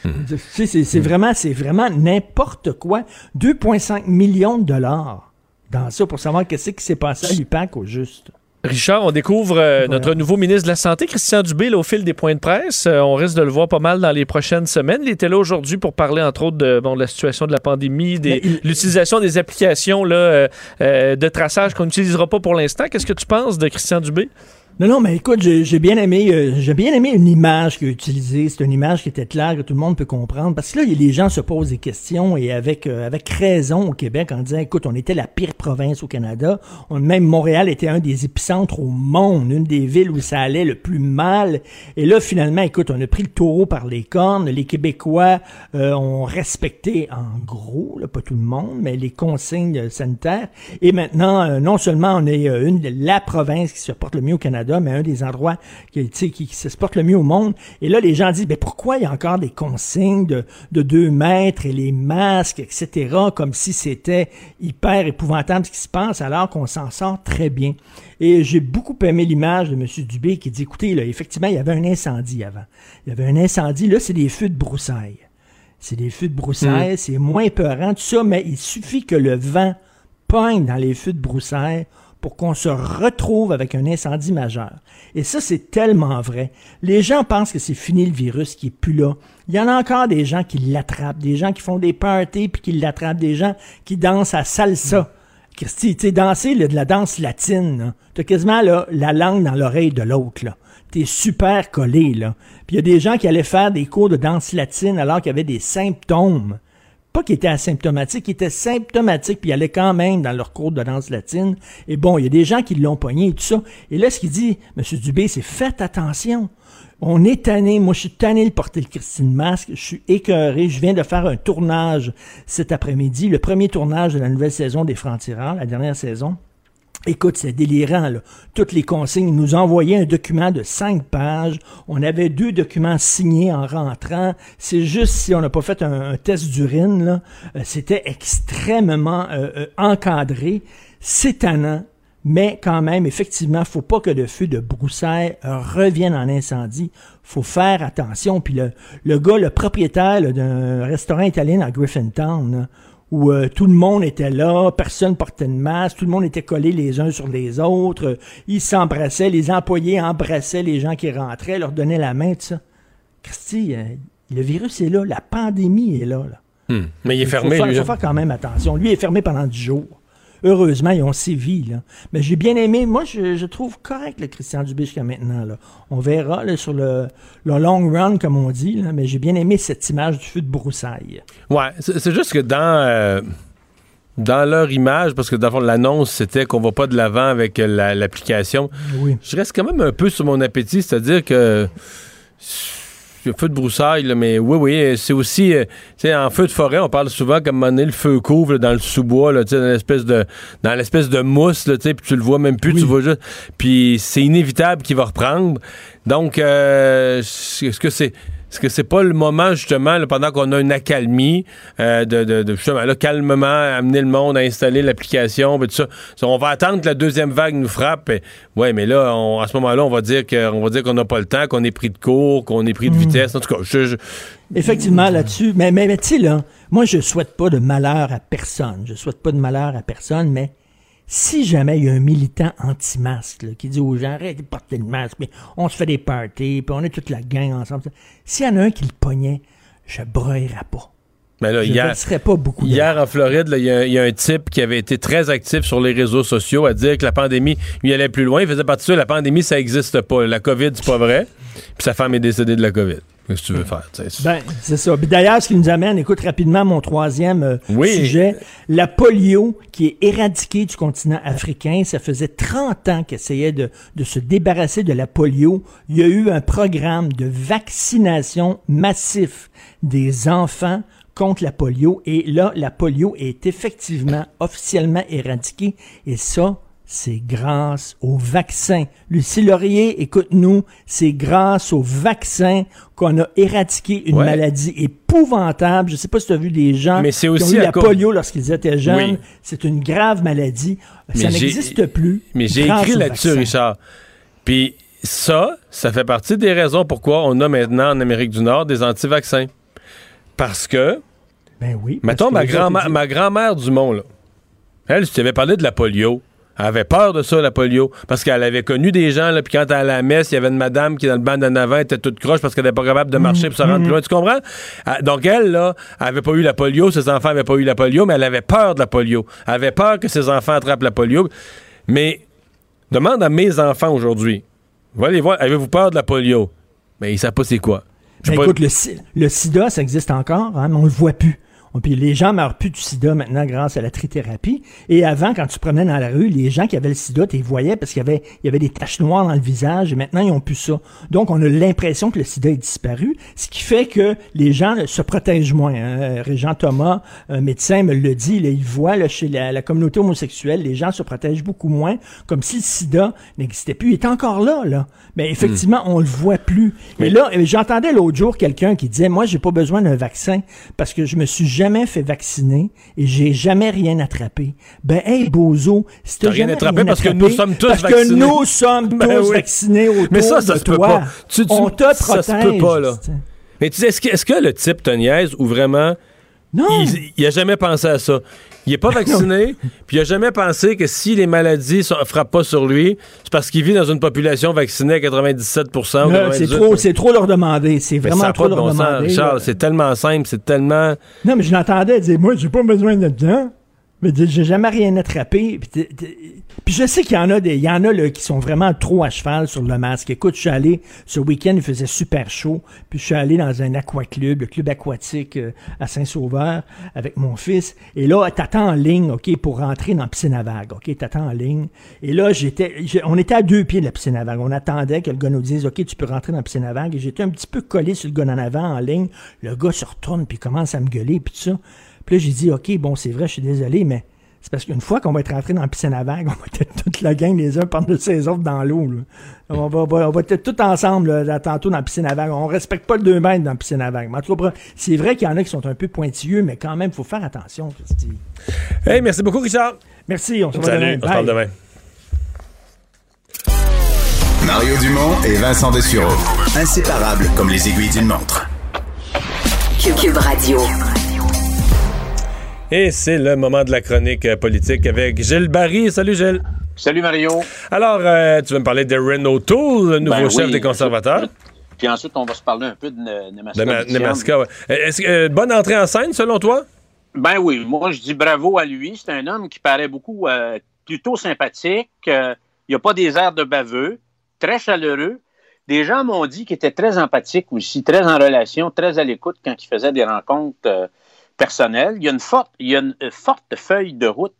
Tu sais, C'est c'est vraiment, c'est vraiment n'importe quoi. 2,5 millions de dollars dans ça pour savoir qu'est-ce qui s'est passé à l'UPAC au juste. Richard, on découvre euh, notre nouveau ministre de la Santé, Christian Dubé, là, au fil des points de presse. Euh, on risque de le voir pas mal dans les prochaines semaines. Il était là aujourd'hui pour parler, entre autres, de, bon, de la situation de la pandémie, des- l'utilisation des applications là, euh, de traçage qu'on n'utilisera pas pour l'instant. Qu'est-ce que tu penses de Christian Dubé? Non, non, mais écoute, j'ai j'ai bien aimé, euh, j'ai bien aimé une image qu'il a utilisée. C'est une image qui était claire, que tout le monde peut comprendre. Parce que là, les gens se posent des questions et avec, euh, avec raison au Québec en disant, écoute, on était la pire province au Canada. On, même Montréal était un des épicentres au monde, une des villes où ça allait le plus mal. Et là, finalement, écoute, on a pris le taureau par les cornes. Les Québécois euh, ont respecté, en gros, là, pas tout le monde, mais les consignes sanitaires. Et maintenant, euh, non seulement on est euh, une la province qui se porte le mieux au Canada, mais un des endroits qui, qui, qui se porte le mieux au monde. Et là, les gens disent, mais pourquoi il y a encore des consignes de, de deux mètres et les masques, etc., comme si c'était hyper épouvantable ce qui se passe, alors qu'on s'en sort très bien. Et j'ai beaucoup aimé l'image de M. Dubé qui dit, écoutez, là, effectivement, il y avait un incendie avant. Il y avait un incendie, là, c'est des feux de broussailles. C'est des feux de broussailles, Mm. c'est moins peurant, tout ça, mais il suffit que le vent pogne dans les feux de broussailles pour qu'on se retrouve avec un incendie majeur. Et ça, c'est tellement vrai. Les gens pensent que c'est fini le virus qui est plus là. Il y en a encore des gens qui l'attrapent, des gens qui font des parties puis qui l'attrapent, des gens qui dansent à salsa. Christy, tu sais, danser de la danse latine, t'as quasiment là, la langue dans l'oreille de l'autre, là. T'es super collé, là. Puis il y a des gens qui allaient faire des cours de danse latine alors qu'il y avait des symptômes. Pas qu'ils étaient asymptomatiques, ils étaient symptomatiques, puis ils allaient quand même dans leur cours de danse latine. Et bon, il y a des gens qui l'ont pogné et tout ça. Et là, ce qu'il dit, M. Dubé, c'est faites attention. On est tanné. Moi, je suis tanné de porter le Christine Masque. Je suis écœuré. Je viens de faire un tournage cet après-midi, le premier tournage de la nouvelle saison des Francs-Tireurs, la dernière saison. Écoute, c'est délirant, là. Toutes les consignes. Nous envoyaient un document de cinq pages. On avait deux documents signés en rentrant. C'est juste si on n'a pas fait un, test d'urine, là. euh, C'était extrêmement euh, euh, encadré. C'est tannant. Mais quand même, effectivement, faut pas que le feu de broussailles revienne en incendie. Faut faire attention. Puis le, le gars, le propriétaire d'un restaurant italien à Griffintown, là, où euh, tout le monde était là, personne portait de masque, tout le monde était collé les uns sur les autres, euh, ils s'embrassaient, les employés embrassaient les gens qui rentraient, leur donnaient la main, tout ça. Christy, euh, le virus est là, la pandémie est là. là. Hmm. Mais il est faut fermé, faire, lui. faut hein. faire quand même attention. Lui est fermé pendant 10 jours. Heureusement, ils ont sévi. Là. Mais j'ai bien aimé. Moi, je, je trouve correct le Christian Dubé jusqu'à maintenant. Là. On verra là, sur le, le long run, comme on dit. Là, mais j'ai bien aimé cette image du feu de broussailles. Ouais, c'est juste que dans, euh, dans leur image, parce que dans l'annonce, c'était qu'on va pas de l'avant avec euh, la- l'application, Oui. je reste quand même un peu sur mon appétit, c'est-à-dire que feu de broussailles, là, mais oui, oui, c'est aussi, euh, tu sais, en feu de forêt, on parle souvent comme un moment donné, le feu couvre là, dans le sous-bois, tu sais, dans l'espèce de, dans l'espèce de mousse, tu sais, puis tu le vois même plus, tu vois juste, puis c'est inévitable qu'il va reprendre. Donc, euh, est-ce que c'est, est-ce que c'est pas le moment, justement, là, pendant qu'on a une accalmie, euh, de, de, de, justement, là, calmement, amener le monde à installer l'application, tout ça. On va attendre que la deuxième vague nous frappe. et- ouais, mais là, on- à ce moment-là, on va dire que- on va dire qu'on n'a pas le temps, qu'on est pris de court, qu'on est pris de Mm. vitesse. En tout cas, je, je- Effectivement, là-dessus. Mais, mais, mais tu sais, là, moi, je souhaite pas de malheur à personne. Je souhaite pas de malheur à personne, mais si jamais il y a un militant anti-masque qui dit aux gens, arrêtez de porter le masque, on se fait des parties, puis on est toute la gang ensemble. S'il y en a un qui le pognait, je broyerais pas. mais là, je hier, pas beaucoup Hier, en Floride, il y, a- il y a un type qui avait été très actif sur les réseaux sociaux à dire que la pandémie, lui, allait plus loin. Il faisait partie de ça. La pandémie, ça n'existe pas. La COVID, c'est pas vrai. Puis sa femme est décédée de la COVID. Qu'est-ce que tu veux faire? Ben, c'est ça. D'ailleurs, ce qui nous amène, écoute rapidement mon troisième euh, Oui. sujet, la polio qui est éradiquée du continent africain. Ça faisait 30 ans qu'elle essayait de, de se débarrasser de la polio. Il y a eu un programme de vaccination massif des enfants contre la polio. Et là, la polio est effectivement officiellement éradiquée. Et ça, c'est grâce au vaccin. Lucie Laurier, écoute-nous, c'est grâce au vaccin qu'on a éradiqué une Ouais. maladie épouvantable. Je sais pas si tu as vu des gens Mais c'est qui ont aussi eu la cause- polio lorsqu'ils étaient jeunes. Oui. C'est une grave maladie. Ça Mais n'existe plus. Mais j'ai écrit là-dessus. Richard. Puis ça, ça fait partie des raisons pourquoi on a maintenant en Amérique du Nord des anti-vaccins. Parce que, Ben oui. mettons, ma, grand-mère, ma Dumont, là, elle, je t'avais parlé de la polio. Elle avait peur de ça, la polio, parce qu'elle avait connu des gens, là, puis quand elle allait à la messe, il y avait une madame qui, dans le banc d'en avant, était toute croche parce qu'elle n'était pas capable de marcher pour se rendre plus loin. Tu comprends? Ah, Donc, elle, là, elle avait pas eu la polio, ses enfants n'avaient pas eu la polio, mais elle avait peur de la polio. Elle avait peur que ses enfants attrapent la polio. Mais, demande à mes enfants aujourd'hui, va les voir, avez-vous peur de la polio? Mais ils savent pas c'est quoi. Je Ben écoute, le, le sida, ça existe encore, hein, mais on le voit plus. Puis les gens meurent plus du sida maintenant grâce à la trithérapie. Et avant, quand tu promenais dans la rue, les gens qui avaient le sida, tu les voyais parce qu'il y avait, il y avait des taches noires dans le visage et maintenant, ils ont plus ça. Donc, on a l'impression que le sida est disparu, ce qui fait que les gens se protègent moins. hein. Régent Thomas, un médecin, me le dit, là, il voit là, chez la, la communauté homosexuelle, les gens se protègent beaucoup moins, comme si le sida n'existait plus. Il est encore là, là. Mais effectivement, on le voit plus. Et là, euh, j'entendais l'autre jour quelqu'un qui disait, moi, j'ai pas besoin d'un vaccin parce que je me suis jamais fait vacciner et j'ai jamais rien attrapé. Ben, hey, bozo, si t'as T'as rien jamais attrapé rien parce que nous sommes tous parce vaccinés. que nous sommes Ben tous oui. vaccinés autour Mais ça, ça se peut pas. Tu- tu- on te ça protège. se peut pas, là. Mais tu sais, est-ce que, le type te niaise ou vraiment. Non. Il, il a jamais pensé à ça? Il est pas vacciné, puis il a jamais pensé que si les maladies ne frappent pas sur lui, c'est parce qu'il vit dans une population vaccinée à 97 ou Non, 98. C'est trop, trop leur demander. C'est ça vraiment trop leur bon demander. Charles, c'est tellement simple, c'est tellement... Non, mais je l'entendais dire, moi, j'ai pas besoin de dedans. Mais j'ai jamais rien attrapé. Puis, je sais qu'il y en a des, il y en a qui sont vraiment trop à cheval sur le masque. Écoute, je suis allé ce week-end, il faisait super chaud. Puis je suis allé dans un aquaclub, le club aquatique euh, à Saint-Sauveur, avec mon fils. Et là, t'attends en ligne, ok, pour rentrer dans la piscine à vagues, ok, t'attends en ligne. Et là, j'étais, on était à deux pieds de la piscine à vagues. On attendait que le gars nous dise, ok, tu peux rentrer dans la piscine à vagues. Et j'étais un petit peu collé sur le gars en avant en ligne. Le gars se retourne puis commence à me gueuler puis tout ça. Puis là, j'ai dit, OK, bon, c'est vrai, je suis désolé, mais c'est parce qu'une fois qu'on va être rentré dans la piscine à vagues, <laughs> on va être toute la gang les uns par-dessus les autres dans l'eau. On va, on va- on va être tous ensemble là, là, tantôt dans la piscine à vagues. On respecte pas le 2 mètres dans la piscine à vagues. Mais en tout cas, c'est vrai qu'il y en a qui sont un peu pointilleux, mais quand même, il faut faire attention, Christy. Hey, merci beaucoup, Richard. Merci, on se voit Salut, demain. on se parle demain. Mario Dumont et Vincent Dessureau. Inséparables comme les aiguilles d'une montre. Cube Radio. Et c'est le moment de la chronique euh, politique avec Gilles Barry. Salut, Gilles. Salut, Mario. Alors, euh, tu vas me parler de Renault Tool, le nouveau Ben chef oui, des conservateurs? Puis ensuite, on va se parler un peu de Ne- Nemaska. De. Nemaska, ouais. Est-ce que, euh, bonne entrée en scène, selon toi? Ben oui, moi, je dis bravo à lui. C'est un homme qui paraît beaucoup euh, plutôt sympathique. Il n'y a pas des airs de baveux, très chaleureux. Des gens m'ont dit qu'il était très empathique aussi, très en relation, très à l'écoute quand il faisait des rencontres personnelles. Il y a une forte, il y a une euh, forte feuille de route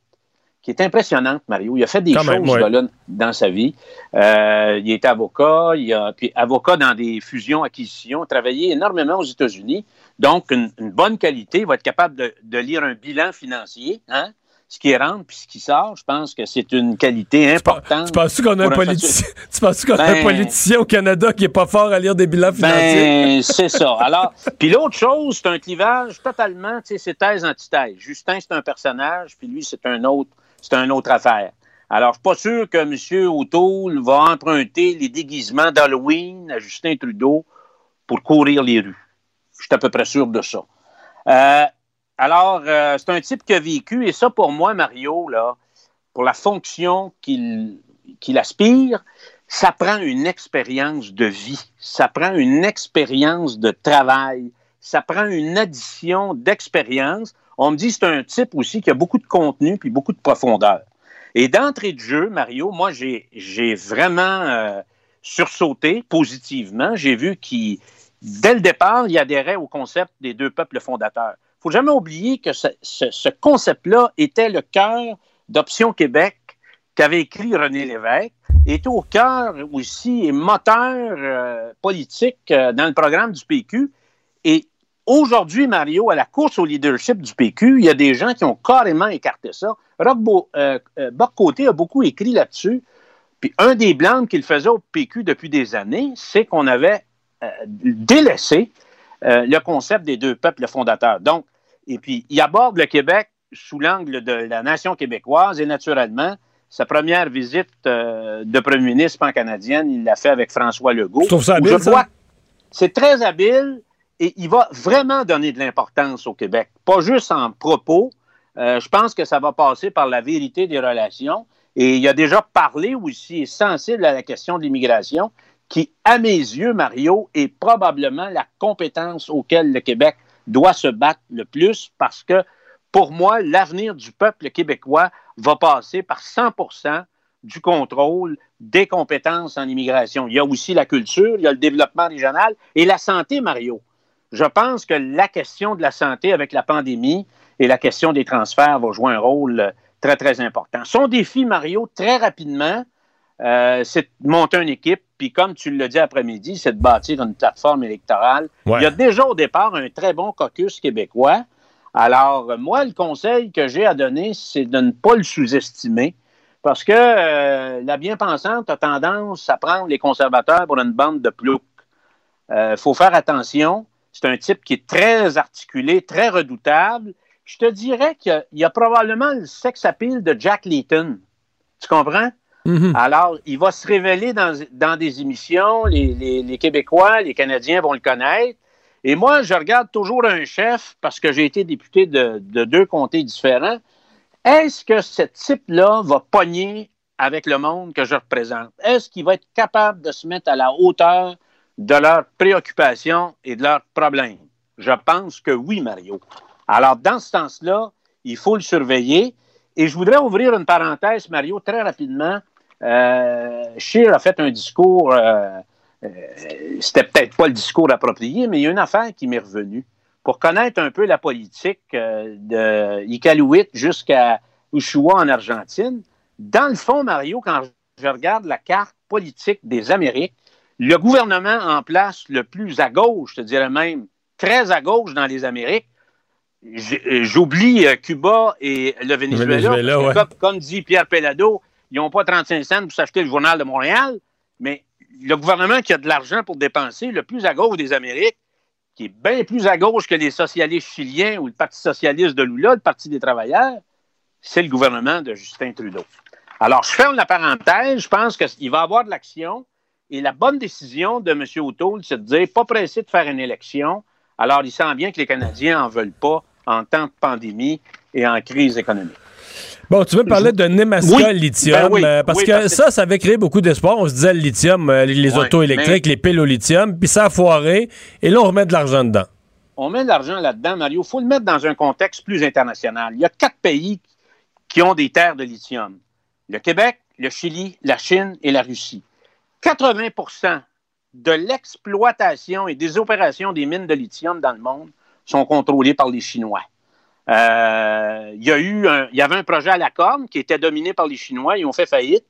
qui est impressionnante, Mario. Il a fait des Quand choses même, ouais. dans sa vie. Euh, il est avocat, il a puis avocat dans des fusions-acquisitions, a travaillé énormément aux États-Unis. Donc, une, une bonne qualité, il va être capable de, de lire un bilan financier, hein? Ce qui rentre puis ce qui sort. Je pense que c'est une qualité importante. Tu penses-tu qu'on a un politicien, tu penses qu'on a un Ben- politicien au Canada qui est pas fort à lire des bilans financiers? Ben, c'est ça. <laughs> Alors, puis l'autre chose, c'est un clivage totalement, tu sais, c'est thèse antithèse. Justin, c'est un personnage, puis lui, c'est un autre, c'est une autre affaire. Alors, je suis pas sûr que M. O'Toole va emprunter les déguisements d'Halloween à Justin Trudeau pour courir les rues. Je suis à peu près sûr de ça. Euh, alors, euh, c'est un type qui a vécu, et ça, pour moi, Mario, là, pour la fonction qu'il qu'il aspire, ça prend une expérience de vie, ça prend une expérience de travail, ça prend une addition d'expérience. On me dit que c'est un type aussi qui a beaucoup de contenu puis beaucoup de profondeur. Et d'entrée de jeu, Mario, moi, j'ai vraiment euh, sursauté positivement. J'ai vu qu'il, dès le départ, il adhérait au concept des deux peuples fondateurs. Faut jamais oublier que ce, ce- ce concept-là était le cœur d'Option Québec qu'avait écrit René Lévesque, est au cœur aussi et moteur euh, politique euh, dans le programme du PQ. Et aujourd'hui, Mario, à la course au leadership du PQ, il y a des gens qui ont carrément écarté ça. Roch Bo- euh, Bock-Côté a beaucoup écrit là-dessus. Puis un des blancs qu'il faisait au PQ depuis des années, c'est qu'on avait délaissé le concept des deux peuples fondateurs. Donc, et puis, il aborde le Québec sous l'angle de la nation québécoise et naturellement, sa première visite euh, de premier ministre pan-canadienne, il l'a fait avec François Legault. Tu trouves ça habile, je C'est très habile et il va vraiment donner de l'importance au Québec. Pas juste en propos. Euh, je pense que ça va passer par la vérité des relations. Et il a déjà parlé aussi, est sensible à la question de l'immigration, qui, à mes yeux, Mario, est probablement la compétence auquel le Québec doit se battre le plus parce que, pour moi, l'avenir du peuple québécois va passer par 100% du contrôle des compétences en immigration. Il y a aussi la culture, il y a le développement régional et la santé, Mario. Je pense que la question de la santé avec la pandémie et la question des transferts va jouer un rôle euh, très, très important. Son défi, Mario, très rapidement, euh, c'est de monter une équipe, puis comme tu l'as dit après-midi, c'est de bâtir une plateforme électorale. Ouais. Il y a déjà au départ un très bon caucus québécois. Alors, euh, moi, le conseil que j'ai à donner, c'est de ne pas le sous-estimer. Parce que euh, la bien-pensante a tendance à prendre les conservateurs pour une bande de ploucs. Il faut faire attention. C'est un type qui est très articulé, très redoutable. Je te dirais qu'il y a- il y, a probablement le sex appeal de Jack Layton. Tu comprends? Alors, il va se révéler dans, des émissions. Les Québécois, les Canadiens vont le connaître. Et moi, je regarde toujours un chef, parce que j'ai été député de, de deux comtés différents. Est-ce que ce type-là va pogner avec le monde que je représente? Est-ce qu'il va être capable de se mettre à la hauteur de leurs préoccupations et de leurs problèmes? Je pense que oui, Mario. Alors, dans ce sens-là, il faut le surveiller. Et je voudrais ouvrir une parenthèse, Mario, très rapidement. Euh, Scheer a fait un discours, euh, euh, c'était peut-être pas le discours approprié, mais il y a une affaire qui m'est revenue. Pour connaître un peu la politique de Iqaluit jusqu'à Ushuaia en Argentine, dans le fond, Mario, quand je regarde la carte politique des Amériques, le gouvernement en place le plus à gauche, je te dirais même très à gauche dans les Amériques, j'oublie Cuba et le Venezuela. Ouais. comme, comme dit Pierre Pellado, ils n'ont pas 35 cents pour s'acheter le journal de Montréal, mais le gouvernement qui a de l'argent pour dépenser, le plus à gauche des Amériques, qui est bien plus à gauche que les socialistes chiliens ou le Parti socialiste de Lula, le Parti des travailleurs, c'est le gouvernement de Justin Trudeau. Alors, je ferme la parenthèse. Je pense qu'il va y avoir de l'action. Et la bonne décision de M. O'Toole, c'est de dire pas pressé de faire une élection. Alors, il sent bien que les Canadiens n'en veulent pas en temps de pandémie et en crise économique. Bon, tu veux me parler de Nemaska Oui. lithium, Ben oui. euh, parce Oui, que ça, ça avait créé beaucoup d'espoir. On se disait le lithium, euh, les, les autos électriques, mais- les piles au lithium, puis ça a foiré, et là, on remet de l'argent dedans. On met de l'argent là-dedans, Mario. Il faut le mettre dans un contexte plus international. Il y a quatre pays qui ont des terres de lithium. Le Québec, le Chili, la Chine et la Russie. 80% de l'exploitation et des opérations des mines de lithium dans le monde sont contrôlées par les Chinois. Euh, il, y a eu y avait un projet à la corne qui était dominé par les Chinois. Ils ont fait faillite.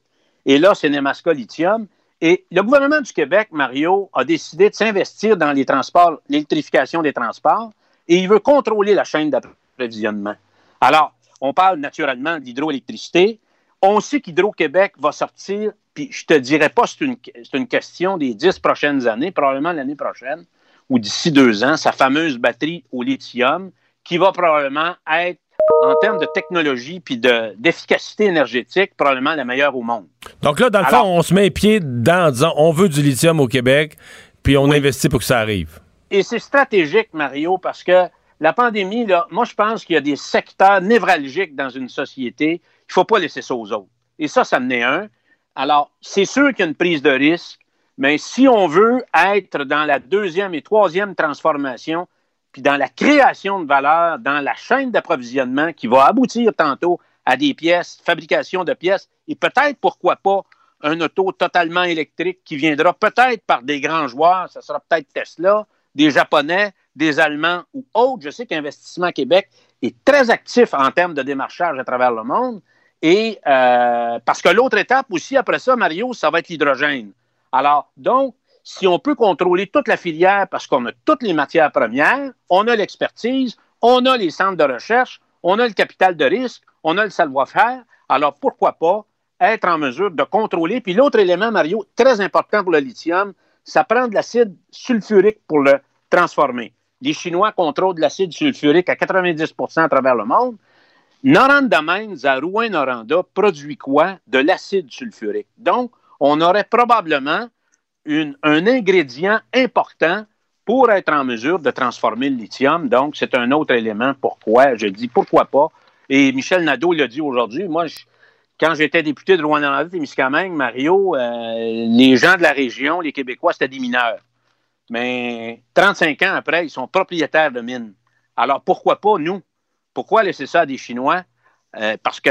Et là, c'est Nemaska Lithium. Et le gouvernement du Québec, Mario, a décidé de s'investir dans les transports, l'électrification des transports, et il veut contrôler la chaîne d'approvisionnement. Alors, on parle naturellement de l'hydroélectricité. On sait qu'Hydro-Québec va sortir, puis je te dirais pas c'est une, c'est une question des dix prochaines années, probablement l'année prochaine, ou d'ici deux ans, sa fameuse batterie au lithium, qui va probablement être, en termes de technologie puis de- d'efficacité énergétique, probablement la meilleure au monde. Donc là, dans le Alors- fond, on se met les pieds dedans en disant on veut du lithium au Québec, puis on investit pour que ça arrive. Et c'est stratégique, Mario, parce que la pandémie, là, moi, je pense qu'il y a des secteurs névralgiques dans une société. Il ne faut pas laisser ça aux autres. Et ça, ça en est un. Alors, c'est sûr qu'il y a une prise de risque, mais si on veut être dans la deuxième et troisième transformation, puis dans la création de valeur, dans la chaîne d'approvisionnement qui va aboutir tantôt à des pièces, fabrication de pièces, et peut-être, pourquoi pas, un auto totalement électrique qui viendra peut-être par des grands joueurs, ce sera peut-être Tesla, des Japonais, des Allemands ou autres. Je sais qu'Investissement Québec est très actif en termes de démarchage à travers le monde. Et euh, parce que l'autre étape aussi, après ça, Mario, ça va être l'hydrogène. Alors, donc, si on peut contrôler toute la filière parce qu'on a toutes les matières premières, on a l'expertise, on a les centres de recherche, on a le capital de risque, on a le savoir-faire, alors pourquoi pas être en mesure de contrôler. Puis l'autre élément, Mario, très important pour le lithium, ça prend de l'acide sulfurique pour le transformer. Les Chinois contrôlent de l'acide sulfurique à 90% à travers le monde. Noranda Mines à Rouen-Noranda produit quoi? De l'acide sulfurique. Donc, on aurait probablement un ingrédient important pour être en mesure de transformer le lithium. Donc, c'est un autre élément pourquoi, je dis pourquoi pas. Et Michel Nadeau l'a dit aujourd'hui. Moi, quand j'étais député de Rouen-Noranda et Miscamingue, Mario, euh, les gens de la région, les Québécois, c'était des mineurs. Mais 35 ans après, ils sont propriétaires de mines. Alors, pourquoi pas nous? Pourquoi laisser ça à des Chinois? Euh, parce que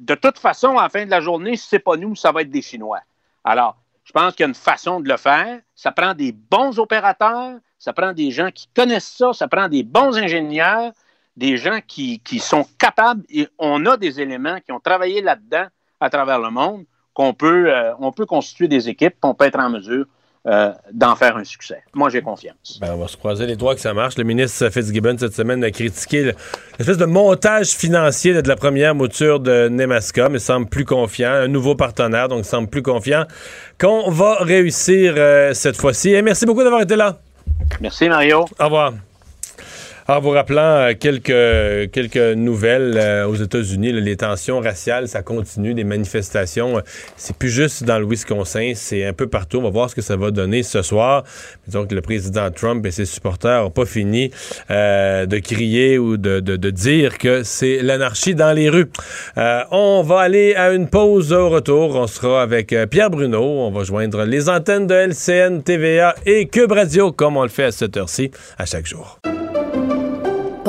de toute façon, à la fin de la journée, si ce n'est pas nous, ça va être des Chinois. Alors, je pense qu'il y a une façon de le faire. Ça prend des bons opérateurs, ça prend des gens qui connaissent ça, ça prend des bons ingénieurs, des gens qui, sont capables. Et on a des éléments qui ont travaillé là-dedans à travers le monde, qu'on peut, euh, on peut constituer des équipes, qu'on peut être en mesure euh, d'en faire un succès. Moi, j'ai confiance. Ben, on va se croiser les doigts que ça marche. Le ministre Fitzgibbon, cette semaine, a critiqué le- l'espèce de montage financier de la première mouture de Nemaska, mais semble plus confiant. Un nouveau partenaire, donc semble plus confiant qu'on va réussir euh, cette fois-ci. Et merci beaucoup d'avoir été là. Merci, Mario. Au revoir. En vous rappelant euh, quelques, quelques nouvelles euh, aux États-Unis, les tensions raciales, ça continue, les manifestations. euh, c'est plus juste dans le Wisconsin, c'est un peu partout. On va voir ce que ça va donner ce soir. Donc, le président Trump et ses supporters n'ont pas fini de crier ou de, de- dire que c'est l'anarchie dans les rues. On va aller à une pause au retour. On sera avec Pierre Bruno. On va joindre les antennes de LCN, TVA et Cube Radio, comme on le fait à cette heure-ci à chaque jour.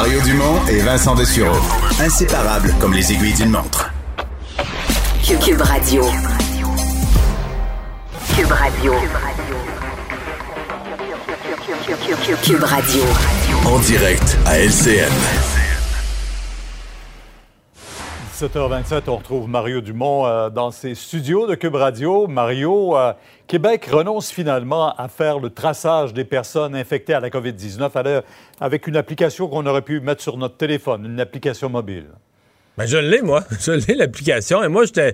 Mario Dumont et Vincent Dessureau. Inséparables comme les aiguilles d'une montre. Cube, Radio. Cube Radio. Cube Radio. En direct à LCN. 17h27, on retrouve Mario Dumont euh, dans ses studios de Cube Radio. Mario, euh, Québec renonce finalement à faire le traçage des personnes infectées à la COVID-19 à l'heure- avec une application qu'on aurait pu mettre sur notre téléphone, une application mobile. Ben, je l'ai, moi. <laughs> Je l'ai, l'application. Et moi, j'étais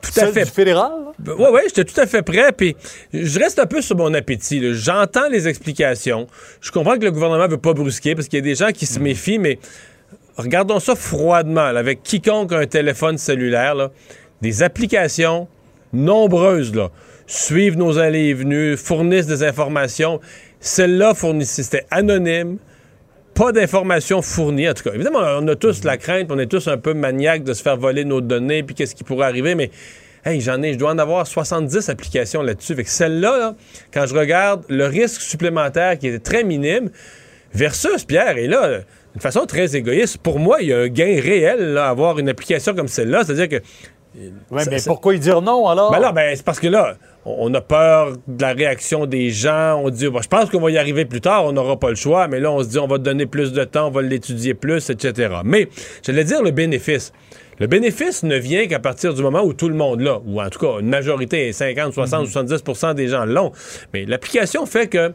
tout à fait. du fédéral? Oui, oui, j'étais tout à fait prêt. Puis je reste un peu sur mon appétit. J'entends les explications. Je comprends que le gouvernement veut pas brusquer parce qu'il y a des gens qui se méfient, mais regardons ça froidement. avec quiconque a un téléphone cellulaire, des applications nombreuses suivent nos allées et venues, fournissent des informations. Celle-là fournissait, c'était anonyme pas d'informations fournies, en tout cas. Évidemment, on a tous la crainte, on est tous un peu maniaques de se faire voler nos données, puis qu'est-ce qui pourrait arriver, mais hey, j'en ai, je dois en avoir 70 applications là-dessus. Fait que celle-là, là, quand je regarde le risque supplémentaire qui était très minime, versus Pierre, et là, d'une façon très égoïste, pour moi, il y a un gain réel là, à avoir une application comme celle-là, c'est-à-dire que Oui, Ça- mais ça- pourquoi y dire non alors? ben là, ben, c'est parce que là, on a peur de la réaction des gens. On dit, bon, je pense qu'on va y arriver plus tard, on n'aura pas le choix, mais là, on se dit, on va donner plus de temps, on va l'étudier plus, etc. Mais, j'allais dire le bénéfice. Le bénéfice ne vient qu'à partir du moment où tout le monde l'a, ou en tout cas, une majorité, 50, 60, 70% des gens l'ont. Mais l'application fait que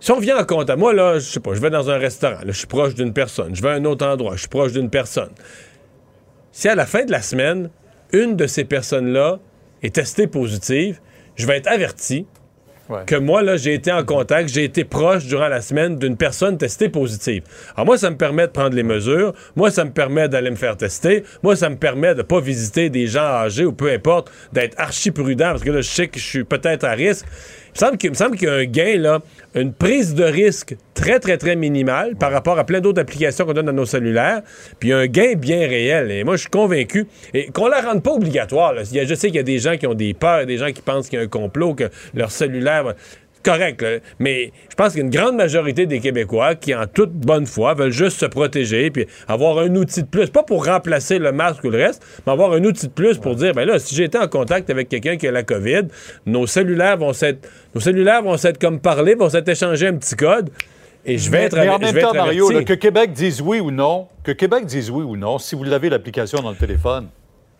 si on vient en compte à moi, là, je sais pas, je vais dans un restaurant, je suis proche d'une personne, je vais à un autre endroit, je suis proche d'une personne. Si à la fin de la semaine, une de ces personnes-là est testée positive, je vais être averti que moi, là, j'ai été en contact, j'ai été proche durant la semaine d'une personne testée positive. Alors moi, ça me permet de prendre les mesures. Moi, ça me permet d'aller me faire tester. Moi, ça me permet de pas visiter des gens âgés ou peu importe, d'être archi prudent parce que là, je sais que je suis peut-être à risque. Il me semble qu'il y a un gain, là, une prise de risque très, très, très minimale par rapport à plein d'autres applications qu'on donne dans nos cellulaires, puis un gain bien réel. Et moi, je suis convaincu, et qu'on la rende pas obligatoire. je sais qu'il y a des gens qui ont des peurs, des gens qui pensent qu'il y a un complot, que leur cellulaire... Correct, là. mais je pense qu'une grande majorité des Québécois qui, en toute bonne foi, veulent juste se protéger puis avoir un outil de plus, pas pour remplacer le masque ou le reste, mais avoir un outil de plus pour dire, ben là, si j'ai été en contact avec quelqu'un qui a la COVID, nos cellulaires vont s'être, nos cellulaires vont s'être comme parler, vont s'être échangés un petit code, et je vais être, mais en même temps, Mario, là, que Québec dise oui ou non, que Québec dise oui ou non, si vous l'avez l'application dans le téléphone.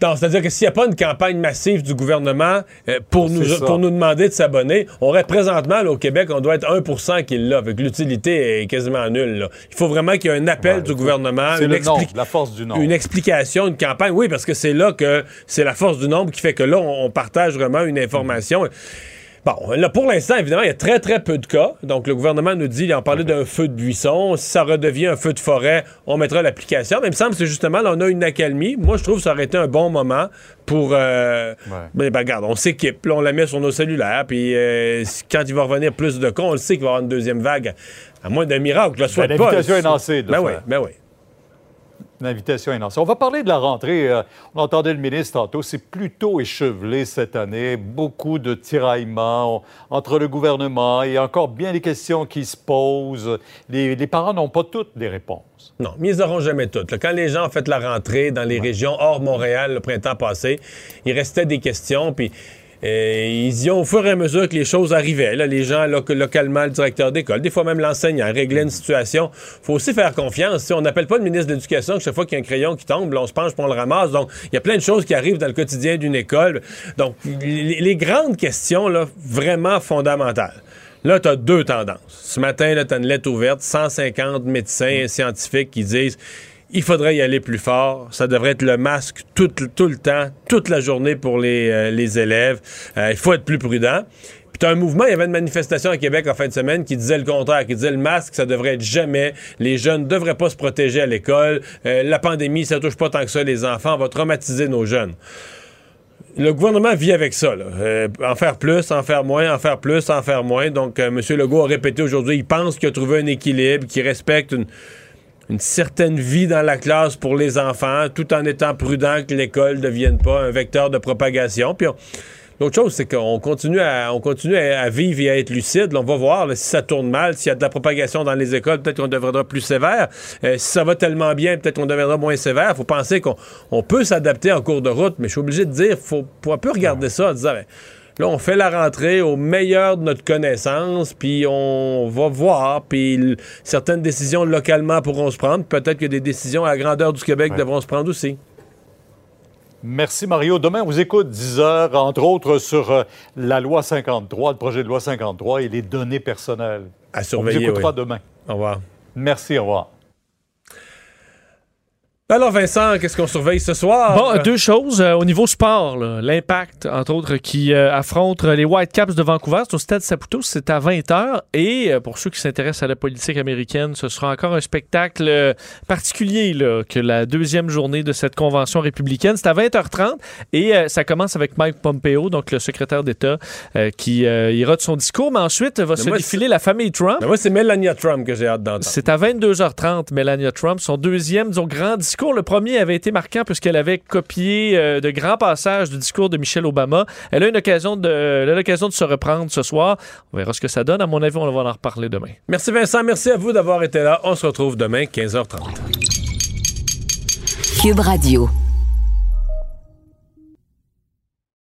Non, c'est-à-dire que s'il n'y a pas une campagne massive du gouvernement euh, pour, nous, ça. pour nous demander de s'abonner, on aurait présentement là, au Québec, on doit être 1% qui l'a. Avec l'utilité est quasiment nulle. là. Il faut vraiment qu'il y ait un appel du gouvernement, C'est une, le nombre, expli- la force du nombre. une explication, une campagne. Oui, parce que c'est là que c'est la force du nombre qui fait que là, on, on partage vraiment une information. Bon, là, pour l'instant, évidemment, il y a très, très peu de cas. Donc, le gouvernement nous dit, il en parlait d'un feu de buisson. Si ça redevient un feu de forêt, on mettra l'application. Mais il me semble que c'est justement, là, on a une accalmie. Moi, je trouve que ça aurait été un bon moment pour... euh, ben, ben, regarde, on s'équipe, là, on la met sur nos cellulaires. Puis, euh, quand il va revenir plus de cas, on le sait qu'il va y avoir une deuxième vague. À moins d'un miracle, je le souhaite pas. l'invitation est lancée Ben oui, ben oui. L'invitation est lancée. On va parler de la rentrée. Euh, on entendait le ministre tantôt. C'est plutôt échevelé cette année. Beaucoup de tiraillements entre le gouvernement et encore bien des questions qui se posent. Les, les parents n'ont pas toutes les réponses. Non, mais ils n'auront jamais toutes. Quand les gens ont fait la rentrée dans les régions hors Montréal le printemps passé, il restait des questions. Puis Et ils y ont au fur et à mesure que les choses arrivaient. Là, les gens lo- localement, le directeur d'école, des fois même l'enseignant, réglaient une situation. faut aussi faire confiance. Sais, on n'appelle pas le ministre de l'Éducation que chaque fois qu'il y a un crayon qui tombe, là, on se penche pour le ramasse. Donc, il y a plein de choses qui arrivent dans le quotidien d'une école. Donc, les, les grandes questions, là, vraiment fondamentales. Là, tu as deux tendances. Ce matin, tu as une lettre ouverte, 150 médecins et scientifiques qui disent il faudrait y aller plus fort. Ça devrait être le masque tout, le temps, toute la journée pour les, euh, élèves. Euh, il faut être plus prudent. Puis un mouvement, il y avait une manifestation à Québec en fin de semaine qui disait le contraire, qui disait le masque, ça devrait être jamais. Les jeunes ne devraient pas se protéger à l'école. Euh, la pandémie, ça touche pas tant que ça les enfants. On va traumatiser nos jeunes. Le gouvernement vit avec ça. en faire plus, en faire moins, en faire plus, en faire moins. Donc, M. Legault a répété aujourd'hui, il pense qu'il a trouvé un équilibre, qu'il respecte une, une certaine vie dans la classe pour les enfants, tout en étant prudent que l'école ne devienne pas un vecteur de propagation. Puis on- L'autre chose, c'est qu'on continue, à, on continue à, vivre et à être lucide. Là, on va voir là, si ça tourne mal, s'il y a de la propagation dans les écoles, peut-être qu'on deviendra plus sévère. Euh, si ça va tellement bien, peut-être qu'on deviendra moins sévère. Il faut penser qu'on on peut s'adapter en cours de route, mais je suis obligé de dire, faut, faut un peu regarder ça en disant, ben, là, on fait la rentrée au meilleur de notre connaissance, puis on va voir, puis certaines décisions localement pourront se prendre. Peut-être que des décisions à la grandeur du Québec devront se prendre aussi. Merci Mario. Demain, on vous écoute 10 heures, entre autres sur euh, la loi 53, le projet de loi 53 et les données personnelles. À On surveiller, vous écoutera oui. demain. Au revoir. Merci, au revoir. Alors Vincent, qu'est-ce qu'on surveille ce soir? Bon, deux choses. Euh, au niveau sport, l'impact, entre autres, qui euh, affronte les Whitecaps de Vancouver. C'est au stade Saputo, c'est à 20h. Et euh, pour ceux qui s'intéressent à la politique américaine, ce sera encore un spectacle euh, particulier là, que la deuxième journée de cette convention républicaine. C'est à 20h30 et euh, ça commence avec Mike Pompeo, donc le secrétaire d'État, euh, qui euh, ira de son discours. Mais ensuite, va Mais se moi, défiler la famille Trump. Mais moi, c'est Melania Trump que j'ai hâte d'entendre. C'est à 22h30, Melania Trump, son deuxième, disons, grand discours. Le premier avait été marquant puisqu'elle avait copié euh, de grands passages du discours de Michelle Obama. Elle a une occasion de, elle a l'occasion de se reprendre ce soir. On verra ce que ça donne. À mon avis, on va en reparler demain. Merci Vincent, merci à vous d'avoir été là. On se retrouve demain, 15h30. Cube Radio.